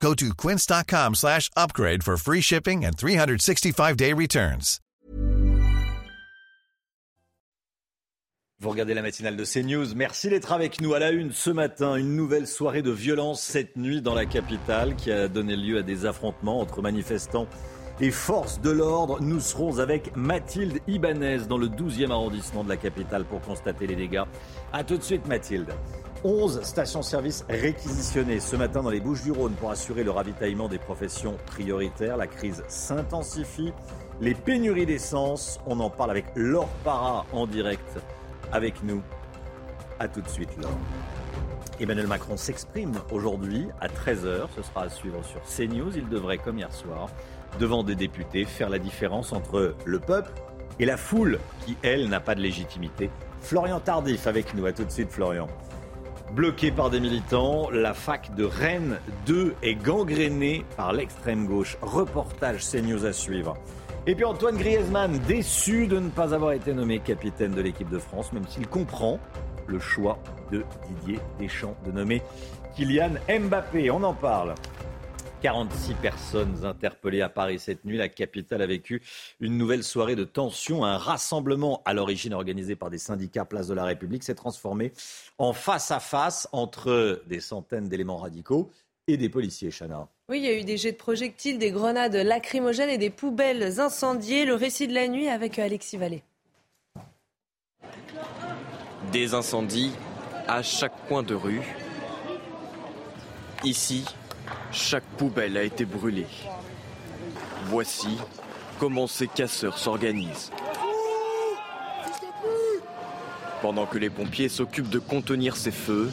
Go to quince.com slash upgrade for free shipping and 365-day returns. Vous regardez la matinale de CNews. Merci d'être avec nous à la une ce matin. Une nouvelle soirée de violence cette nuit dans la capitale qui a donné lieu à des affrontements entre manifestants et forces de l'ordre. Nous serons avec Mathilde Ibanez dans le 12e arrondissement de la capitale pour constater les dégâts. A tout de suite Mathilde. 11 stations-service réquisitionnées ce matin dans les Bouches-du-Rhône pour assurer le ravitaillement des professions prioritaires. La crise s'intensifie. Les pénuries d'essence, on en parle avec Laure Para en direct avec nous. A tout de suite, Laure. Emmanuel Macron s'exprime aujourd'hui à 13h. Ce sera à suivre sur CNews. Il devrait, comme hier soir, devant des députés, faire la différence entre le peuple et la foule qui, elle, n'a pas de légitimité. Florian Tardif avec nous. À tout de suite, Florian. Bloqué par des militants, la fac de Rennes 2 est gangrénée par l'extrême gauche. Reportage CNews à suivre. Et puis Antoine Griezmann, déçu de ne pas avoir été nommé capitaine de l'équipe de France, même s'il comprend le choix de Didier Deschamps de nommer Kylian Mbappé. On en parle. 46 personnes interpellées à Paris cette nuit. La capitale a vécu une nouvelle soirée de tension. Un rassemblement à l'origine organisé par des syndicats Place de la République s'est transformé en face à face entre des centaines d'éléments radicaux et des policiers, Chana. Oui, il y a eu des jets de projectiles, des grenades lacrymogènes et des poubelles incendiées. Le récit de la nuit avec Alexis Vallée. Des incendies à chaque coin de rue. Ici, chaque poubelle a été brûlée. Voici comment ces casseurs s'organisent. Pendant que les pompiers s'occupent de contenir ces feux,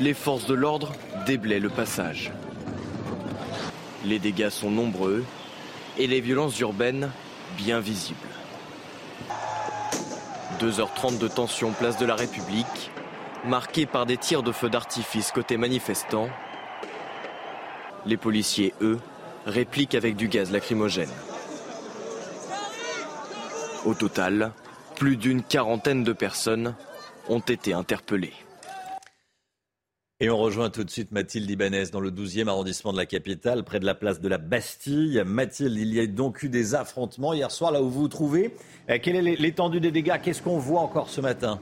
les forces de l'ordre déblaient le passage. Les dégâts sont nombreux et les violences urbaines bien visibles. 2h30 de tension place de la République, marquée par des tirs de feu d'artifice côté manifestants. Les policiers, eux, répliquent avec du gaz lacrymogène. Au total, plus d'une quarantaine de personnes ont été interpellées. Et on rejoint tout de suite Mathilde Ibanez dans le 12e arrondissement de la capitale, près de la place de la Bastille. Mathilde, il y a donc eu des affrontements hier soir là où vous vous trouvez. Euh, quelle est l'étendue des dégâts? Qu'est-ce qu'on voit encore ce matin?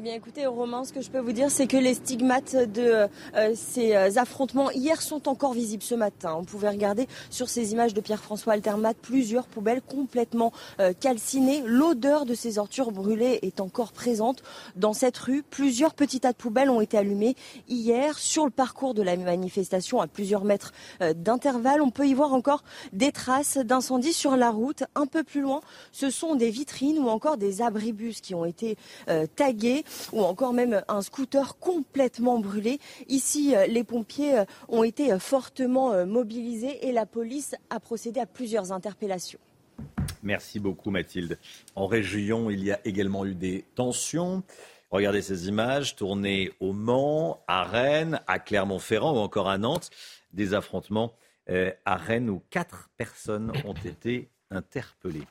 Eh bien, écoutez, Romain, ce que je peux vous dire, c'est que les stigmates de euh, ces euh, affrontements hier sont encore visibles ce matin. On pouvait regarder sur ces images de Pierre-François Altermat plusieurs poubelles complètement euh, calcinées. L'odeur de ces ordures brûlées est encore présente dans cette rue. Plusieurs petits tas de poubelles ont été allumés hier sur le parcours de la manifestation à plusieurs mètres d'intervalle. On peut y voir encore des traces d'incendie sur la route. Un peu plus loin, ce sont des vitrines ou encore des abribus qui ont été tagués ou encore même un scooter complètement brûlé. Ici, euh, les pompiers euh, ont été euh, fortement mobilisés et la police a procédé à plusieurs interpellations. Merci beaucoup Mathilde. En région, il y a également eu des tensions. Regardez ces images tournées au Mans, à Rennes, à Clermont-Ferrand ou encore à Nantes. Des affrontements à Rennes où quatre personnes ont été interpellées.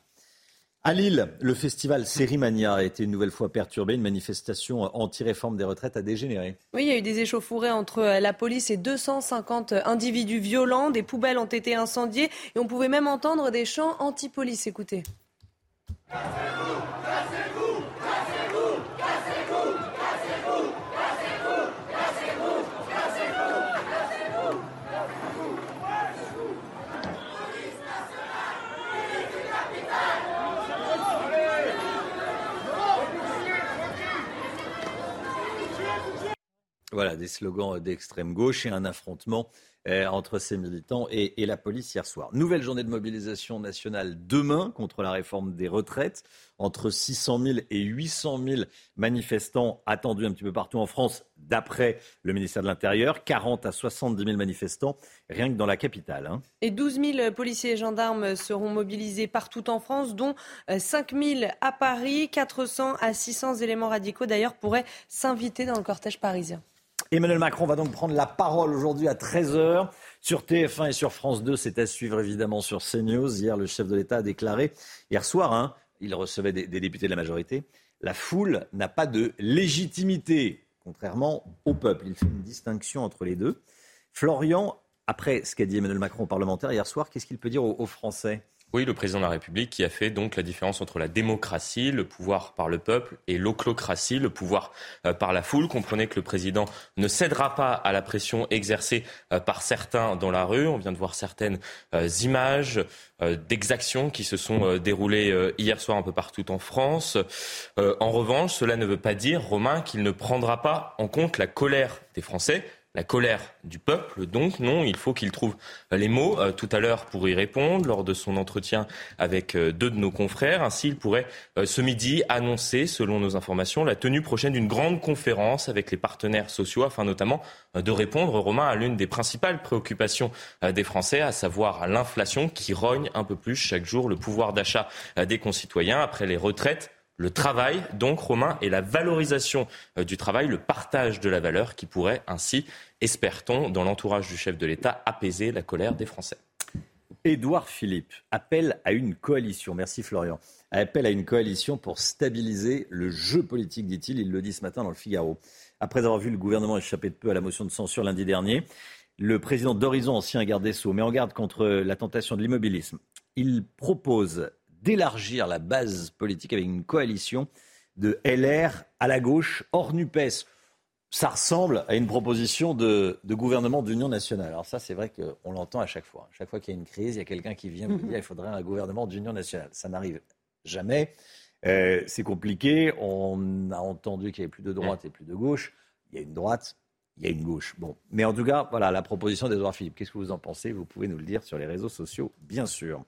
À Lille, le festival Sérimania a été une nouvelle fois perturbé. Une manifestation anti-réforme des retraites a dégénéré. Oui, il y a eu des échauffourées entre la police et 250 individus violents. Des poubelles ont été incendiées et on pouvait même entendre des chants anti-police. Écoutez. Des slogans d'extrême gauche et un affrontement euh, entre ces militants et, la police hier soir. Nouvelle journée de mobilisation nationale demain contre la réforme des retraites. Entre 600 000 et 800 000 manifestants attendus un petit peu partout en France, d'après le ministère de l'Intérieur. 40 à 70 000 manifestants, rien que dans la capitale. Hein. Et 12 000 policiers et gendarmes seront mobilisés partout en France, dont 5 euh, 000 à Paris. 400 à 600 éléments radicaux, d'ailleurs, pourraient s'inviter dans le cortège parisien. Emmanuel Macron va donc prendre la parole aujourd'hui à 13h sur TF1 et sur France 2. C'est à suivre évidemment sur CNews. Hier, le chef de l'État a déclaré, hier soir, hein, il recevait des, députés de la majorité, la foule n'a pas de légitimité, contrairement au peuple. Il fait une distinction entre les deux. Florian, après ce qu'a dit Emmanuel Macron au parlementaire hier soir, qu'est-ce qu'il peut dire aux Français? Oui, le président de la République qui a fait donc la différence entre la démocratie, le pouvoir par le peuple, et l'oclocratie, le pouvoir euh, par la foule. Comprenez que le président ne cédera pas à la pression exercée euh, par certains dans la rue. On vient de voir certaines euh, images d'exactions qui se sont déroulées hier soir un peu partout en France. En revanche, cela ne veut pas dire, Romain, qu'il ne prendra pas en compte la colère des Français la colère du peuple. Donc non, il faut qu'il trouve les mots euh, tout à l'heure pour y répondre lors de son entretien avec euh, deux de nos confrères. Ainsi, il pourrait euh, ce midi annoncer, selon nos informations, la tenue prochaine d'une grande conférence avec les partenaires sociaux afin notamment de répondre, Romain, à l'une des principales préoccupations des Français, à savoir l'inflation qui rogne un peu plus chaque jour le pouvoir d'achat des concitoyens après les retraites le travail, donc Romain, et la valorisation euh, du travail, le partage de la valeur qui pourrait ainsi, espère-t-on, dans l'entourage du chef de l'État, apaiser la colère des Français. Édouard Philippe appelle à une coalition, merci Florian, appelle à une coalition pour stabiliser le jeu politique, dit-il, il le dit ce matin dans le Figaro. Après avoir vu le gouvernement échapper de peu à la motion de censure lundi dernier, le président d'Horizon, ancien garde des Sceaux, met en garde contre la tentation de l'immobilisme. Il propose d'élargir la base politique avec une coalition de LR à la gauche, hors NUPES. Ça ressemble à une proposition de, gouvernement d'union nationale. Alors ça, c'est vrai qu'on l'entend à chaque fois. Chaque fois qu'il y a une crise, il y a quelqu'un qui vient me dire qu'il faudrait un gouvernement d'union nationale. Ça n'arrive jamais. Euh, c'est compliqué. On a entendu qu'il y avait plus de droite et plus de gauche. Il y a une droite, il y a une gauche. Bon, mais en tout cas, voilà la proposition d'Edouard Philippe. Qu'est-ce que vous en pensez? Vous pouvez nous le dire sur les réseaux sociaux, bien sûr.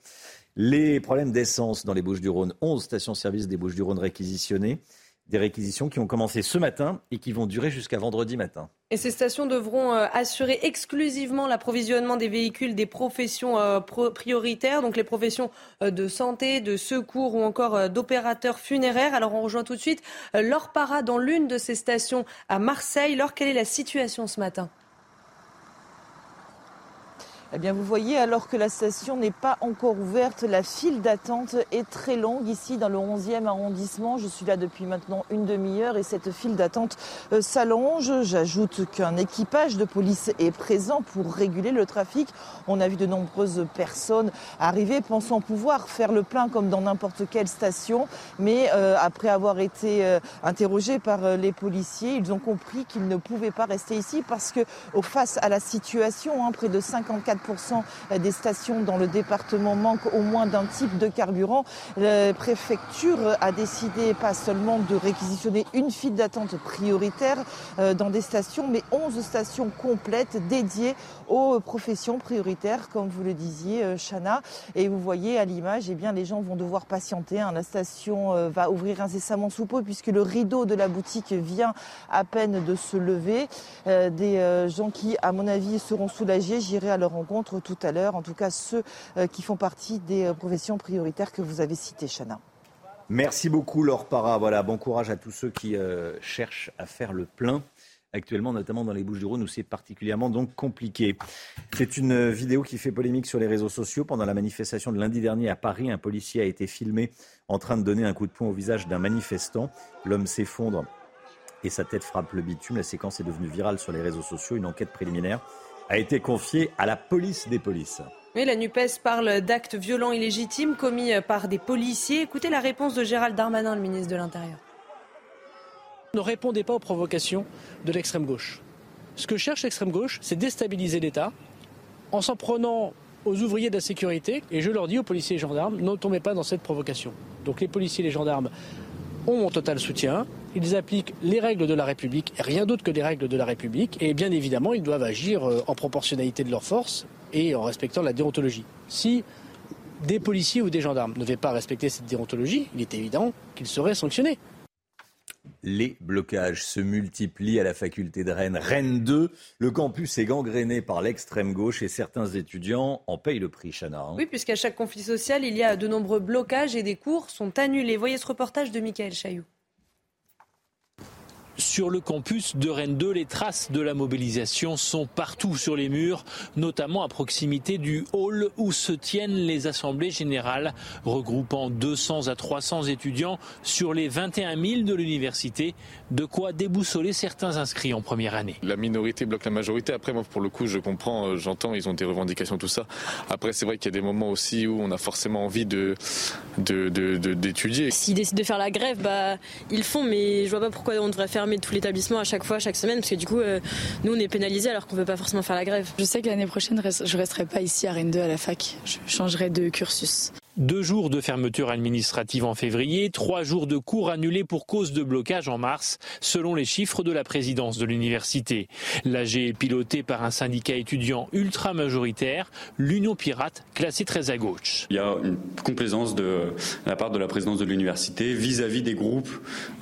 Les problèmes d'essence dans les Bouches-du-Rhône, 11 stations-service des Bouches-du-Rhône réquisitionnées. Des réquisitions qui ont commencé ce matin et qui vont durer jusqu'à vendredi matin. Et ces stations devront euh, assurer exclusivement l'approvisionnement des véhicules des professions euh, prioritaires, donc les professions euh, de santé, de secours ou encore d'opérateurs funéraires. Alors on rejoint tout de suite Laure Para dans l'une de ces stations à Marseille. Laure, quelle est la situation ce matin? Eh bien, vous voyez, alors que la station n'est pas encore ouverte, la file d'attente est très longue ici dans le 11e arrondissement. Je suis là depuis maintenant une demi-heure et cette file d'attente euh, s'allonge. J'ajoute qu'un équipage de police est présent pour réguler le trafic. On a vu de nombreuses personnes arriver pensant pouvoir faire le plein comme dans n'importe quelle station. Mais euh, après avoir été euh, interrogés par les policiers, ils ont compris qu'ils ne pouvaient pas rester ici parce que face à la situation, hein, près de 54 des stations dans le département manquent au moins d'un type de carburant. La préfecture a décidé pas seulement de réquisitionner une file d'attente prioritaire euh, dans des stations, mais 11 stations complètes dédiées aux professions prioritaires, comme vous le disiez, euh, Chana. Et vous voyez à l'image, eh bien, les gens vont devoir patienter. Hein. La station euh, va ouvrir incessamment sous peu puisque le rideau de la boutique vient à peine de se lever. Des gens qui, à mon avis, seront soulagés. J'irai à leur rencontre tout à l'heure, en tout cas ceux euh, qui font partie des euh, professions prioritaires que vous avez citées, Chana. Merci beaucoup, Laure Para. Voilà, bon courage à tous ceux qui euh, cherchent à faire le plein actuellement, notamment dans les Bouches-du-Rhône où c'est particulièrement donc compliqué. C'est une vidéo qui fait polémique sur les réseaux sociaux. Pendant la manifestation de lundi dernier à Paris, un policier a été filmé en train de donner un coup de poing au visage d'un manifestant. L'homme s'effondre et sa tête frappe le bitume. La séquence est devenue virale sur les réseaux sociaux. Une enquête préliminaire a été confié à la police des polices. Oui, la NUPES parle d'actes violents illégitimes commis par des policiers. Écoutez la réponse de Gérald Darmanin, le ministre de l'Intérieur. Ne répondez pas aux provocations de l'extrême gauche. Ce que cherche l'extrême gauche, c'est déstabiliser l'État en s'en prenant aux ouvriers de la sécurité. Et je leur dis aux policiers et gendarmes, ne tombez pas dans cette provocation. Donc les policiers et les gendarmes ont mon total soutien. Ils appliquent les règles de la République, rien d'autre que les règles de la République. Et bien évidemment, ils doivent agir euh, en proportionnalité de leurs forces et en respectant la déontologie. Si des policiers ou des gendarmes ne devaient pas respecter cette déontologie, il est évident qu'ils seraient sanctionnés. Les blocages se multiplient à la faculté de Rennes. Rennes 2, le campus est gangréné par l'extrême gauche et certains étudiants en payent le prix, Chana. Hein. Oui, puisqu'à chaque conflit social, il y a de nombreux blocages et des cours sont annulés. Voyez ce reportage de Michael Chailloux. Sur le campus de Rennes 2, les traces de la mobilisation sont partout sur les murs, notamment à proximité du hall où se tiennent les assemblées générales, regroupant 200 à 300 étudiants sur les 21 000 de l'université, de quoi déboussoler certains inscrits en première année. La minorité bloque la majorité. Après, moi, pour le coup, je comprends, euh, j'entends, ils ont des revendications, tout ça. Après, c'est vrai qu'il y a des moments aussi où on a forcément envie de, d'étudier. S'ils décident de faire la grève, bah, ils font, mais je vois pas pourquoi on devrait fermer tout l'établissement à chaque fois, chaque semaine, parce que du coup, euh, nous, on est pénalisés alors qu'on ne veut pas forcément faire la grève. Je sais que l'année prochaine, je resterai pas ici à Rennes 2 à la fac. Je changerai de cursus. Deux jours de fermeture administrative en février, trois jours de cours annulés pour cause de blocage en mars, selon les chiffres de la présidence de l'université. L'AG est piloté par un syndicat étudiant ultra majoritaire, l'Union Pirate, classée très à gauche. Il y a une complaisance de la part de la présidence de l'université vis-à-vis des groupes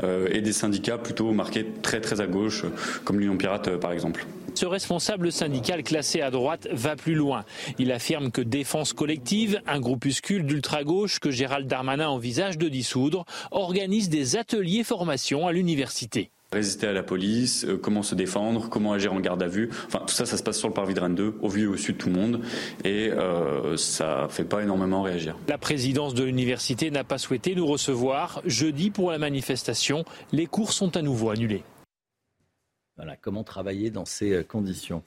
euh, et des syndicats plutôt marqués très très à gauche, comme l'Union Pirate euh, par exemple. Ce responsable syndical classé à droite va plus loin. Il affirme que Défense collective, un groupuscule d'ultra-gauche que Gérald Darmanin envisage de dissoudre, organise des ateliers formation à l'université résister à la police, euh, comment se défendre, comment agir en garde à vue. Enfin, tout ça, ça se passe sur le parvis de Rennes 2, au vu et au sud de tout le monde, et euh, ça fait pas énormément réagir. La présidence de l'université n'a pas souhaité nous recevoir. Jeudi, pour la manifestation, les cours sont à nouveau annulés. Voilà, comment travailler dans ces euh, conditions.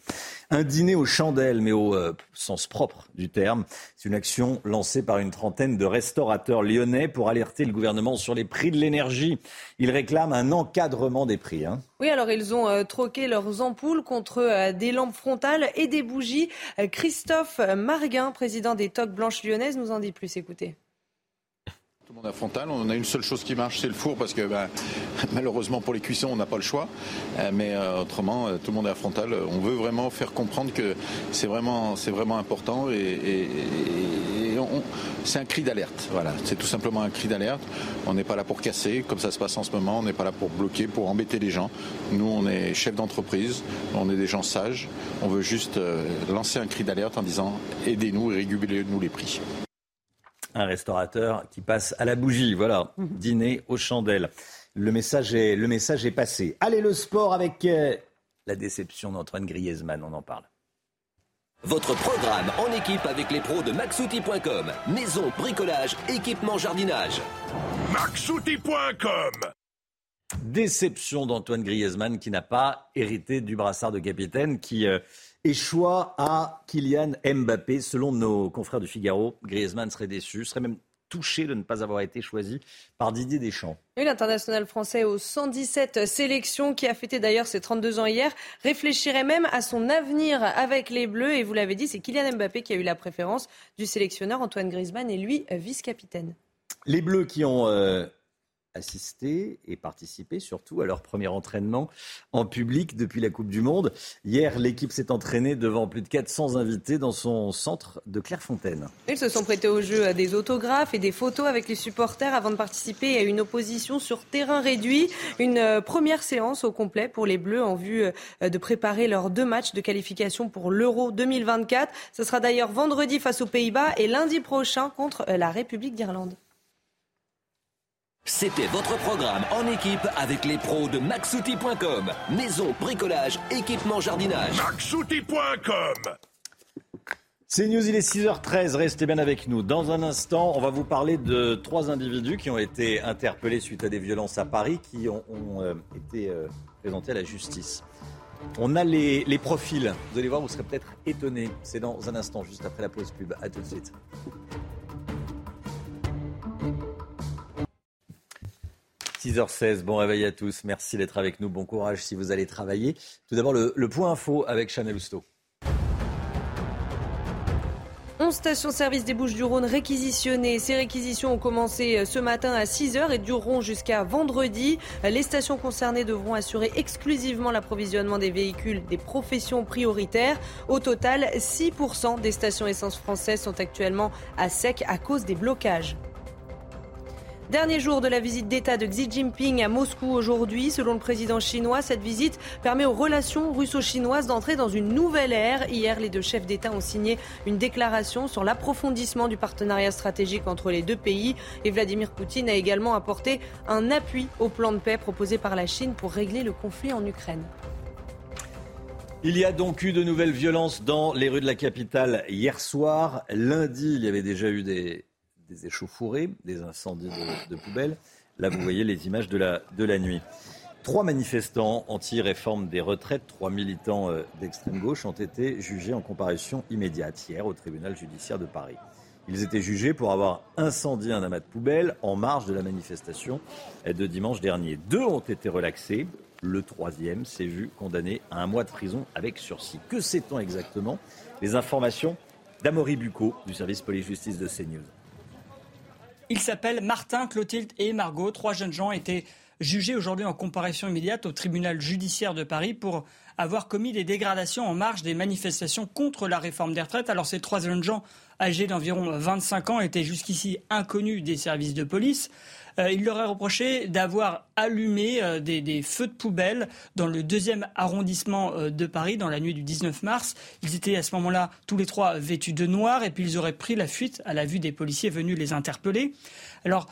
Un dîner aux chandelles, mais au euh, sens propre du terme. C'est une action lancée par une trentaine de restaurateurs lyonnais pour alerter le gouvernement sur les prix de l'énergie. Ils réclament un encadrement des prix. Hein. Oui, alors ils ont euh, troqué leurs ampoules contre des lampes frontales et des bougies. Christophe Marguin, président des Toques Blanches Lyonnaises, nous en dit plus. Écoutez. On a une seule chose qui marche, c'est le four, parce que ben, malheureusement pour les cuissons, on n'a pas le choix. Euh, mais euh, autrement, euh, tout le monde est à frontal. On veut vraiment faire comprendre que c'est vraiment, c'est vraiment important et, c'est un cri d'alerte. Voilà, c'est tout simplement un cri d'alerte. On n'est pas là pour casser, comme ça se passe en ce moment. On n'est pas là pour bloquer, pour embêter les gens. Nous, on est chef d'entreprise, on est des gens sages. On veut juste lancer un cri d'alerte en disant aidez-nous et régulez-nous les prix un restaurateur qui passe à la bougie. Voilà, mhm. dîner aux chandelles. Le message est, le message est passé. Allez, le sport avec euh, la déception d'Antoine Griezmann, on en parle. Votre programme en équipe avec les pros de maxouti.com. Maison, bricolage, équipement, jardinage. maxouti.com Déception d'Antoine Griezmann qui n'a pas hérité du brassard de capitaine qui euh, choix à Kylian Mbappé. Selon nos confrères du Figaro, Griezmann serait déçu, serait même touché de ne pas avoir été choisi par Didier Deschamps. Oui, l'international français aux 117 sélections, qui a fêté d'ailleurs ses 32 ans hier, réfléchirait même à son avenir avec les Bleus. Et vous l'avez dit, c'est Kylian Mbappé qui a eu la préférence du sélectionneur Antoine Griezmann et lui, vice-capitaine. Les Bleus qui ont euh, assister et participer surtout à leur premier entraînement en public depuis la Coupe du Monde. Hier, l'équipe s'est entraînée devant plus de 400 invités dans son centre de Clairefontaine. Ils se sont prêtés au jeu des autographes et des photos avec les supporters avant de participer à une opposition sur terrain réduit. Une euh, première séance au complet pour les Bleus en vue euh, de préparer leurs deux matchs de qualification pour l'Euro 2024. Ce sera d'ailleurs vendredi face aux Pays-Bas et lundi prochain contre euh, la République d'Irlande. C'était votre programme en équipe avec les pros de maxouti.com. Maison, bricolage, équipement, jardinage. maxouti.com c'est News, il est 6h13, restez bien avec nous. Dans un instant, on va vous parler de trois individus qui ont été interpellés suite à des violences à Paris, qui ont, euh, été euh, présentés à la justice. On a les, les, profils, vous allez voir, vous serez peut-être étonnés. C'est dans un instant, juste après la pause pub. A tout de suite. 6h16, bon réveil à tous. Merci d'être avec nous. Bon courage si vous allez travailler. Tout d'abord, le, point info avec Chanel Housteau. 11 stations-service des Bouches-du-Rhône réquisitionnées. Ces réquisitions ont commencé euh, ce matin à 6h et dureront jusqu'à vendredi. Les stations concernées devront assurer exclusivement l'approvisionnement des véhicules des professions prioritaires. Au total, 6% des stations essence françaises sont actuellement à sec à cause des blocages. Dernier jour de la visite d'État de Xi Jinping à Moscou aujourd'hui. Selon le président chinois, cette visite permet aux relations russo-chinoises d'entrer dans une nouvelle ère. Hier, les deux chefs d'État ont signé une déclaration sur l'approfondissement du partenariat stratégique entre les deux pays. Et Vladimir Poutine a également apporté un appui au plan de paix proposé par la Chine pour régler le conflit en Ukraine. Il y a donc eu de nouvelles violences dans les rues de la capitale hier soir. Lundi, il y avait déjà eu des, des échauffourées, des incendies de, poubelles. Là, vous voyez les images de la, de la nuit. Trois manifestants anti-réforme des retraites, trois militants euh, d'extrême gauche, ont été jugés en comparution immédiate hier au tribunal judiciaire de Paris. Ils étaient jugés pour avoir incendié un amas de poubelles en marge de la manifestation de dimanche dernier. Deux ont été relaxés. Le troisième s'est vu condamné à un mois de prison avec sursis. Que sait-on exactement? Les informations d'Amory Bucco du service police-justice de CNews. Ils s'appellent Martin, Clotilde et Margot. Trois jeunes gens étaient jugés aujourd'hui en comparaison immédiate au tribunal judiciaire de Paris pour avoir commis des dégradations en marge des manifestations contre la réforme des retraites. Alors ces trois jeunes gens âgés d'environ 25 ans étaient jusqu'ici inconnus des services de police. Euh, il leur est reproché d'avoir allumé euh, des, feux de poubelle dans le deuxième arrondissement euh, de Paris dans la nuit du 19 mars. Ils étaient à ce moment-là tous les trois vêtus de noir et puis ils auraient pris la fuite à la vue des policiers venus les interpeller. Alors,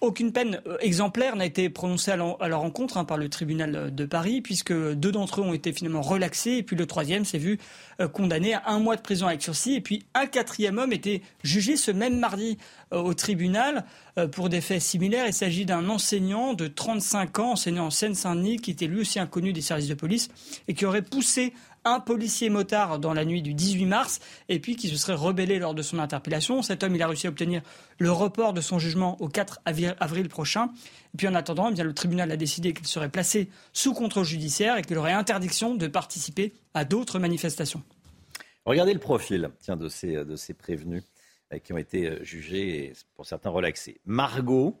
aucune peine euh, exemplaire n'a été prononcée à leur encontre hein, par le tribunal de Paris, puisque deux d'entre eux ont été finalement relaxés, et puis le troisième s'est vu euh, condamné à un mois de prison avec sursis, et puis un quatrième homme était jugé ce même mardi euh, au tribunal pour des faits similaires. Il s'agit d'un enseignant de 35 ans, enseignant en Seine-Saint-Denis, qui était lui aussi inconnu des services de police, et qui aurait poussé un policier motard dans la nuit du 18 mars et puis qui se serait rebellé lors de son interpellation. Cet homme, il a réussi à obtenir le report de son jugement au 4 avril prochain. Et puis en attendant, eh le tribunal a décidé qu'il serait placé sous contrôle judiciaire et qu'il aurait interdiction de participer à d'autres manifestations. Regardez le profil tiens, de, ces, de ces prévenus euh, qui ont été euh, jugés et pour certains relaxés. Margot,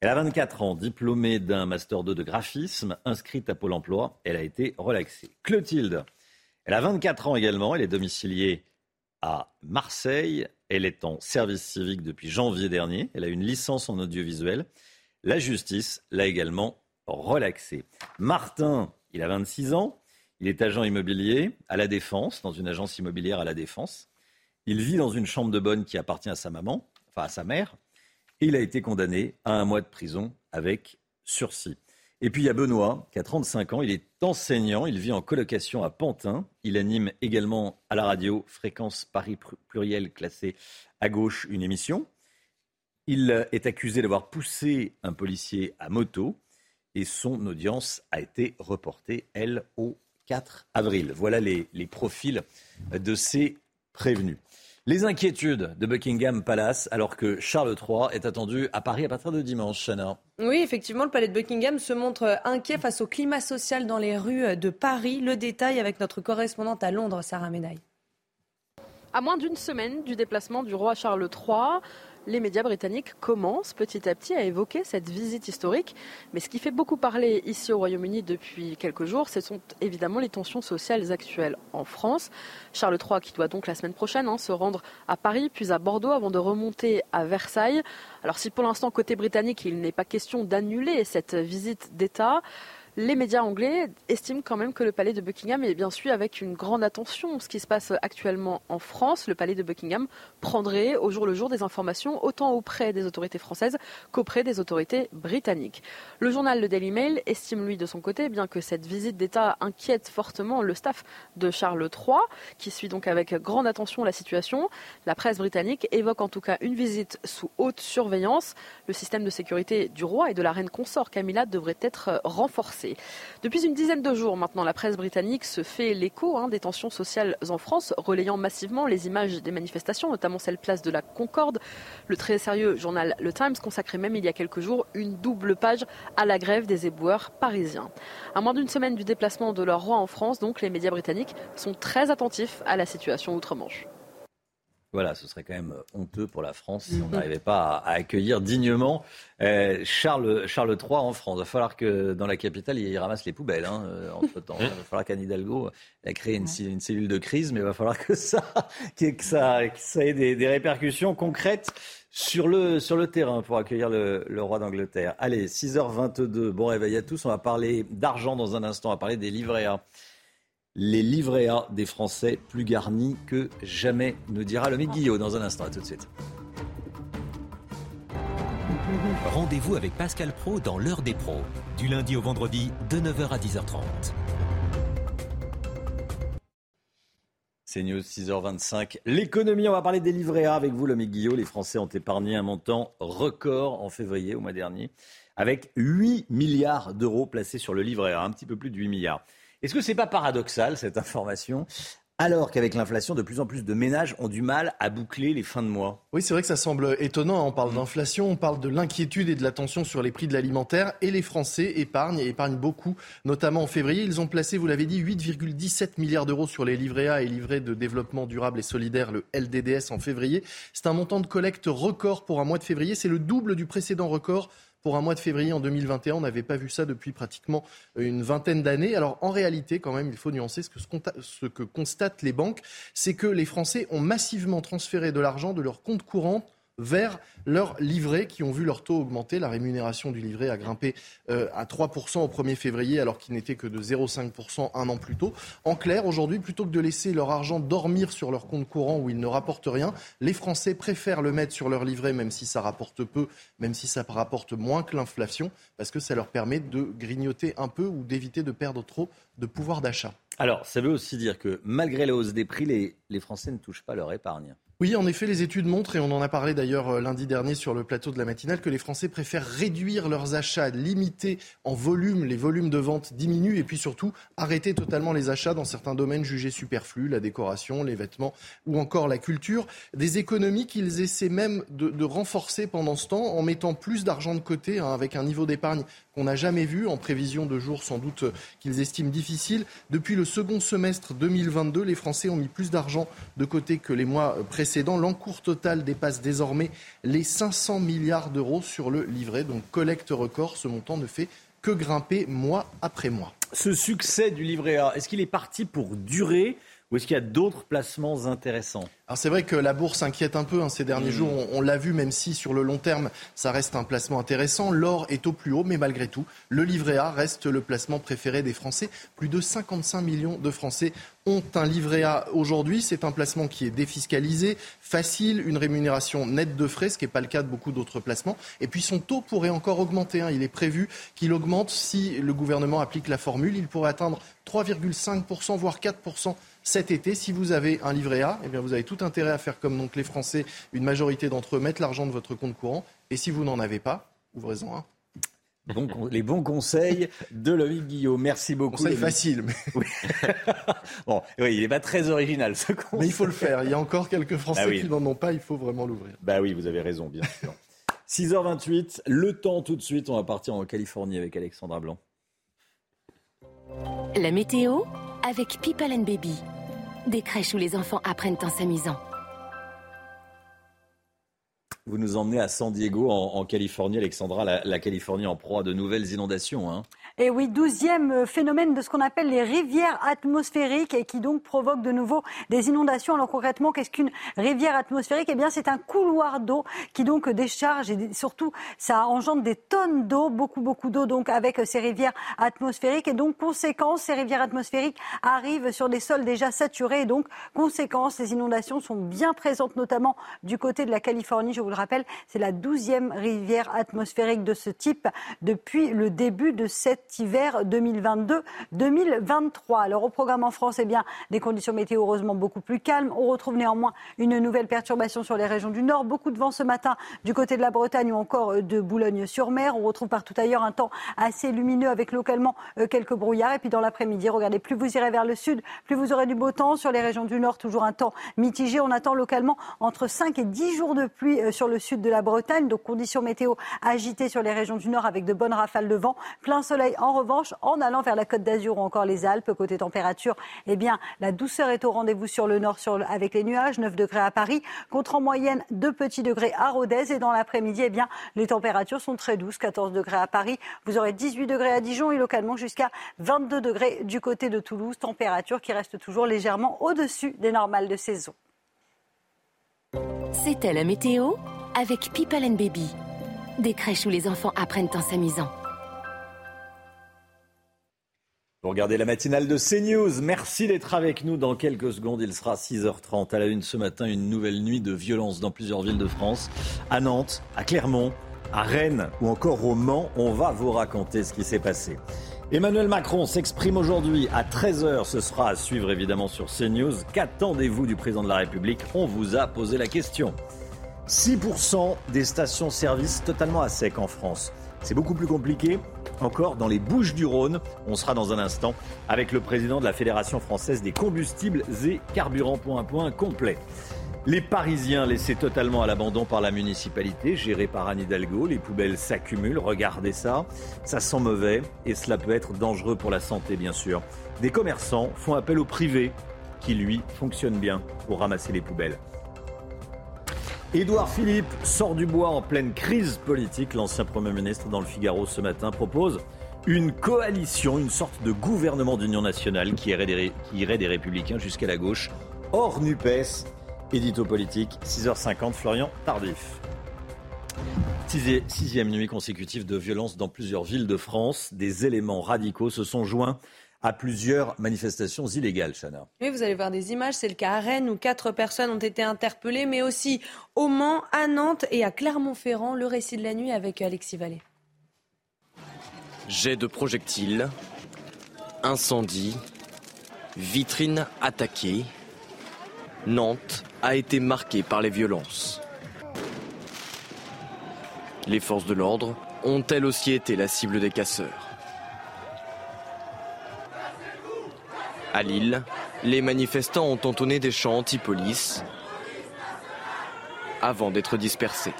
elle a 24 ans, diplômée d'un master 2 de graphisme, inscrite à Pôle emploi. Elle a été relaxée. Clotilde, elle a 24 ans également, elle est domiciliée à Marseille. Elle est en service civique depuis janvier dernier. Elle a une licence en audiovisuel. La justice l'a également relaxée. Martin, il a 26 ans. Il est agent immobilier à la Défense, dans une agence immobilière à la Défense. Il vit dans une chambre de bonne qui appartient à sa maman, enfin à sa mère. Et il a été condamné à un mois de prison avec sursis. Et puis il y a Benoît, qui a 35 ans, il est enseignant, il vit en colocation à Pantin, il anime également à la radio Fréquence Paris Pluriel classée à gauche une émission. Il est accusé d'avoir poussé un policier à moto et son audience a été reportée, elle, au 4 avril. Voilà les, les profils de ces prévenus. Les inquiétudes de Buckingham Palace alors que Charles III est attendu à Paris à partir de dimanche, Chana. Oui, effectivement, le palais de Buckingham se montre inquiet face au climat social dans les rues de Paris. Le détail avec notre correspondante à Londres, Sarah Menaille. À moins d'une semaine du déplacement du roi Charles III, les médias britanniques commencent petit à petit à évoquer cette visite historique. Mais ce qui fait beaucoup parler ici au Royaume-Uni depuis quelques jours, ce sont évidemment les tensions sociales actuelles en France. Charles III qui doit donc la semaine prochaine hein, se rendre à Paris puis à Bordeaux avant de remonter à Versailles. Alors si pour l'instant côté britannique il n'est pas question d'annuler cette visite d'État, les médias anglais estiment quand même que le palais de Buckingham est bien sûr avec une grande attention ce qui se passe actuellement en France. Le palais de Buckingham prendrait au jour le jour des informations autant auprès des autorités françaises qu'auprès des autorités britanniques. Le journal Le Daily Mail estime lui de son côté bien que cette visite d'État inquiète fortement le staff de Charles III qui suit donc avec grande attention la situation. La presse britannique évoque en tout cas une visite sous haute surveillance. Le système de sécurité du roi et de la reine consort Camilla devrait être renforcé. Depuis une dizaine de jours maintenant, la presse britannique se fait l'écho hein, des tensions sociales en France, relayant massivement les images des manifestations, notamment celle place de la Concorde. Le très sérieux journal Le Times consacrait même il y a quelques jours une double page à la grève des éboueurs parisiens. À moins d'une semaine du déplacement de leur roi en France, donc les médias britanniques sont très attentifs à la situation outre-Manche. Voilà, ce serait quand même honteux pour la France si on n'arrivait pas à, accueillir dignement euh, Charles, Charles III en France. Il va falloir que dans la capitale, il ramasse les poubelles hein, euh, entre-temps. Il va falloir qu'Anne Hidalgo ait créé une, une, cellule de crise, mais il va falloir que ça, que ça, ça ait des, des, répercussions concrètes sur le, sur le terrain pour accueillir le, le roi d'Angleterre. Allez, 6h22, bon réveil à tous. On va parler d'argent dans un instant, on va parler des livrets A les livrets A des Français plus garnis que jamais, nous dira le Guillot dans un instant. À tout de suite. Rendez-vous avec Pascal Pro dans l'heure des pros, du lundi au vendredi de 9h à 10h30. C'est News 6h25. L'économie, on va parler des livrets A avec vous, le Guillot. Les Français ont épargné un montant record en février, au mois dernier, avec 8 milliards d'euros placés sur le livret A, un petit peu plus de 8 milliards. Est-ce que ce n'est pas paradoxal, cette information alors qu'avec l'inflation, de plus en plus de ménages ont du mal à boucler les fins de mois? Oui, c'est vrai que ça semble étonnant. On parle mmh. d'inflation, on parle de l'inquiétude et de la tension sur les prix de l'alimentaire. Et les Français épargnent et épargnent beaucoup, notamment en février. Ils ont placé, vous l'avez dit, 8,17 milliards d'euros sur les livrets A et livrets de développement durable et solidaire, le LDDS, en février. C'est un montant de collecte record pour un mois de février. C'est le double du précédent record pour un mois de février en 2021. On n'avait pas vu ça depuis pratiquement une vingtaine d'années. Alors en réalité, quand même, il faut nuancer ce que, ce que constatent les banques, c'est que les Français ont massivement transféré de l'argent de leur compte courant vers leurs livrets qui ont vu leur taux augmenter. La rémunération du livret a grimpé euh, à 3% au 1er février alors qu'il n'était que de 0,5% un an plus tôt. En clair, aujourd'hui, plutôt que de laisser leur argent dormir sur leur compte courant où il ne rapporte rien, les Français préfèrent le mettre sur leur livret même si ça rapporte peu, même si ça rapporte moins que l'inflation, parce que ça leur permet de grignoter un peu ou d'éviter de perdre trop de pouvoir d'achat. Alors, ça veut aussi dire que malgré la hausse des prix, les, les Français ne touchent pas leur épargne. Oui, en effet, les études montrent, et on en a parlé d'ailleurs euh, lundi dernier sur le plateau de la matinale, que les Français préfèrent réduire leurs achats, limiter en volume, les volumes de vente diminuent, et puis surtout arrêter totalement les achats dans certains domaines jugés superflus, la décoration, les vêtements ou encore la culture. Des économies qu'ils essaient même de, renforcer pendant ce temps en mettant plus d'argent de côté, hein, avec un niveau d'épargne qu'on n'a jamais vu, en prévision de jours sans doute qu'ils estiment difficiles. Depuis le second semestre 2022, les Français ont mis plus d'argent de côté que les mois précédents. L'encours total dépasse désormais les 500 milliards d'euros sur le livret. Donc collecte record, ce montant ne fait que grimper mois après mois. Ce succès du livret A, est-ce qu'il est parti pour durer? Ou est-ce qu'il y a d'autres placements intéressants? Alors c'est vrai que la bourse inquiète un peu hein, ces derniers hmm. jours. On, l'a vu, même si sur le long terme, ça reste un placement intéressant. L'or est au plus haut, mais malgré tout, le livret A reste le placement préféré des Français. Plus de 55 millions de Français ont un livret A aujourd'hui. C'est un placement qui est défiscalisé, facile, une rémunération nette de frais, ce qui n'est pas le cas de beaucoup d'autres placements. Et puis son taux pourrait encore augmenter. Hein. Il est prévu qu'il augmente si le gouvernement applique la formule. Il pourrait atteindre 3,5%, voire 4% cet été. Si vous avez un livret A, eh bien vous avez tout intérêt à faire comme donc les Français, une majorité d'entre eux mettent l'argent de votre compte courant. Et si vous n'en avez pas, ouvrez-en un. les bons conseils de Loïc Guillaume. Merci beaucoup. Conseil facile. Mais... Oui. bon, oui, il n'est pas très original ce conseil. Mais il faut le faire. Il y a encore quelques Français bah qui n'en ont pas. Il faut vraiment l'ouvrir. Bah oui, vous avez raison, bien sûr. 6h28, le temps tout de suite. On va partir en Californie avec Alexandra Blanc. La météo avec People and Baby. Des crèches où les enfants apprennent en s'amusant. Vous nous emmenez à San Diego, en, Californie, Alexandra, la, la, Californie en proie à de nouvelles inondations. Hein. Et oui, douzième phénomène de ce qu'on appelle les rivières atmosphériques et qui donc provoque de nouveau des inondations. Alors concrètement, qu'est-ce qu'une rivière atmosphérique? Eh bien, c'est un couloir d'eau qui donc décharge et surtout, ça engendre des tonnes d'eau, beaucoup, beaucoup d'eau donc avec ces rivières atmosphériques. Et donc, conséquence, ces rivières atmosphériques arrivent sur des sols déjà saturés. Et donc, conséquence, les inondations sont bien présentes, notamment du côté de la Californie. Je vous le rappelle, c'est la douzième rivière atmosphérique de ce type depuis le début de cette hiver 2022-2023. Alors au programme en France, eh bien, des conditions météo heureusement beaucoup plus calmes. On retrouve néanmoins une nouvelle perturbation sur les régions du Nord. Beaucoup de vent ce matin du côté de la Bretagne ou encore euh, de Boulogne-sur-Mer. On retrouve partout ailleurs un temps assez lumineux avec localement euh, quelques brouillards. Et puis dans l'après-midi, regardez, plus vous irez vers le sud, plus vous aurez du beau temps. Sur les régions du Nord, toujours un temps mitigé. On attend localement entre 5 et 10 jours de pluie euh, sur sur le sud de la Bretagne, donc conditions météo agitées sur les régions du nord avec de bonnes rafales de vent. Plein soleil en revanche en allant vers la côte d'Azur ou encore les Alpes. Côté température, eh la douceur est au rendez-vous sur le nord avec les nuages, 9 degrés à Paris, contre en moyenne 2 petits degrés à Rodez. Et dans l'après-midi, eh les températures sont très douces, 14 degrés à Paris. Vous aurez 18 degrés à Dijon et localement jusqu'à 22 degrés du côté de Toulouse. Température qui reste toujours légèrement au-dessus des normales de saison. C'était la météo avec People and Baby. Des crèches où les enfants apprennent en s'amusant. Vous regardez la matinale de CNews. Merci d'être avec nous. Dans quelques secondes, il sera 6h30. À la une ce matin, une nouvelle nuit de violence dans plusieurs villes de France. À Nantes, à Clermont, à Rennes ou encore au Mans. On va vous raconter ce qui s'est passé. Emmanuel Macron s'exprime aujourd'hui à 13h. Ce sera à suivre évidemment sur CNews. Qu'attendez-vous du président de la République? On vous a posé la question. 6% des stations-service totalement à sec en France. C'est beaucoup plus compliqué encore dans les Bouches du Rhône. On sera dans un instant avec le président de la Fédération française des combustibles et carburants. Point point complet. Les Parisiens laissés totalement à l'abandon par la municipalité, gérée par Anne Hidalgo, les poubelles s'accumulent, regardez ça, ça sent mauvais et cela peut être dangereux pour la santé bien sûr. Des commerçants font appel au privé qui lui fonctionne bien pour ramasser les poubelles. Édouard Philippe sort du bois en pleine crise politique. L'ancien Premier ministre dans le Figaro ce matin propose une coalition, une sorte de gouvernement d'union nationale qui irait des, républicains jusqu'à la gauche, hors NUPES. Édito politique, 6h50, Florian Tardif. Sixième nuit consécutive de violence dans plusieurs villes de France. Des éléments radicaux se sont joints à plusieurs manifestations illégales, Chana. Oui, vous allez voir des images. C'est le cas à Rennes où quatre personnes ont été interpellées, mais aussi au Mans, à Nantes et à Clermont-Ferrand. Le récit de la nuit avec Alexis Vallée. Jet de projectiles, incendie, vitrine attaquée. Nantes a été marquée par les violences. Les forces de l'ordre ont elles aussi été la cible des casseurs. À Lille, les manifestants ont entonné des chants anti-police avant d'être dispersés.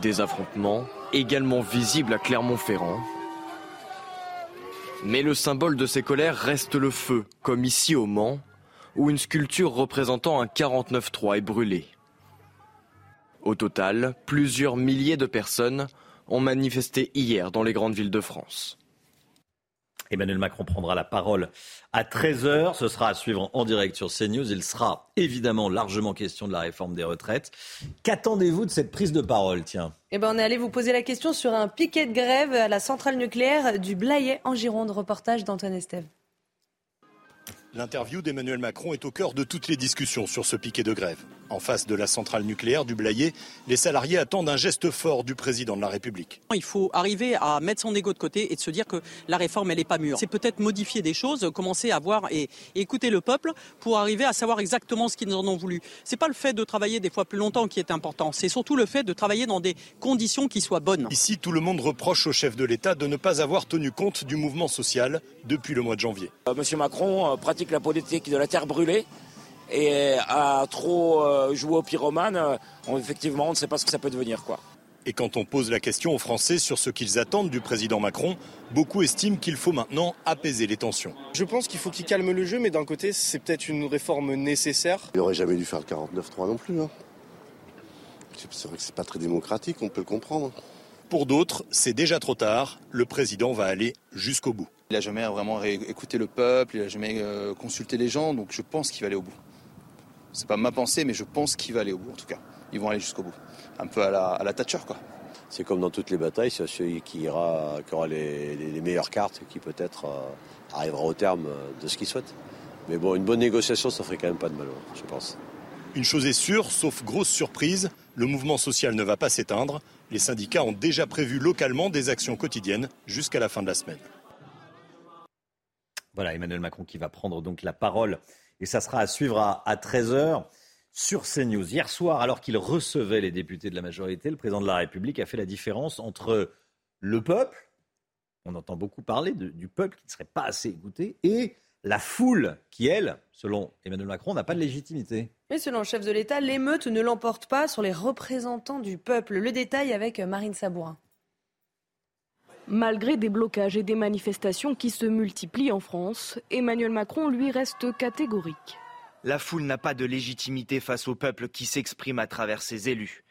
Des affrontements également visibles à Clermont-Ferrand. Mais le symbole de ces colères reste le feu, comme ici au Mans, où une sculpture représentant un 49-3 est brûlée. Au total, plusieurs milliers de personnes ont manifesté hier dans les grandes villes de France. Emmanuel Macron prendra la parole à 13h. Ce sera à suivre en direct sur CNews. Il sera évidemment largement question de la réforme des retraites. Qu'attendez-vous de cette prise de parole Tiens? Eh ben, on est allé vous poser la question sur un piquet de grève à la centrale nucléaire du Blayet en Gironde. Reportage d'Antoine Estève. L'interview d'Emmanuel Macron est au cœur de toutes les discussions sur ce piquet de grève. En face de la centrale nucléaire du Blayet, les salariés attendent un geste fort du président de la République. Il faut arriver à mettre son ego de côté et de se dire que la réforme, elle n'est pas mûre. C'est peut-être modifier des choses, commencer à voir et, écouter le peuple pour arriver à savoir exactement ce qu'ils en ont voulu. C'est pas le fait de travailler des fois plus longtemps qui est important, c'est surtout le fait de travailler dans des conditions qui soient bonnes. Ici, tout le monde reproche au chef de l'État de ne pas avoir tenu compte du mouvement social depuis le mois de janvier. Euh, Monsieur Macron euh, pratique la politique de la terre brûlée et à trop euh, jouer au pyromane, on, effectivement, on ne sait pas ce que ça peut devenir. quoi. Et quand on pose la question aux Français sur ce qu'ils attendent du président Macron, beaucoup estiment qu'il faut maintenant apaiser les tensions. Je pense qu'il faut qu'il calme le jeu, mais d'un côté, c'est peut-être une réforme nécessaire. Il n'aurait jamais dû faire le 49-3 non plus. Hein. C'est vrai que c'est pas très démocratique, on peut le comprendre. Pour d'autres, c'est déjà trop tard. Le président va aller jusqu'au bout. Il n'a jamais vraiment écouté le peuple, il n'a jamais euh, consulté les gens, donc je pense qu'il va aller au bout. C'est pas ma pensée, mais je pense qu'il va aller au bout en tout cas. Ils vont aller jusqu'au bout. Un peu à la, à la Thatcher quoi. C'est comme dans toutes les batailles, c'est celui qui, ira, qui aura les, les, les meilleures cartes qui peut-être euh, arrivera au terme de ce qu'il souhaite. Mais bon, une bonne négociation, ça ferait quand même pas de mal, je pense. Une chose est sûre, sauf grosse surprise, le mouvement social ne va pas s'éteindre. Les syndicats ont déjà prévu localement des actions quotidiennes jusqu'à la fin de la semaine. Voilà, Emmanuel Macron qui va prendre donc la parole et ça sera à suivre à, à 13h sur CNews. Hier soir, alors qu'il recevait les députés de la majorité, le président de la République a fait la différence entre le peuple, on entend beaucoup parler du peuple qui ne serait pas assez écouté, et la foule qui, elle, selon Emmanuel Macron, n'a pas de légitimité. Mais selon le chef de l'État, l'émeute ne l'emporte pas sur les représentants du peuple. Le détail avec Marine Sabourin. Malgré des blocages et des manifestations qui se multiplient en France, Emmanuel Macron lui reste catégorique. La foule n'a pas de légitimité face au peuple qui s'exprime à travers ses élus.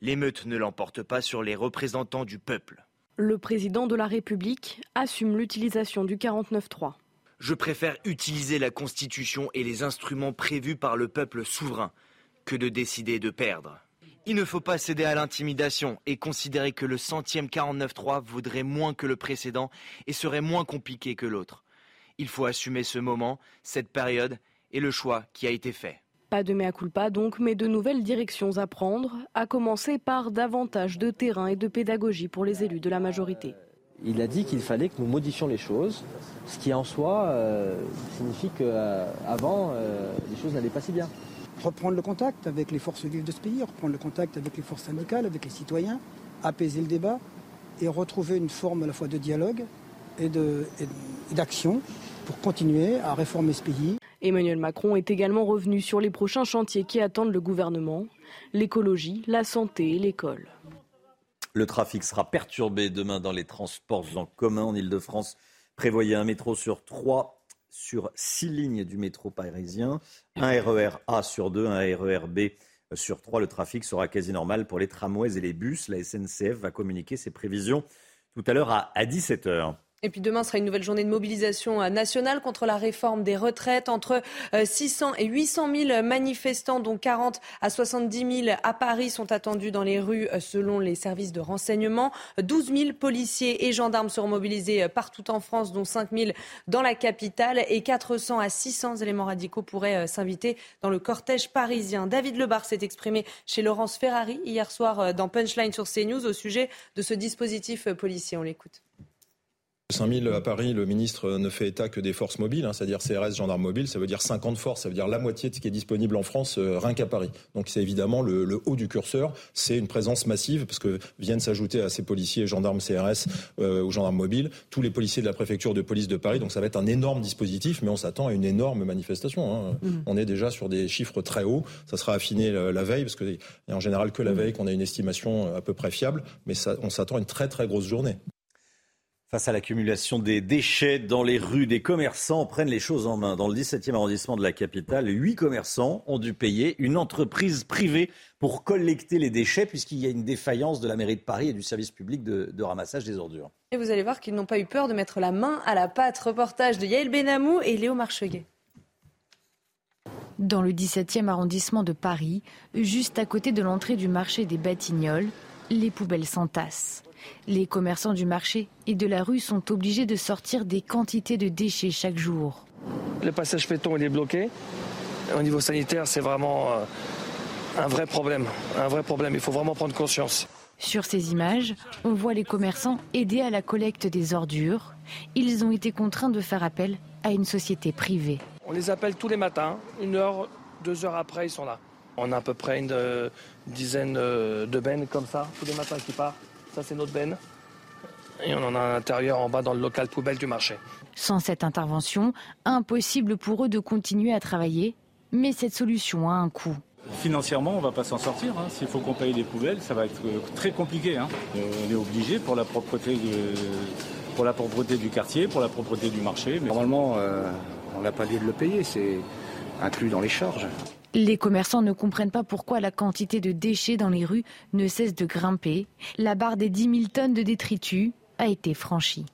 L'émeute ne l'emporte pas sur les représentants du peuple. Le président de la République assume l'utilisation du 49-3. Je préfère utiliser la Constitution et les instruments prévus par le peuple souverain que de décider de perdre. Il ne faut pas céder à l'intimidation et considérer que le centième 49.3 vaudrait moins que le précédent et serait moins compliqué que l'autre. Il faut assumer ce moment, cette période et le choix qui a été fait. Pas de mea culpa donc, mais de nouvelles directions à prendre, à commencer par davantage de terrain et de pédagogie pour les élus de la majorité. Il a dit qu'il fallait que nous modifions les choses, ce qui en soi euh, signifie qu'avant, euh, les choses n'allaient pas si bien reprendre le contact avec les forces vives de ce pays, reprendre le contact avec les forces syndicales, avec les citoyens, apaiser le débat et retrouver une forme à la fois de dialogue et d'action pour continuer à réformer ce pays. Emmanuel Macron est également revenu sur les prochains chantiers qui attendent le gouvernement, l'écologie, la santé et l'école. Le trafic sera perturbé demain dans les transports en commun en Ile-de-France. Prévoyez un métro sur trois sur six lignes du métro parisien, un RER e A sur deux, un RER e B sur trois. Le trafic sera quasi normal pour les tramways et les bus. La SNCF va communiquer ses prévisions tout à l'heure à 17h. Et puis demain sera une nouvelle journée de mobilisation euh, nationale contre la réforme des retraites. Entre 600 euh, et 800 000 manifestants, dont 40 à 70 000 à Paris, sont attendus dans les rues euh, selon les services de renseignement. 12 000 policiers et gendarmes seront mobilisés partout en France, dont 5 000 dans la capitale. Et 400 à 600 éléments radicaux pourraient s'inviter dans le cortège parisien. David Lebar s'est exprimé chez Laurence Ferrari hier soir dans Punchline sur CNews au sujet de ce dispositif policier. On l'écoute. 5000 à Paris, le ministre ne fait état que des forces mobiles, hein, c'est-à-dire CRS, gendarmes mobiles, ça veut dire 50 forces, ça veut dire la moitié de ce qui est disponible en France, euh, rien qu'à Paris. Donc c'est évidemment le, haut du curseur, c'est une présence massive, parce que viennent s'ajouter à ces policiers, gendarmes CRS euh, ou gendarmes mobiles, tous les policiers de la préfecture de police de Paris, donc ça va être un énorme dispositif, mais on s'attend à une énorme manifestation. Hein. Mmh. On est déjà sur des chiffres très hauts, ça sera affiné la, veille, parce que en général que la mmh. veille qu'on a une estimation à peu près fiable, mais ça, on s'attend à une très très grosse journée. Face à l'accumulation des déchets dans les rues, des commerçants prennent les choses en main. Dans le 17e arrondissement de la capitale, huit commerçants ont dû payer une entreprise privée pour collecter les déchets puisqu'il y a une défaillance de la mairie de Paris et du service public de, ramassage des ordures. Et vous allez voir qu'ils n'ont pas eu peur de mettre la main à la pâte. Reportage de Yael Benamou et Léo Marcheguet. Dans le 17e arrondissement de Paris, juste à côté de l'entrée du marché des Batignolles, les poubelles s'entassent. Les commerçants du marché et de la rue sont obligés de sortir des quantités de déchets chaque jour. Le passage péton est bloqué. Au niveau sanitaire, c'est vraiment euh, un vrai problème. Un vrai problème. Il faut vraiment prendre conscience. Sur ces images, on voit les commerçants aider à la collecte des ordures. Ils ont été contraints de faire appel à une société privée. On les appelle tous les matins. Une heure, deux heures après, ils sont là. On a à peu près une, euh, dizaine euh, de bennes comme ça, tous les matins qui partent. Ça, c'est notre benne. Et on en a à l'intérieur, en bas, dans le local poubelle du marché. Sans cette intervention, impossible pour eux de continuer à travailler. Mais cette solution a un coût. Financièrement, on ne va pas s'en sortir. Hein. S'il faut qu'on paye des poubelles, ça va être euh, très compliqué. Hein. On est obligé pour la propreté, pour la propreté du quartier, pour la propreté du marché. Mais... Normalement, euh, on n'a pas lieu de le payer. C'est inclus dans les charges. Les commerçants ne comprennent pas pourquoi la quantité de déchets dans les rues ne cesse de grimper. La barre des 10 000 tonnes de détritus a été franchie.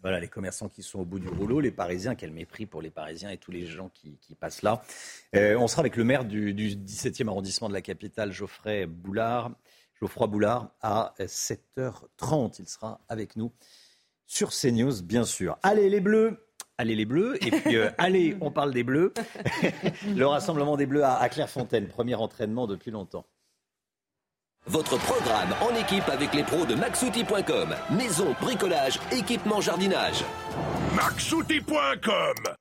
Voilà les commerçants qui sont au bout du rouleau, les Parisiens, quel mépris pour les Parisiens et tous les gens qui, passent là. Euh, on sera avec le maire du, 17e arrondissement de la capitale, Geoffrey Boulard, Geoffroy Boulard, à 7h30. Il sera avec nous sur CNews, bien sûr. Allez les Bleus, Allez les Bleus. Et puis, euh, allez, on parle des Bleus. le rassemblement des Bleus à, Clairefontaine. Premier entraînement depuis longtemps. Votre programme en équipe avec les pros de maxouti.com. Maison, bricolage, équipement, jardinage. maxouti.com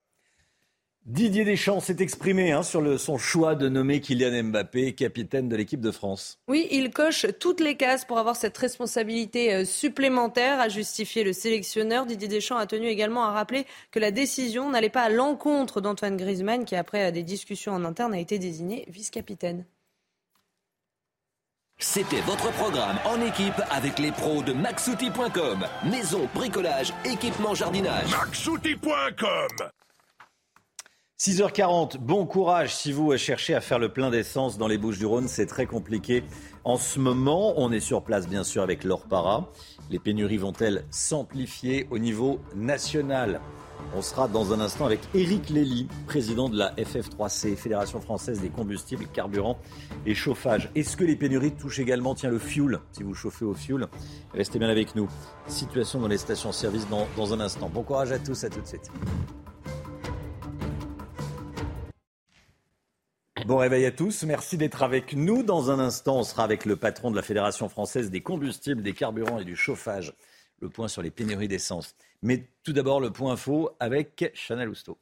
Didier Deschamps s'est exprimé hein, sur le, son choix de nommer Kylian Mbappé capitaine de l'équipe de France. Oui, il coche toutes les cases pour avoir cette responsabilité euh, supplémentaire, a justifié le sélectionneur. Didier Deschamps a tenu également à rappeler que la décision n'allait pas à l'encontre d'Antoine Griezmann, qui après des discussions en interne a été désigné vice-capitaine. C'était votre programme en équipe avec les pros de maxouti.com. Maison, bricolage, équipement, jardinage. maxouti.com 6h40, bon courage si vous cherchez à faire le plein d'essence dans les Bouches du Rhône, c'est très compliqué. En ce moment, on est sur place bien sûr avec l'Orpara. Les pénuries vont-elles s'amplifier au niveau national? On sera dans un instant avec Éric Lély, président de la FF3C, Fédération française des combustibles, carburants et chauffage. Est-ce que les pénuries touchent également tiens, le fuel, si vous chauffez au fuel Restez bien avec nous. Situation dans les stations-service dans, dans un instant. Bon courage à tous, à tout de suite. Bon réveil à tous, merci d'être avec nous. Dans un instant, on sera avec le patron de la Fédération française des combustibles, des carburants et du chauffage. Le point sur les pénuries d'essence. Mais tout d'abord, le point info avec Chanel Housteau.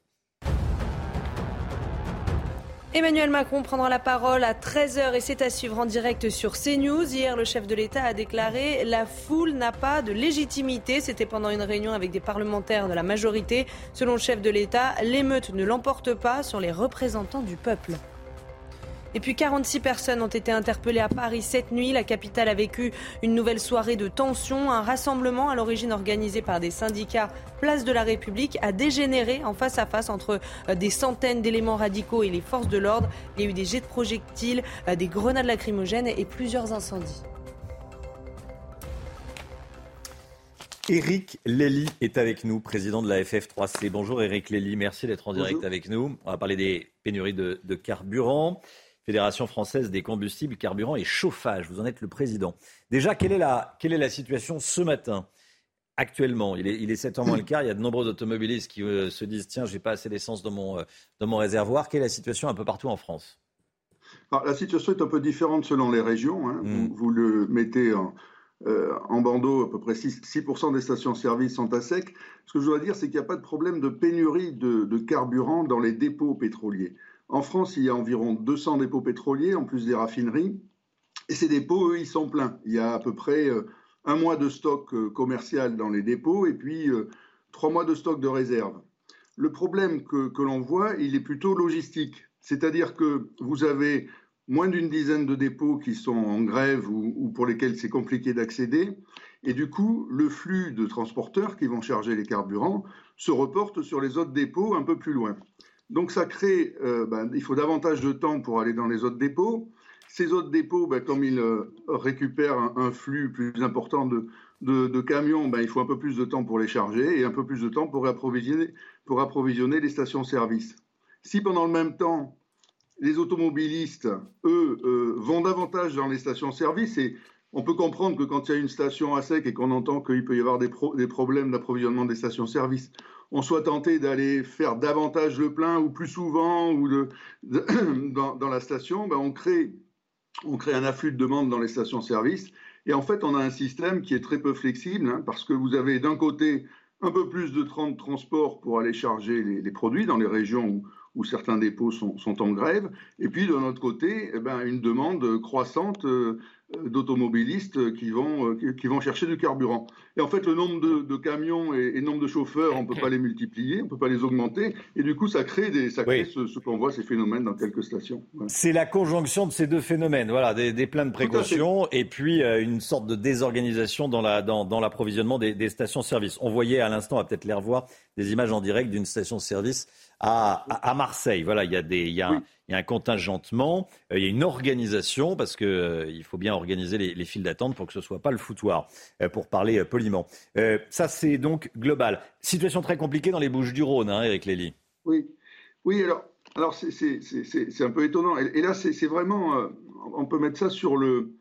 Emmanuel Macron prendra la parole à 13h et c'est à suivre en direct sur CNews. Hier, le chef de l'État a déclaré La foule n'a pas de légitimité. C'était pendant une réunion avec des parlementaires de la majorité. Selon le chef de l'État, l'émeute ne l'emporte pas sur les représentants du peuple. Et puis 46 personnes ont été interpellées à Paris cette nuit. La capitale a vécu une nouvelle soirée de tension. Un rassemblement à l'origine organisé par des syndicats Place de la République a dégénéré en face à face entre euh, des centaines d'éléments radicaux et les forces de l'ordre. Il y a eu des jets de projectiles, euh, des grenades lacrymogènes et plusieurs incendies. Éric Lély est avec nous, président de la FF3C. Bonjour Éric Lély, merci d'être en direct avec nous. On va parler des pénuries de, de carburant. Fédération française des combustibles, carburants et chauffage. Vous en êtes le président. Déjà, quelle est la, quelle est la situation ce matin Actuellement, il est, il est 7 ans moins le quart. Il y a de nombreux automobilistes qui euh, se disent Tiens, j'ai pas assez d'essence dans mon, euh, dans mon réservoir. Quelle est la situation un peu partout en France? Alors, La situation est un peu différente selon les régions. Hein. Mm. Vous, vous le mettez en, euh, en bandeau, à peu près 6%, 6 des stations-service sont à sec. Ce que je dois dire, c'est qu'il n'y a pas de problème de pénurie de, de carburant dans les dépôts pétroliers. En France, il y a environ 200 dépôts pétroliers, en plus des raffineries. Et ces dépôts, eux, ils sont pleins. Il y a à peu près euh, un mois de stock euh, commercial dans les dépôts et puis euh, trois mois de stock de réserve. Le problème que, l'on voit, il est plutôt logistique. C'est-à-dire que vous avez moins d'une dizaine de dépôts qui sont en grève ou, ou pour lesquels c'est compliqué d'accéder. Et du coup, le flux de transporteurs qui vont charger les carburants se reporte sur les autres dépôts un peu plus loin. Donc ça crée, euh, ben, il faut davantage de temps pour aller dans les autres dépôts. Ces autres dépôts, ben, comme ils euh, récupèrent un, flux plus important de, camions, ben, il faut un peu plus de temps pour les charger et un peu plus de temps pour approvisionner, les stations-service. Si pendant le même temps, les automobilistes, eux, euh, vont davantage dans les stations-service et on peut comprendre que quand il y a une station à sec et qu'on entend qu'il peut y avoir des, des problèmes d'approvisionnement des stations-service, on soit tenté d'aller faire davantage le plein ou plus souvent ou dans, la station, ben on, crée, un afflux de demandes dans les stations-service. Et en fait, on a un système qui est très peu flexible hein, parce que vous avez d'un côté un peu plus de temps de transport pour aller charger les, produits dans les régions où, certains dépôts sont, sont, en grève, et puis de notre côté, eh ben, une demande croissante euh, d'automobilistes qui vont, euh, qui vont chercher du carburant. Et en fait, le nombre de, de camions et, le nombre de chauffeurs, on ne peut pas les multiplier, on ne peut pas les augmenter, et du coup, ça crée, des, ça crée oui. ce, ce qu'on voit, ces phénomènes dans quelques stations. C'est la conjonction de ces deux phénomènes, voilà, des, des plans de précaution et puis euh, une sorte de désorganisation dans l'approvisionnement la, dans, dans des, des stations-service. On voyait à l'instant, on va peut-être les revoir, des images en direct d'une station-service à, à, Marseille. Voilà, il y a, des, il y a, oui. un, il y a un contingentement, euh, il y a une organisation, parce qu'il euh, faut bien organiser les, les files d'attente pour que ce ne soit pas le foutoir, euh, pour parler euh, poliment. Ça, c'est donc global. Situation très compliquée dans les Bouches du Rhône, hein, Eric Lély. Oui, oui alors, alors c'est un peu étonnant. Et, et là, c'est vraiment, on peut mettre ça sur le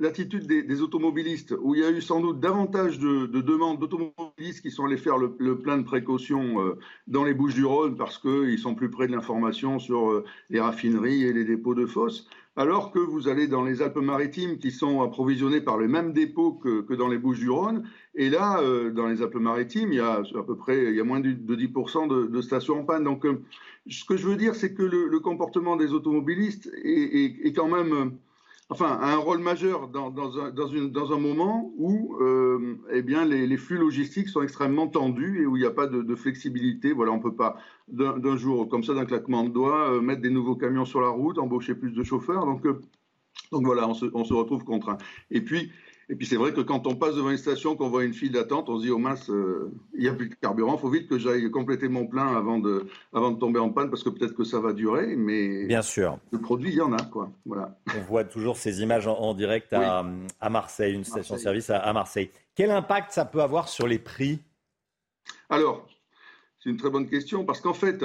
l'attitude des, automobilistes, où il y a eu sans doute davantage de, de demandes d'automobilistes qui sont allés faire le, plein de précautions euh, dans les Bouches-du-Rhône parce qu'ils sont plus près de l'information sur euh, les raffineries et les dépôts de fosses, alors que vous allez dans les Alpes-Maritimes qui sont approvisionnées par les mêmes dépôts que, dans les Bouches-du-Rhône, et là, euh, dans les Alpes-Maritimes, il y a à peu près il y a moins de, 10% de, stations en panne. Donc, ce que je veux dire, c'est que le, comportement des automobilistes est quand même enfin, un rôle majeur dans, dans, un, dans, une, dans un, moment où euh, eh bien, les, flux logistiques sont extrêmement tendus et où il n'y a pas de, de, flexibilité. Voilà, on ne peut pas d'un jour, comme ça, d'un claquement de doigts, euh, mettre des nouveaux camions sur la route, embaucher plus de chauffeurs. Donc, euh, donc voilà, on se, on se retrouve contraint. Et puis, et puis c'est vrai que quand on passe devant une station, qu'on voit une file d'attente, on se dit, oh mince, euh, il n'y a plus de carburant, il faut vite que j'aille compléter mon plein avant de, avant de tomber en panne, parce que peut-être que ça va durer, mais Bien sûr. le produit, il y en a. Quoi. Voilà. On voit toujours ces images en, direct à, à, Marseille, une station-service à, Marseille. Quel impact ça peut avoir sur les prix? Alors, c'est une très bonne question, parce qu'en fait,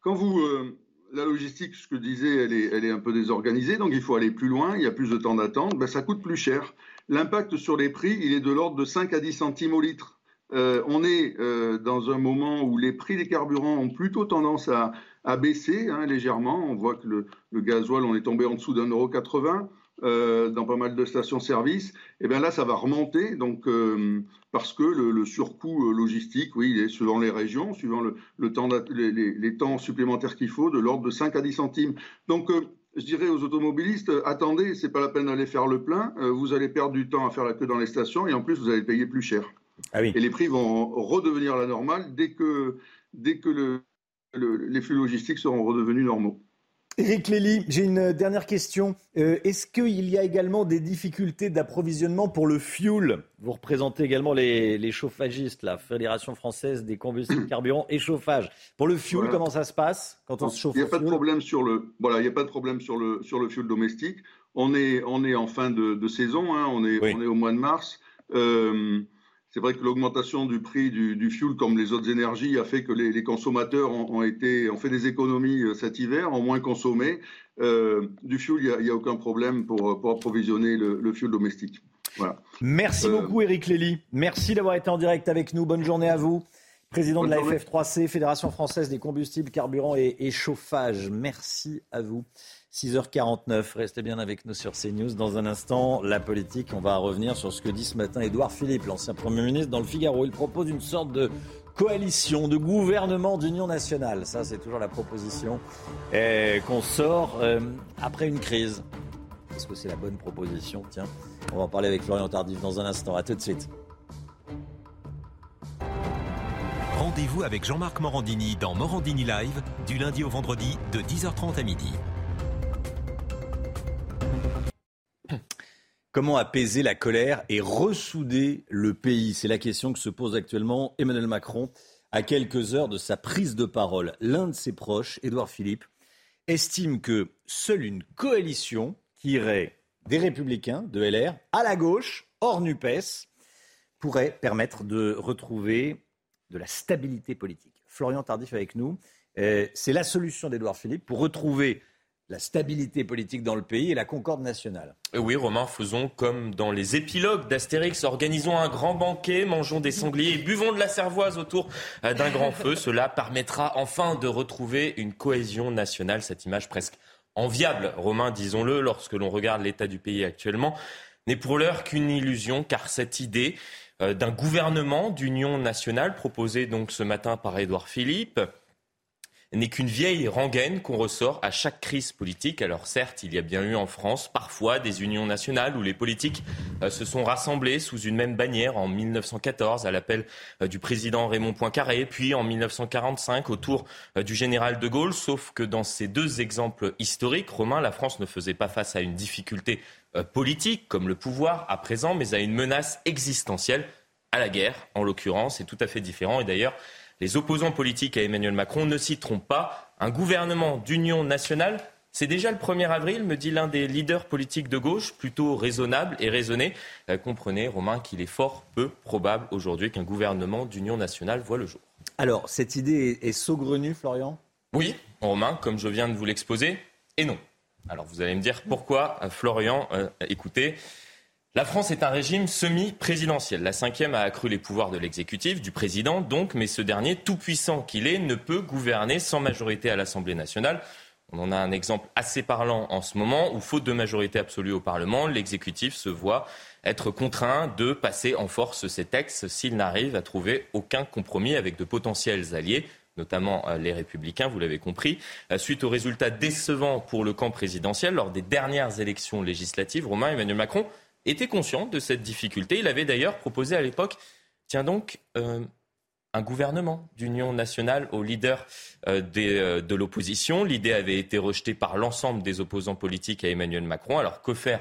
quand vous... Euh, la logistique, ce que je disais, elle est, elle est, un peu désorganisée, donc il faut aller plus loin, il y a plus de temps d'attente, ben ça coûte plus cher l'impact sur les prix, il est de l'ordre de 5 à 10 centimes au litre. Euh, on est euh, dans un moment où les prix des carburants ont plutôt tendance à, baisser hein, légèrement. On voit que le, gasoil, on est tombé en dessous d'un euro 80 euh, dans pas mal de stations-service. Et eh bien là, ça va remonter, donc parce que le, surcoût logistique, oui, il est suivant les régions, suivant le, les, les, temps supplémentaires qu'il faut, de l'ordre de 5 à 10 centimes. Donc je dirais aux automobilistes, euh, attendez, c'est pas la peine d'aller faire le plein, euh, vous allez perdre du temps à faire la queue dans les stations et en plus vous allez payer plus cher. Ah et les prix vont redevenir la normale dès que, dès que le, les flux logistiques seront redevenus normaux. Éric Lély, j'ai une dernière question. Euh, est-ce qu'il y a également des difficultés d'approvisionnement pour le fuel? Vous représentez également les, chauffagistes, la Fédération française des combustibles carburants et chauffage. Pour le fuel, comment ça se passe quand on se chauffe Il n'y a pas de problème sur le voilà, il n'y a pas de problème sur le sur le fuel domestique. On est on est en fin de, saison, hein. on est on est au mois de mars. Euh, c'est vrai que l'augmentation du prix du, du, fuel, comme les autres énergies, a fait que les, consommateurs ont, été, ont fait des économies euh, cet hiver, ont moins consommé. Euh, du fuel, il n'y a, aucun problème pour, pour approvisionner le, le, fuel domestique. Voilà. Merci euh, beaucoup, Eric Lély. Merci d'avoir été en direct avec nous. Bonne journée à vous. Président de la FF3C, Fédération française des combustibles, carburants et, et chauffage. Merci à vous. 6h49, restez bien avec nous sur CNews. Dans un instant, la politique, on va revenir sur ce que dit ce matin Édouard Philippe, l'ancien Premier ministre, dans le Figaro. Il propose une sorte de coalition, de gouvernement d'union nationale. Ça, c'est toujours la proposition qu'on sort euh, après une crise. Est-ce que c'est la bonne proposition? Tiens, on va en parler avec Florian Tardif dans un instant. À tout de suite. Rendez-vous avec Jean-Marc Morandini dans Morandini Live, du lundi au vendredi, de 10h30 à midi. Comment apaiser la colère et ressouder le pays C'est la question que se pose actuellement Emmanuel Macron à quelques heures de sa prise de parole. L'un de ses proches, Édouard Philippe, estime que seule une coalition qui irait des républicains, de LR, à la gauche, hors NUPES, pourrait permettre de retrouver de la stabilité politique. Florian Tardif avec nous. Euh, c'est la solution d'Édouard Philippe pour retrouver la stabilité politique dans le pays et la concorde nationale. Oui, Romain, faisons comme dans les épilogues d'Astérix, organisons un grand banquet, mangeons des sangliers buvons de la cervoise autour euh, d'un grand feu. Cela permettra enfin de retrouver une cohésion nationale, cette image presque enviable, Romain, disons-le, lorsque l'on regarde l'état du pays actuellement, n'est pour l'heure qu'une illusion, car cette idée euh, d'un gouvernement d'union nationale proposée donc ce matin par Édouard Philippe, n'est qu'une vieille rengaine qu'on ressort à chaque crise politique. Alors certes, il y a bien eu en France parfois des unions nationales où les politiques euh, se sont rassemblés sous une même bannière en 1914 à l'appel euh, du président Raymond Poincaré, puis en 1945 autour euh, du général de Gaulle, sauf que dans ces deux exemples historiques, Romain, la France ne faisait pas face à une difficulté politique comme le pouvoir à présent, mais à une menace existentielle, à la guerre en l'occurrence, c'est tout à fait différent. Et d'ailleurs, les opposants politiques à Emmanuel Macron ne citeront pas un gouvernement d'union nationale. C'est déjà le 1er avril, me dit l'un des leaders politiques de gauche, plutôt raisonnable et raisonné. Euh, comprenez, Romain, qu'il est fort peu probable aujourd'hui qu'un gouvernement d'union nationale voit le jour. Alors, cette idée est, saugrenue, Florian? Oui, Romain, comme je viens de vous l'exposer, et non. Alors, vous allez me dire pourquoi, euh, Florian, euh, écoutez, La France est un régime semi-présidentiel. La cinquième a accru les pouvoirs de l'exécutif, du président donc, mais ce dernier, tout puissant qu'il est, ne peut gouverner sans majorité à l'Assemblée nationale. On en a un exemple assez parlant en ce moment où, faute de majorité absolue au Parlement, l'exécutif se voit être contraint de passer en force ces textes s'il n'arrive à trouver aucun compromis avec de potentiels alliés notamment euh, les républicains, vous l'avez compris. Euh, suite aux résultats décevants pour le camp présidentiel lors des dernières élections législatives, Romain Emmanuel Macron était conscient de cette difficulté. Il avait d'ailleurs proposé à l'époque, tiens donc, euh, un gouvernement d'union nationale aux leaders euh, euh, de l'opposition. L'idée avait été rejetée par l'ensemble des opposants politiques à Emmanuel Macron. Alors que faire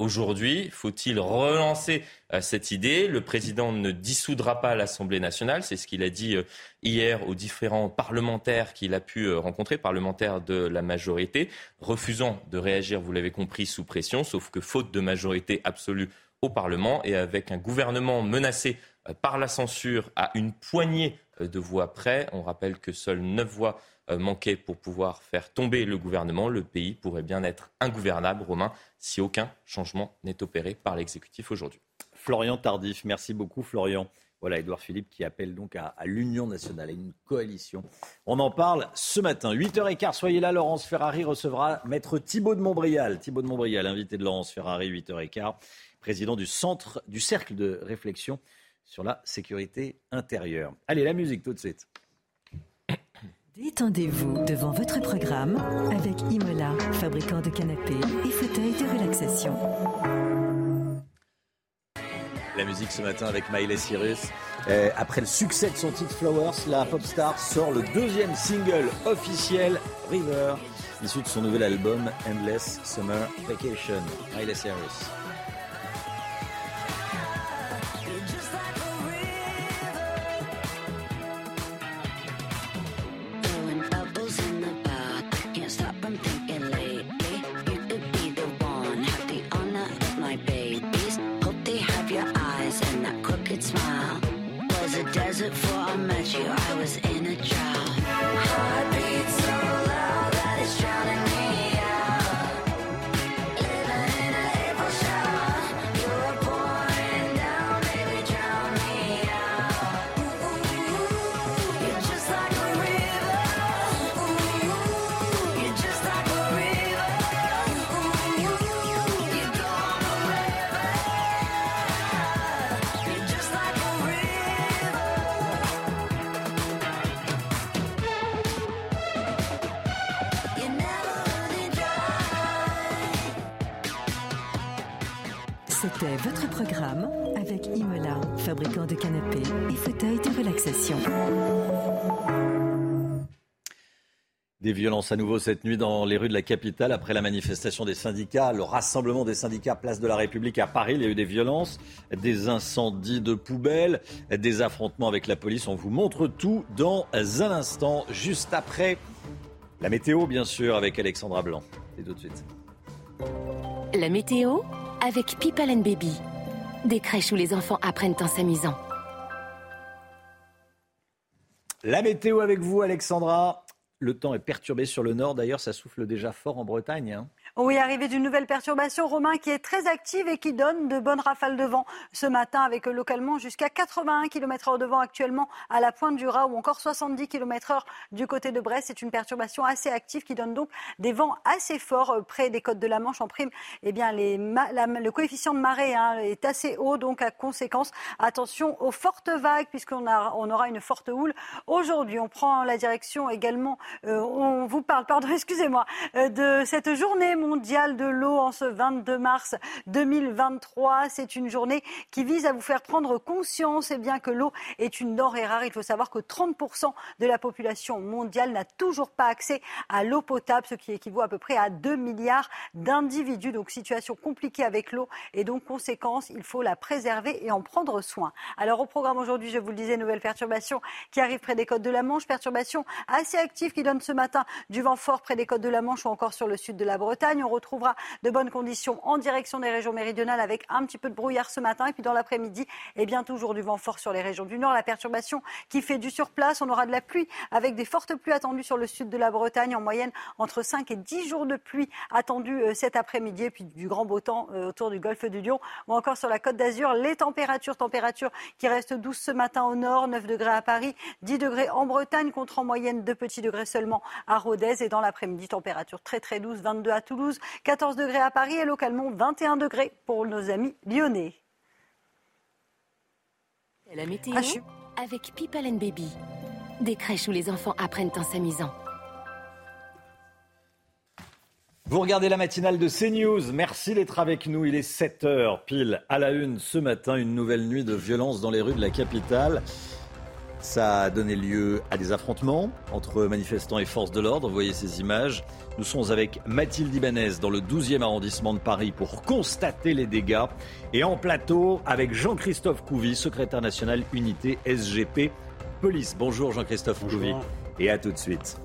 Aujourd'hui, faut-il relancer cette idée? Le président ne dissoudra pas l'Assemblée nationale, c'est ce qu'il a dit hier aux différents parlementaires qu'il a pu rencontrer, parlementaires de la majorité, refusant de réagir, vous l'avez compris, sous pression, sauf que faute de majorité absolue au Parlement et avec un gouvernement menacé euh, par la censure à une poignée euh, de voix près, on rappelle que seules neuf voix euh, manquaient pour pouvoir faire tomber le gouvernement, le pays pourrait bien être ingouvernable, Romain, si aucun changement n'est opéré par l'exécutif aujourd'hui. Florian Tardif, merci beaucoup Florian. Voilà, Édouard Philippe qui appelle donc à, l'Union nationale, à une coalition. On en parle ce matin. 8h15, soyez là. Laurence Ferrari recevra Maître Thibault de Montbrial. Thibault de Montbrial, invité de Laurence Ferrari, 8h15, président du centre, du cercle de réflexion sur la sécurité intérieure. Allez, la musique tout de suite. Détendez-vous devant votre programme avec Imola, fabricant de canapés et fauteuils de relaxation. La musique ce matin avec Miley Cyrus. Euh, après le succès de son titre Flowers, la pop star sort le deuxième single officiel, River, issu de son nouvel album Endless Summer Vacation. Miley Cyrus. Des violences à nouveau cette nuit dans les rues de la capitale après la manifestation des syndicats, le rassemblement des syndicats Place de la République à Paris. Il y a eu des violences, des incendies de poubelles, des affrontements avec la police. On vous montre tout dans un instant, juste après la météo, bien sûr, avec Alexandra Blanc. Et tout de suite. La météo avec People and Baby. Des crèches où les enfants apprennent en s'amusant. La météo avec vous, Alexandra. Le temps est perturbé sur le nord. D'ailleurs, ça souffle déjà fort en Bretagne. Hein. Oui, arrivée d'une nouvelle perturbation, Romain, qui est très active et qui donne de bonnes rafales de vent ce matin, avec localement jusqu'à 81 km/h de vent actuellement à la pointe du Raz ou encore 70 km/h du côté de Brest. C'est une perturbation assez active qui donne donc des vents assez forts euh, près des côtes de la Manche. En prime, eh bien, le coefficient de marée hein, est assez haut, donc à conséquence, attention aux fortes vagues, puisqu'on on aura une forte houle. Aujourd'hui, on prend la direction également, euh, on vous parle, pardon, excusez-moi, euh, de cette journée mondiale de l'eau en ce 22 mars 2023. C'est une journée qui vise à vous faire prendre conscience et eh bien que l'eau est une denrée rare. Il faut savoir que 30% de la population mondiale n'a toujours pas accès à l'eau potable, ce qui équivaut à peu près à 2 milliards d'individus. Donc situation compliquée avec l'eau et donc conséquence, il faut la préserver et en prendre soin. Alors au programme aujourd'hui, je vous le disais, nouvelle perturbation qui arrive près des côtes de la Manche, perturbation assez active qui donne ce matin du vent fort près des côtes de la Manche ou encore sur le sud de la Bretagne. On retrouvera de bonnes conditions en direction des régions méridionales avec un petit peu de brouillard ce matin. Et puis dans l'après-midi, eh bien toujours du vent fort sur les régions du nord. La perturbation qui fait du surplace. On aura de la pluie avec des fortes pluies attendues sur le sud de la Bretagne. En moyenne, entre 5 et 10 jours de pluie attendus euh, cet après-midi. Et puis du grand beau temps euh, autour du golfe du Lion ou encore sur la côte d'Azur. Les températures, températures qui restent douces ce matin au nord, 9 degrés à Paris, 10 degrés en Bretagne contre en moyenne 2 petits degrés seulement à Rodez. Et dans l'après-midi, température très très douce, 22 à Toulouse, 14 degrés à Paris et localement 21 degrés pour nos amis lyonnais. La météo avec People and Baby. Des crèches où les enfants apprennent en s'amusant. Vous regardez la matinale de CNews. Merci d'être avec nous. Il est 7h pile à la une ce matin. Une nouvelle nuit de violence dans les rues de la capitale. Ça a donné lieu à des affrontements entre manifestants et forces de l'ordre. Vous voyez ces images. Nous sommes avec Mathilde Ibanez dans le 12e arrondissement de Paris pour constater les dégâts. Et en plateau avec Jean-Christophe Couvi, secrétaire national unité SGP Police. Bonjour Jean-Christophe Couvi. Et à tout de suite.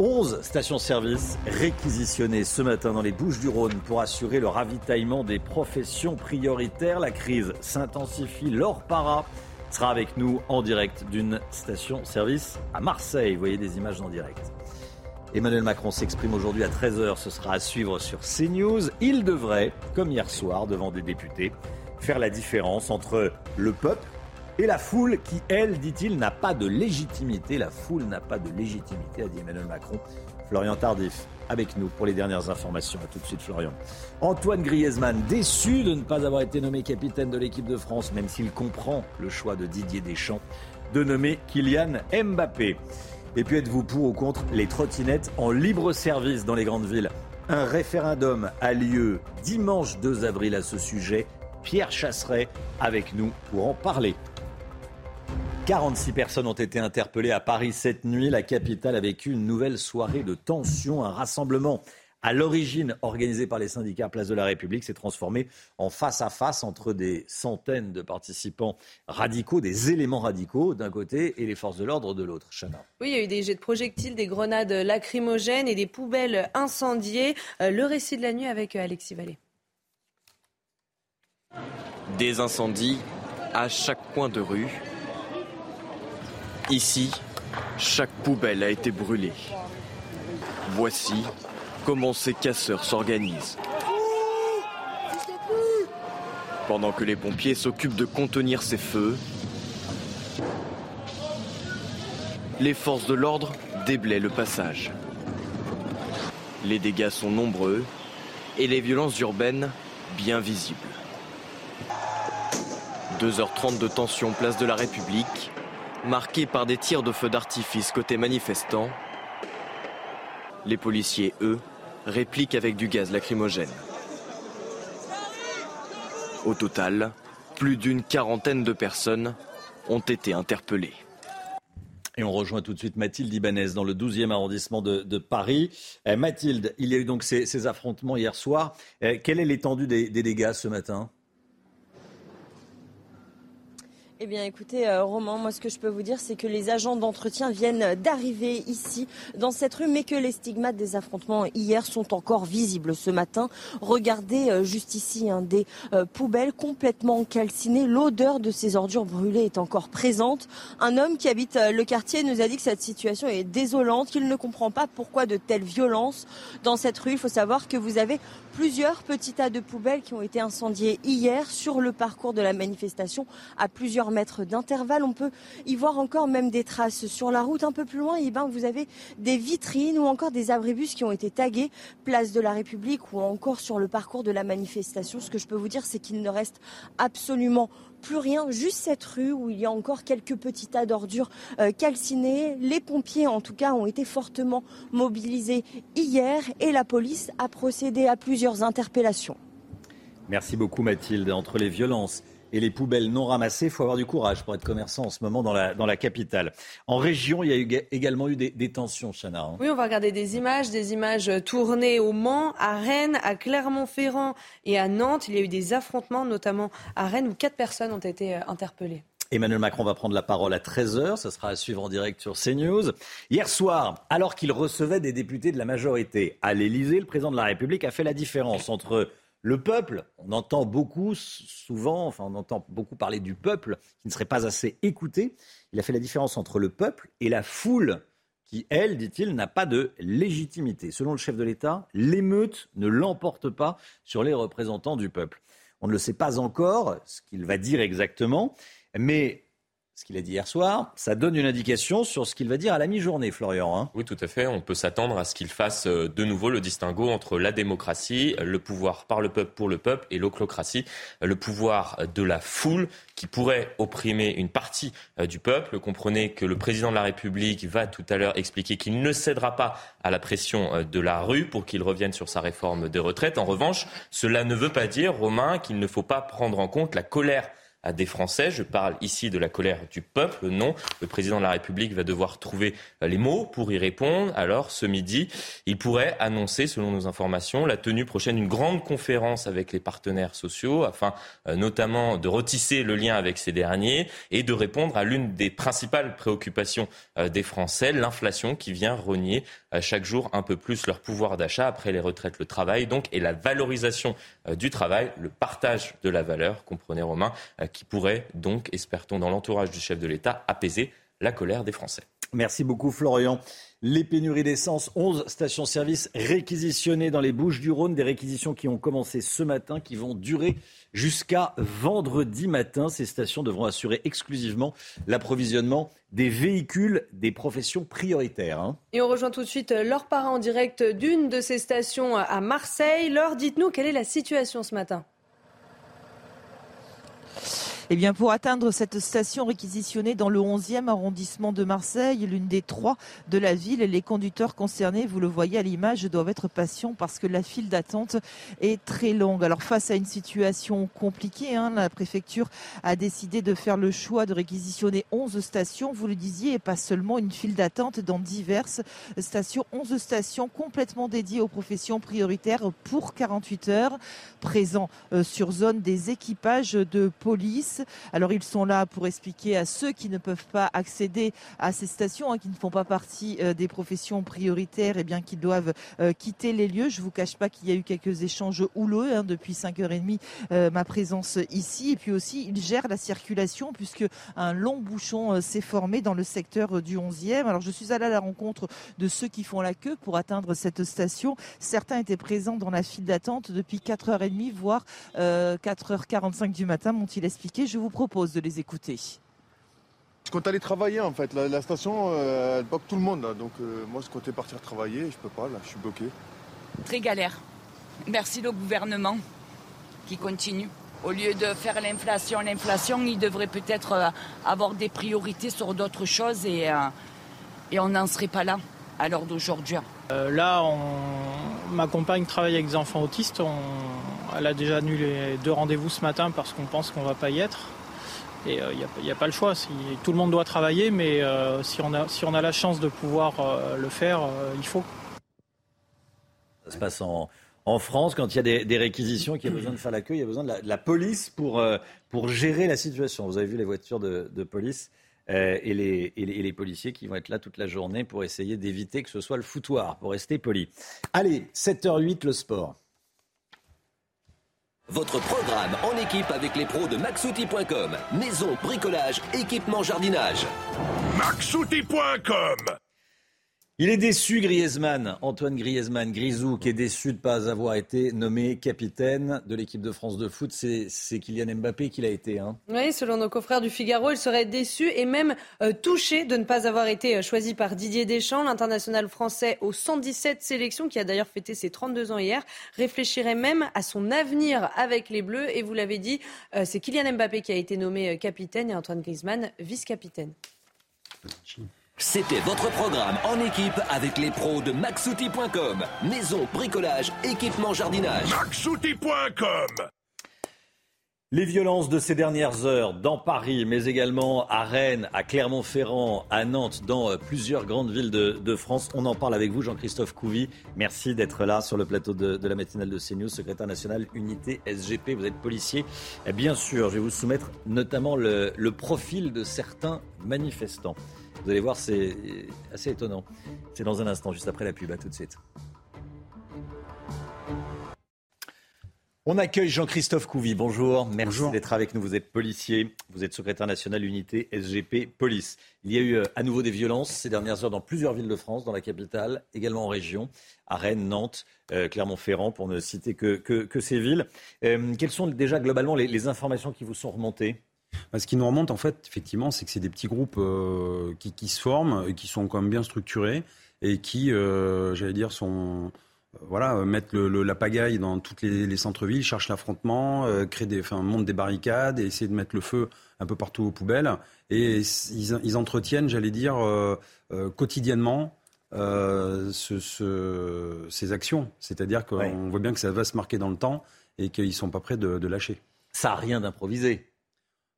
11 stations-service réquisitionnées ce matin dans les Bouches-du-Rhône pour assurer le ravitaillement des professions prioritaires. La crise s'intensifie. Laure Para sera avec nous en direct d'une station-service à Marseille. Vous voyez des images en direct. Emmanuel Macron s'exprime aujourd'hui à 13h. Ce sera à suivre sur CNews. Il devrait, comme hier soir devant des députés, faire la différence entre le peuple et la foule qui, elle, dit-il, n'a pas de légitimité. La foule n'a pas de légitimité, a dit Emmanuel Macron. Florian Tardif, avec nous pour les dernières informations. A tout de suite, Florian. Antoine Griezmann, déçu de ne pas avoir été nommé capitaine de l'équipe de France, même s'il comprend le choix de Didier Deschamps de nommer Kylian Mbappé. Et puis êtes-vous pour ou contre les trottinettes en libre service dans les grandes villes? Un référendum a lieu dimanche 2 avril à ce sujet. Pierre Chasseret avec nous pour en parler. 46 personnes ont été interpellées à Paris cette nuit. La capitale a vécu une nouvelle soirée de tension. Un rassemblement à l'origine organisé par les syndicats Place de la République s'est transformé en face à face entre des centaines de participants radicaux, des éléments radicaux d'un côté et les forces de l'ordre de l'autre. Chana. Oui, il y a eu des jets de projectiles, des grenades lacrymogènes et des poubelles incendiées. Euh, le récit de la nuit avec euh, Alexis Vallée. Des incendies à chaque coin de rue Ici, chaque poubelle a été brûlée. Voici comment ces casseurs s'organisent. Pendant que les pompiers s'occupent de contenir ces feux, les forces de l'ordre déblaient le passage. Les dégâts sont nombreux et les violences urbaines bien visibles. 2h30 de tension place de la République, marquée par des tirs de feu d'artifice côté manifestants. Les policiers, eux, répliquent avec du gaz lacrymogène. Au total, plus d'une quarantaine de personnes ont été interpellées. Et on rejoint tout de suite Mathilde Ibanez dans le 12e arrondissement de, Paris. Euh, Mathilde, il y a eu donc ces, affrontements hier soir. Euh, quelle est l'étendue des dégâts ce matin? Eh bien, écoutez, euh, Romain, moi, ce que je peux vous dire, c'est que les agents d'entretien viennent d'arriver ici, dans cette rue, mais que les stigmates des affrontements hier sont encore visibles ce matin. Regardez euh, juste ici, hein, des euh, poubelles complètement calcinées. L'odeur de ces ordures brûlées est encore présente. Un homme qui habite le quartier nous a dit que cette situation est désolante, qu'il ne comprend pas pourquoi de telles violences dans cette rue. Il faut savoir que vous avez plusieurs petits tas de poubelles qui ont été incendiés hier sur le parcours de la manifestation à plusieurs mètres d'intervalle. On peut y voir encore même des traces sur la route. Un peu plus loin, eh ben, vous avez des vitrines ou encore des abribus qui ont été tagués place de la République ou encore sur le parcours de la manifestation. Ce que je peux vous dire, c'est qu'il ne reste absolument plus rien, juste cette rue où il y a encore quelques petits tas d'ordures euh, calcinées. Les pompiers, en tout cas, ont été fortement mobilisés hier et la police a procédé à plusieurs interpellations. Merci beaucoup Mathilde. Entre les violences et les poubelles non ramassées. Il faut avoir du courage pour être commerçant en ce moment dans la, dans la capitale. En région, il y a eu, également eu des, tensions, Chana. Hein. Oui, on va regarder des images, des images tournées au Mans, à Rennes, à Clermont-Ferrand et à Nantes. Il y a eu des affrontements, notamment à Rennes, où quatre personnes ont été euh, interpellées. Emmanuel Macron va prendre la parole à 13h, ça sera à suivre en direct sur CNews. Hier soir, alors qu'il recevait des députés de la majorité à l'Élysée, le président de la République a fait la différence entre le peuple, on entend beaucoup souvent, enfin on entend beaucoup parler du peuple qui ne serait pas assez écouté. Il a fait la différence entre le peuple et la foule qui, elle, dit-il, n'a pas de légitimité. Selon le chef de l'État, l'émeute ne l'emporte pas sur les représentants du peuple. On ne le sait pas encore, ce qu'il va dire exactement, mais ce qu'il a dit hier soir, ça donne une indication sur ce qu'il va dire à la mi-journée, Florian. Hein. oui, tout à fait. On peut s'attendre à ce qu'il fasse euh, de nouveau le distinguo entre la démocratie, le pouvoir par le peuple pour le peuple, et l'oclocratie, le pouvoir de la foule qui pourrait opprimer une partie euh, du peuple. Comprenez que le président de la République va tout à l'heure expliquer qu'il ne cédera pas à la pression euh, de la rue pour qu'il revienne sur sa réforme des retraites. En revanche, cela ne veut pas dire, Romain, qu'il ne faut pas prendre en compte la colère à des Français. Je parle ici de la colère du peuple. Non, le président de la République va devoir trouver les mots pour y répondre. Alors, ce midi, il pourrait annoncer, selon nos informations, la tenue prochaine d'une grande conférence avec les partenaires sociaux, afin euh, notamment de retisser le lien avec ces derniers et de répondre à l'une des principales préoccupations euh, des Français, l'inflation qui vient renier euh, chaque jour un peu plus leur pouvoir d'achat après les retraites, le travail, donc, et la valorisation du travail, le partage de la valeur, comprenez Romain, qui pourrait donc, espère-t-on, dans l'entourage du chef de l'État, apaiser la colère des Français. Merci beaucoup Florian. Les pénuries d'essence, 11 stations-service réquisitionnées dans les Bouches du Rhône, des réquisitions qui ont commencé ce matin, qui vont durer jusqu'à vendredi matin. Ces stations devront assurer exclusivement l'approvisionnement des véhicules des professions prioritaires. Hein. Et on rejoint tout de suite Laure Parra en direct d'une de ces stations à Marseille. Laure, dites-nous quelle est la situation ce matin? Uh, eh bien, pour atteindre cette station réquisitionnée dans le 11e arrondissement de Marseille, l'une des trois de la ville, les conducteurs concernés, vous le voyez à l'image, doivent être patients parce que la file d'attente est très longue. Alors, face à une situation compliquée, hein, la préfecture a décidé de faire le choix de réquisitionner 11 stations, vous le disiez, et pas seulement une file d'attente dans diverses stations. 11 stations complètement dédiées aux professions prioritaires pour 48 heures, présents euh, sur zone des équipages de police alors ils sont là pour expliquer à ceux qui ne peuvent pas accéder à ces stations, hein, qui ne font pas partie euh, des professions prioritaires, et eh bien qu'ils doivent euh, quitter les lieux. Je vous cache pas qu'il y a eu quelques échanges houleux hein, depuis 5h30 euh, ma présence ici. Et puis aussi, ils gèrent la circulation puisque un long bouchon s'est formé dans le secteur du 11e. Alors je suis allée à la rencontre de ceux qui font la queue pour atteindre cette station. Certains étaient présents dans la file d'attente depuis 4h30, voire 4h45 du matin, m'ont-ils expliqué je vous propose de les écouter. Je compte aller travailler en fait. La, station, euh, elle bloque tout le monde. Donc euh, moi, je comptais partir travailler. Je peux pas, là, je suis bloqué. Très galère. Merci le gouvernement qui continue. Au lieu de faire l'inflation, l'inflation, il devrait peut-être euh, avoir des priorités sur d'autres choses et, et on n'en serait pas là à l'heure d'aujourd'hui. là, ma compagne travaille avec des enfants autistes. Elle a déjà annulé deux rendez-vous ce matin parce qu'on pense qu'on va pas y être. Et il euh, n'y a, pas le choix. tout le monde doit travailler, mais euh, si, on a, la chance de pouvoir euh, le faire, il faut. Ça se passe en, France, quand il y a des, réquisitions, qu'il y a besoin de faire la queue, il y a besoin de la, police pour, gérer la situation. Vous avez vu les voitures de, police et, les, policiers qui vont être là toute la journée pour essayer d'éviter que ce soit le foutoir, pour rester poli. Allez, 7h08, le sport. Votre programme en équipe avec les pros de maxouti.com. Maison, bricolage, équipement, jardinage. maxouti.com il est déçu, Griezmann, Antoine Griezmann, Grisou, qui est déçu de ne pas avoir été nommé capitaine de l'équipe de France de foot. C'est Kylian Mbappé qui l'a été. Hein. Oui, selon nos confrères du Figaro, il serait déçu et même euh, touché de ne pas avoir été euh, choisi par Didier Deschamps, l'international français aux 117 sélections, qui a d'ailleurs fêté ses 32 ans hier, réfléchirait même à son avenir avec les Bleus. Et vous l'avez dit, euh, c'est Kylian Mbappé qui a été nommé capitaine et Antoine Griezmann vice-capitaine. C'était votre programme en équipe avec les pros de maxouti.com. Maison, bricolage, équipement, jardinage. maxouti.com Les violences de ces dernières heures dans Paris, mais également à Rennes, à Clermont-Ferrand, à Nantes, dans euh, plusieurs grandes villes de, France. On en parle avec vous, Jean-Christophe Couvi. Merci d'être là sur le plateau de, la matinale de CNews, secrétaire national unité SGP. Vous êtes policier. Et bien sûr, je vais vous soumettre notamment le, le profil de certains manifestants. Vous allez voir, c'est assez étonnant. C'est dans un instant, juste après la pub. À tout de suite. On accueille Jean-Christophe Couvi. Bonjour. Merci d'être avec nous. Vous êtes policier. Vous êtes secrétaire national unité SGP Police. Il y a eu euh, à nouveau des violences ces dernières heures dans plusieurs villes de France, dans la capitale, également en région, à Rennes, Nantes, euh, Clermont-Ferrand, pour ne citer que, que, ces villes. Euh, quelles sont déjà globalement les, informations qui vous sont remontées? Ce qui nous remonte, en fait, effectivement, c'est que c'est des petits groupes qui, qui, se forment et qui sont quand même bien structurés et qui, j'allais dire, sont, voilà, euh, mettre la pagaille dans toutes les, centres-villes, cherchent l'affrontement, euh, créent des, enfin, montent des barricades et essayer de mettre le feu un peu partout aux poubelles. Et ils, entretiennent, j'allais dire, euh, quotidiennement ces actions. C'est-à-dire qu'on voit bien que ça va se marquer dans le temps et qu'ils ne sont pas prêts de, de lâcher. Ça n'a rien d'improvisé.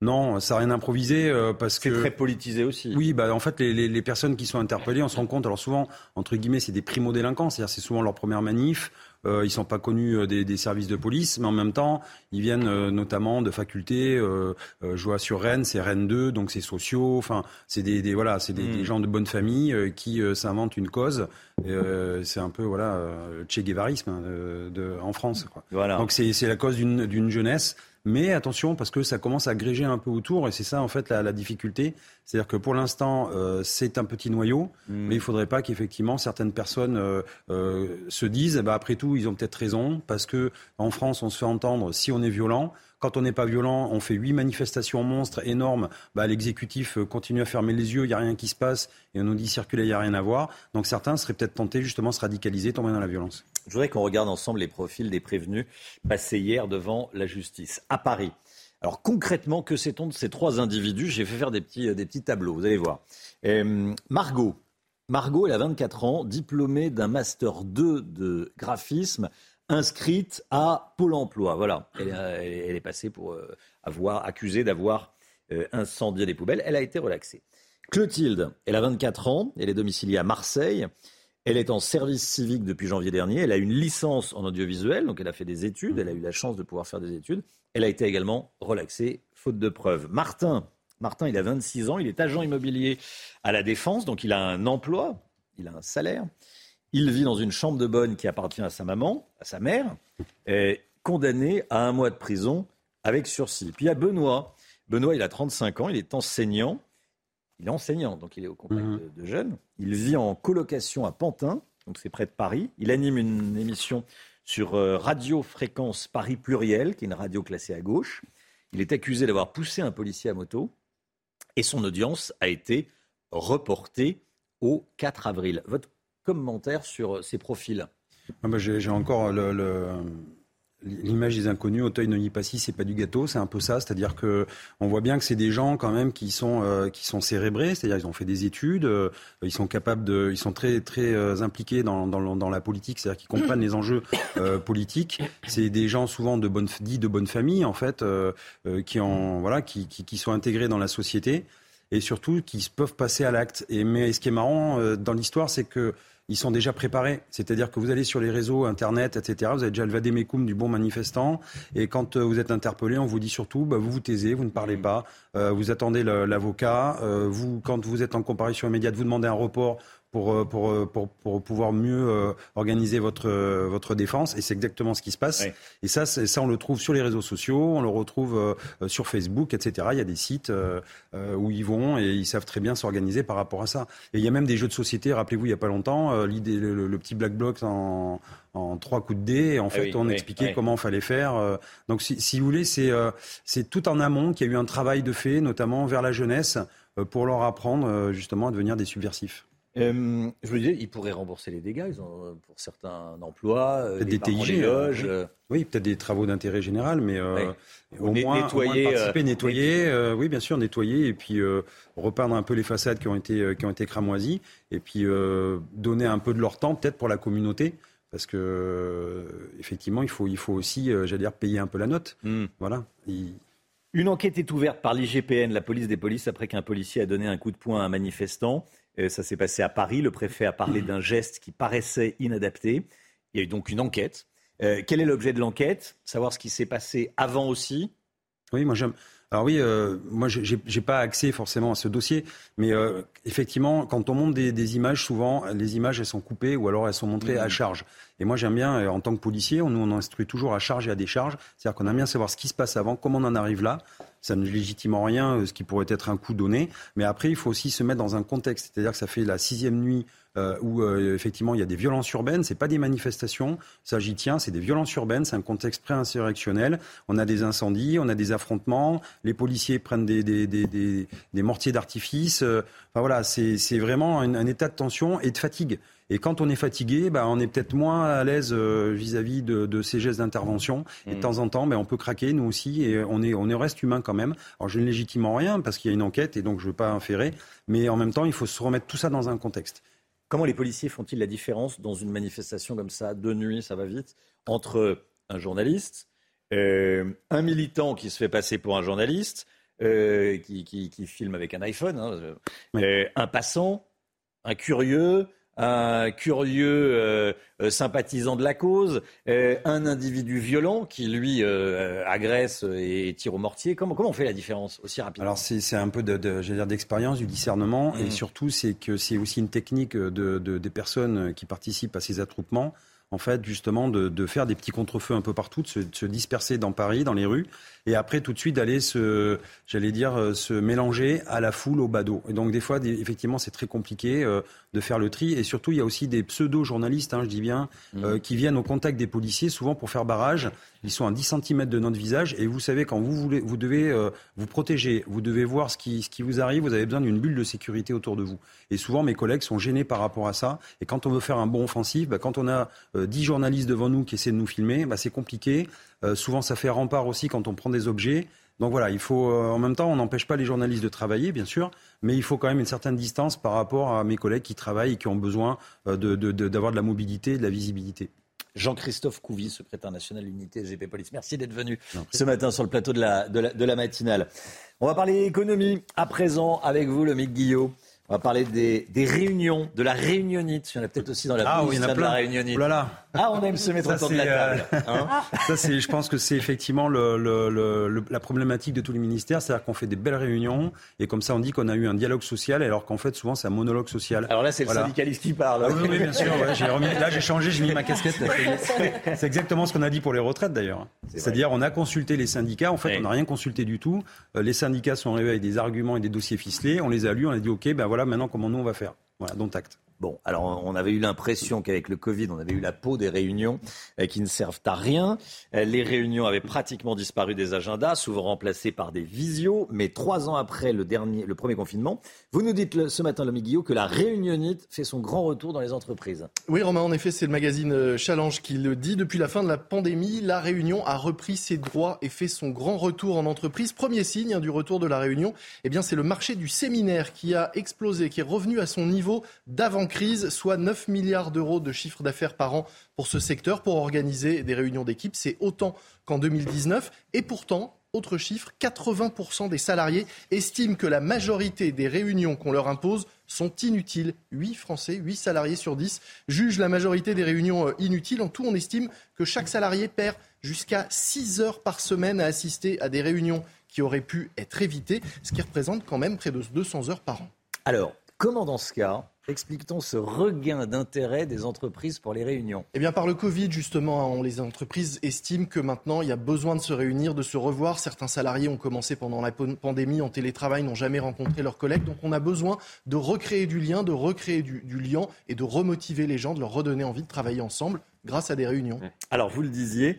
Non, ça n'a rien improvisé euh, parce que c'est très politisé aussi. Oui, bah en fait les, personnes qui sont interpellées, on se rend compte. Alors souvent, entre guillemets, c'est des primo délinquants, c'est-à-dire c'est souvent leur première manif. Euh, ils sont pas connus euh, des, services de police, mais en même temps, ils viennent euh, notamment de facultés. je vois sur Rennes, c'est Rennes 2, donc c'est sociaux. Enfin, c'est des, voilà, c'est des, hmm. gens de bonne famille qui s'inventent une cause. c'est un peu voilà, le Che Guevarisme hein, de, en France. Quoi. Voilà. Donc c'est la cause d'une jeunesse mais attention, parce que ça commence à gréger un peu autour, et c'est ça en fait la, difficulté. C'est-à-dire que pour l'instant, euh, c'est un petit noyau, mm. mais il ne faudrait pas qu'effectivement certaines personnes euh, euh, se disent, eh ben, après tout, ils ont peut-être raison, parce que en France, on se fait entendre si on est violent. Quand on n'est pas violent, on fait huit manifestations monstres énormes. Bah, L'exécutif continue à fermer les yeux, il n'y a rien qui se passe, et on nous dit circuler, il n'y a rien à voir. Donc certains seraient peut-être tentés justement de se radicaliser, tomber dans la violence. Je voudrais qu'on regarde ensemble les profils des prévenus passés hier devant la justice à Paris. Alors concrètement, que sait-on de ces trois individus? J'ai fait faire des petits, des petits tableaux, vous allez voir. Euh, Margot. Margot, elle a 24 ans, diplômée d'un master 2 de graphisme, inscrite à Pôle emploi. Voilà, elle, est passée pour euh, avoir accusée d'avoir euh, incendié des poubelles. Elle a été relaxée. Clotilde, elle a 24 ans, elle est domiciliée à Marseille. Elle est en service civique depuis janvier dernier. Elle a une licence en audiovisuel, donc elle a fait des études. Elle a eu la chance de pouvoir faire des études. Elle a été également relaxée, faute de preuves. Martin, Martin, il a 26 ans. Il est agent immobilier à la Défense, donc il a un emploi, il a un salaire. Il vit dans une chambre de bonne qui appartient à sa maman, à sa mère, est condamné à un mois de prison avec sursis. Puis il y a Benoît. Benoît, il a 35 ans, il est enseignant. Il est enseignant, donc il est au contact mhm. de, jeunes. Il vit en colocation à Pantin, donc c'est près de Paris. Il anime une émission sur euh, Radio Fréquence Paris Pluriel, qui est une radio classée à gauche. Il est accusé d'avoir poussé un policier à moto et son audience a été reportée au 4 avril. Votre commentaire sur ces profils ah bah, J'ai encore le, l'image des inconnus, Auteuil, Neuilly, Passy, c'est pas du gâteau, c'est un peu ça. C'est-à-dire que on voit bien que c'est des gens quand même qui sont euh, qui sont cérébrés, c'est-à-dire ils ont fait des études, euh, ils sont capables de, ils sont très très euh, impliqués dans, dans, la politique, c'est-à-dire qu'ils comprennent les enjeux politiques. C'est des gens souvent de bonne dits de bonne famille en fait, qui voilà qui, qui sont intégrés dans la société et surtout qui peuvent passer à l'acte. Et mais ce qui est marrant dans l'histoire, c'est que ils sont déjà préparés. C'est-à-dire que vous allez sur les réseaux, Internet, etc. Vous avez déjà le vadémécum du bon manifestant. Et quand euh, vous êtes interpellé, on vous dit surtout, bah, vous vous taisez, vous ne parlez pas, euh, vous attendez l'avocat. Euh, vous, quand vous êtes en comparution immédiate, vous demandez un report pour, euh, pour, euh, pour, pour pouvoir mieux euh, organiser votre, votre défense. Et c'est exactement ce qui se passe. Et ça, ça, on le trouve sur les réseaux sociaux, on le retrouve sur Facebook, etc. Il y a des sites où ils vont et ils savent très bien s'organiser par rapport à ça. Et il y a même des jeux de société, rappelez-vous, il n'y a pas longtemps, l'idée, le, petit Black Bloc en, en trois coups de dés. Et en ah fait, on expliquait comment il fallait faire. Donc, si, si vous voulez, c'est c'est tout en amont qu'il y a eu un travail de fait, notamment vers la jeunesse, pour leur apprendre justement à devenir des subversifs. Euh, je veux dire, ils pourraient rembourser les dégâts. Ils ont, euh, pour certains emplois, euh, des, des TIG, loges. oui, peut-être des travaux d'intérêt général, mais au, moins, nettoyer, participer, nettoyer. oui, bien sûr, nettoyer et puis repeindre un peu les façades qui ont été qui ont été cramoisies et puis donner un peu de leur temps, peut-être pour la communauté. Parce que effectivement, il faut, il faut aussi, j'allais dire, payer un peu la note. Hmm. Voilà. Une enquête est ouverte par l'IGPN, la police des polices, après qu'un policier a donné un coup de poing à un manifestant. Euh, ça s'est passé à Paris. Le préfet a parlé d'un geste qui paraissait inadapté. Il y a eu donc une enquête. Euh, quel est l'objet de l'enquête? Savoir ce qui s'est passé avant aussi? Oui, moi j'aime. Alors oui, euh, moi j'ai pas accès forcément à ce dossier, mais euh, effectivement, quand on monte des, images, souvent les images elles sont coupées ou alors elles sont montrées à mmh. charge. Et moi j'aime bien, en tant que policier, nous on instruit toujours à charge et à décharge, c'est-à-dire qu'on aime bien savoir ce qui se passe avant, comment on en arrive là. Ça ne légitime en rien ce qui pourrait être un coup donné, mais après il faut aussi se mettre dans un contexte, c'est-à-dire que ça fait la sixième nuit euh, où euh, effectivement il y a des violences urbaines. C'est pas des manifestations, ça j'y tiens, c'est des violences urbaines, c'est un contexte pré-insurrectionnel. On a des incendies, on a des affrontements, les policiers prennent des, mortiers d'artifice. Euh, enfin voilà, c'est vraiment un, état de tension et de fatigue. Et quand on est fatigué, bah, on est peut-être moins à l'aise vis-à-vis de, de, ces gestes d'intervention. Et de mmh. temps en temps, bah, on peut craquer, nous aussi, et on, est, on est reste humain quand même. Alors je ne légitime en rien parce qu'il y a une enquête et donc je ne veux pas inférer. Mais en même temps, il faut se remettre tout ça dans un contexte. Comment les policiers font-ils la différence dans une manifestation comme ça, de nuit, ça va vite, entre un journaliste, euh, un militant qui se fait passer pour un journaliste, euh, qui, filme avec un iPhone, hein, euh, un passant, un curieux, un curieux euh, euh, sympathisant de la cause, euh, un individu violent qui lui agresse et tire au mortier. Comment, comment on fait la différence aussi rapidement Alors c'est un peu de, dire d'expérience, du discernement, et mmh. surtout c'est que c'est aussi une technique de, des personnes qui participent à ces attroupements en fait, justement, de, faire des petits contrefeux un peu partout, de se, disperser dans Paris, dans les rues, et après tout de suite d'aller se, j'allais dire, se mélanger à la foule, au badaud. Et donc des fois, effectivement, c'est très compliqué de faire le tri. Et surtout, il y a aussi des pseudo-journalistes, hein, je dis bien, mmh. euh, qui viennent au contact des policiers, souvent pour faire barrage. Ils sont à 10 cm de notre visage. Et vous savez, quand vous, voulez, vous devez euh, vous protéger, vous devez voir ce qui, ce qui vous arrive, vous avez besoin d'une bulle de sécurité autour de vous. Et souvent, mes collègues sont gênés par rapport à ça. Et quand on veut faire un bon offensif, bah, quand on a euh, 10 journalistes devant nous qui essaient de nous filmer, bah, c'est compliqué. Euh, souvent, ça fait rempart aussi quand on prend des objets. Donc voilà, il faut, en même temps, on n'empêche pas les journalistes de travailler, bien sûr, mais il faut quand même une certaine distance par rapport à mes collègues qui travaillent et qui ont besoin euh, d'avoir de, la mobilité de la visibilité. Jean-Christophe Couvi, secrétaire national de l'unité SGP Police. Merci d'être venu ce matin sur le plateau de la, de la, matinale. On va parler économie à présent avec vous, le Mick Guillot. On va parler des, réunions, de la réunionite. Il y en a peut-être aussi dans la ah, oui, il y en a plein. de la réunionite. Oh là Ah, on aime se mettre autour de la table. Euh, hein ça, c'est, je pense que c'est effectivement le, le, la problématique de tous les ministères. C'est-à-dire qu'on fait des belles réunions et comme ça, on dit qu'on a eu un dialogue social alors qu'en fait, souvent, c'est un monologue social. Alors là, c'est le syndicaliste qui parle. Ah oui, bien sûr. j'ai remis, là, j'ai changé, j'ai mis ma casquette. C'est exactement ce qu'on a dit pour les retraites d'ailleurs. C'est-à-dire, on a consulté les syndicats. En fait, on n'a rien consulté du tout. Euh, les syndicats sont arrivés avec des arguments et des dossiers ficelés. On les a lus. On a dit, OK, ben voilà maintenant comment nous on va faire? Voilà, dont acte. Bon, alors on avait eu l'impression qu'avec le Covid, on avait eu la peau des réunions euh, qui ne servent à rien. Euh, les réunions avaient pratiquement disparu des agendas, souvent remplacés par des visios. Mais trois ans après le, dernier, le premier confinement, vous nous dites ce matin, l'homme Guillaume, que la réunionite fait son grand retour dans les entreprises. Oui, Romain, en effet, c'est le magazine euh, Challenge qui le dit. Depuis la fin de la pandémie, la Réunion a repris ses droits et fait son grand retour en entreprise. Premier signe hein, du retour de la Réunion, eh bien, c'est le marché du séminaire qui a explosé, qui est revenu à son niveau d'avant crise, soit 9 milliards d'euros de chiffre d'affaires par an pour ce secteur, pour organiser des réunions d'équipe. C'est autant qu'en 2019. Et pourtant, autre chiffre, 80% des salariés estiment que la majorité des réunions qu'on leur impose sont inutiles. 8 Français, 8 salariés sur 10 jugent la majorité des réunions euh, inutiles. En tout, on estime que chaque salarié perd jusqu'à 6 heures par semaine à assister à des réunions qui auraient pu être évitées, ce qui représente quand même près de 200 heures par an. Alors, comment dans ce cas explique-t-on ce regain d'intérêt des entreprises pour les réunions? Eh bien, par le Covid, justement, les entreprises estiment que maintenant, il y a besoin de se réunir, de se revoir. Certains salariés ont commencé pendant la pandémie en télétravail, n'ont jamais rencontré leurs collègues. Donc, on a besoin de recréer du lien, de recréer du, du lien et de remotiver les gens, de leur redonner envie de travailler ensemble grâce à des réunions. Alors, vous le disiez,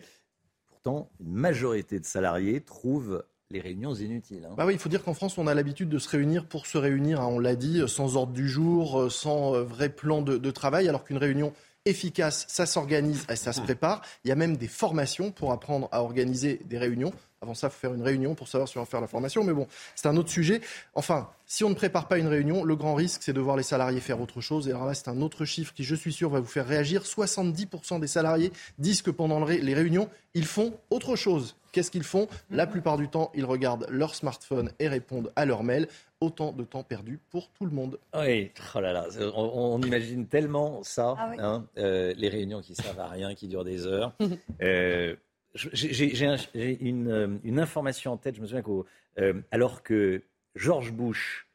pourtant, une majorité de salariés trouvent les réunions inutiles. Hein. Bah oui, il faut dire qu'en France, on a l'habitude de se réunir pour se réunir, hein, on l'a dit, sans ordre du jour, euh, sans euh, vrai plan de, travail, alors qu'une réunion efficace, ça s'organise et ça se mmh. prépare. Il y a même des formations pour apprendre à organiser des réunions. Avant ça, il faut faire une réunion pour savoir si on va faire la formation. Mais bon, c'est un autre sujet. Enfin, si on ne prépare pas une réunion, le grand risque, c'est de voir les salariés faire autre chose. Et alors là, c'est un autre chiffre qui, je suis sûr, va vous faire réagir. 70% des salariés disent que pendant les réunions, ils font autre chose. Qu'est-ce qu'ils font? La plupart du temps, ils regardent leur smartphone et répondent à leur mail. Autant de temps perdu pour tout le monde. Oui, oh là là, on, imagine tellement ça, Ah oui. hein, euh, les réunions qui servent à rien, qui durent des heures. Euh, j'ai- un- une, euh, une information en tête, je me souviens qu'au euh, alors que George Bush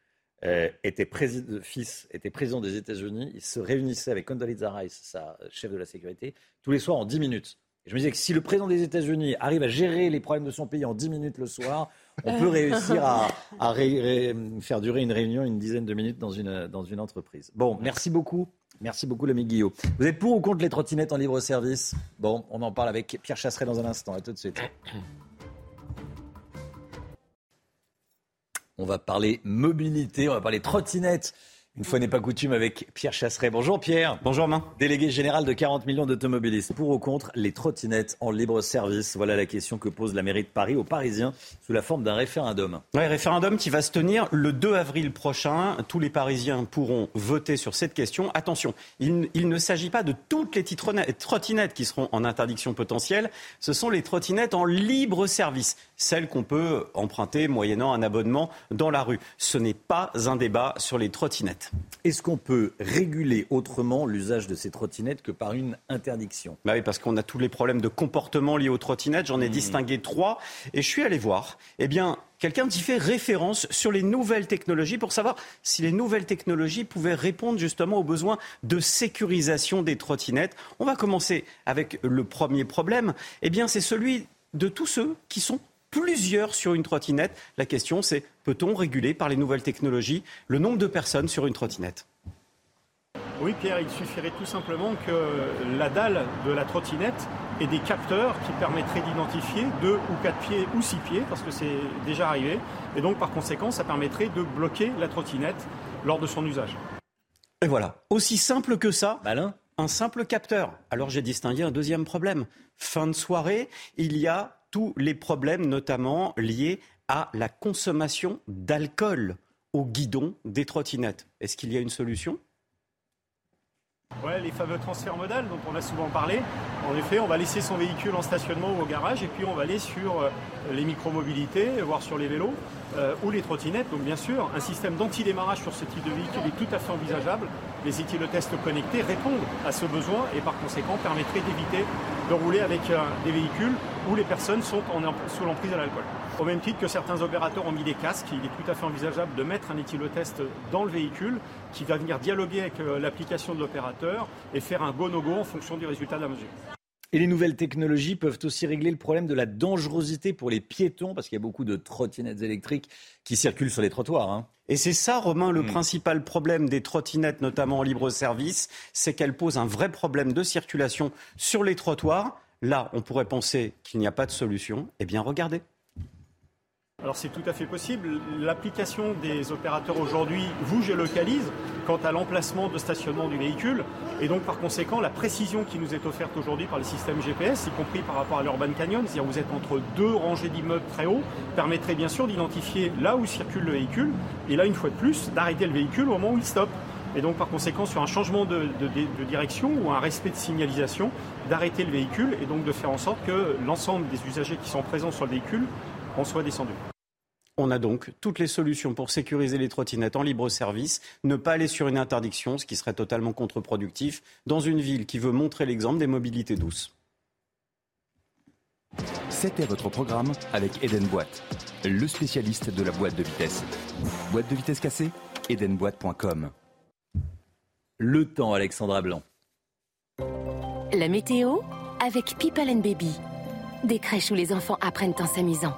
euh, était président, fils était président des États-Unis, il se réunissait avec Condoleezza Rice, sa chef de la sécurité, tous les soirs en 10 minutes. Et je me disais que si le président des États-Unis arrive à gérer les problèmes de son pays en 10 minutes le soir, on peut réussir à, à ré- ré- faire durer une réunion une dizaine de minutes dans une, dans une entreprise. Bon, merci beaucoup. Merci beaucoup, l'ami Guillaume. Vous êtes pour ou contre les trottinettes en libre service Bon, on en parle avec Pierre Chasseret dans un instant. À tout de suite. On va parler mobilité, on va parler trottinettes. Une fois n'est pas coutume avec Pierre Chasseret. Bonjour Pierre. Bonjour Main. Délégué général de 40 millions d'automobilistes. Pour ou contre les trottinettes en libre service Voilà la question que pose la mairie de Paris aux Parisiens sous la forme d'un référendum. Ouais, référendum qui va se tenir le 2 avril prochain. Tous les Parisiens pourront voter sur cette question. Attention, il, il ne s'agit pas de toutes les trottinettes qui seront en interdiction potentielle. Ce sont les trottinettes en libre service, celles qu'on peut emprunter moyennant un abonnement dans la rue. Ce n'est pas un débat sur les trottinettes. Est-ce qu'on peut réguler autrement l'usage de ces trottinettes que par une interdiction? Bah oui, parce qu'on a tous les problèmes de comportement liés aux trottinettes. J'en ai Mmh. distingué trois. Et je suis allé voir, eh bien, quelqu'un qui fait référence sur les nouvelles technologies pour savoir si les nouvelles technologies pouvaient répondre justement aux besoins de sécurisation des trottinettes. On va commencer avec le premier problème. Eh bien, c'est celui de tous ceux qui sont plusieurs sur une trottinette. La question, c'est peut-on réguler par les nouvelles technologies le nombre de personnes sur une trottinette? Oui, Pierre, il suffirait tout simplement que la dalle de la trottinette ait des capteurs qui permettraient d'identifier deux ou quatre pieds ou six pieds, parce que c'est déjà arrivé. Et donc, par conséquent, ça permettrait de bloquer la trottinette lors de son usage. Et voilà, aussi simple que ça. Un simple capteur. Alors j'ai distingué un deuxième problème. Fin de soirée, il y a tous les problèmes, notamment liés à la consommation d'alcool au guidon des trottinettes. Est-ce qu'il y a une solution? Ouais, les fameux transferts modales dont on a souvent parlé. En effet, on va laisser son véhicule en stationnement ou au garage et puis on va aller sur euh, les micromobilités, voire sur les vélos euh, ou les trottinettes. Donc bien sûr, un système d'anti-démarrage sur ce type de véhicule est tout à fait envisageable. Les éthylotests connectés répondent à ce besoin et par conséquent permettraient d'éviter de rouler avec euh, des véhicules où les personnes sont sous l'emprise de l'alcool. Au même titre que certains opérateurs ont mis des casques, il est tout à fait envisageable de mettre un éthylotest dans le véhicule qui va venir dialoguer avec euh, l'application de l'opérateur et faire un go-no-go en fonction du résultat de la mesure. Et les nouvelles technologies peuvent aussi régler le problème de la dangerosité pour les piétons, parce qu'il y a beaucoup de trottinettes électriques qui circulent sur les trottoirs. hein. Et c'est ça, Romain, le Hmm. principal problème des trottinettes, notamment en libre service, c'est qu'elles posent un vrai problème de circulation sur les trottoirs. Là, on pourrait penser qu'il n'y a pas de solution. Eh bien, regardez. Alors c'est tout à fait possible. L'application des opérateurs aujourd'hui vous géolocalise quant à l'emplacement de stationnement du véhicule et donc par conséquent la précision qui nous est offerte aujourd'hui par les systèmes GPS, y compris par rapport à l'Urban Canyon, c'est-à-dire vous êtes entre deux rangées d'immeubles très hauts, permettrait bien sûr d'identifier là où circule le véhicule et là une fois de plus d'arrêter le véhicule au moment où il stoppe. Et donc par conséquent sur un changement de direction ou un respect de signalisation, d'arrêter le véhicule et donc de faire en sorte que l'ensemble des usagers qui sont présents sur le véhicule en soient descendus. On a donc toutes les solutions pour sécuriser les trottinettes en libre service, ne pas aller sur une interdiction, ce qui serait totalement contre-productif, dans une ville qui veut montrer l'exemple des mobilités douces. C'était votre programme avec Eden Boîte, le spécialiste de la boîte de vitesse. Boîte de vitesse cassée Edenboîte.com. Le temps, Alexandra Blanc. La météo avec People and Baby. Des crèches où les enfants apprennent en s'amusant.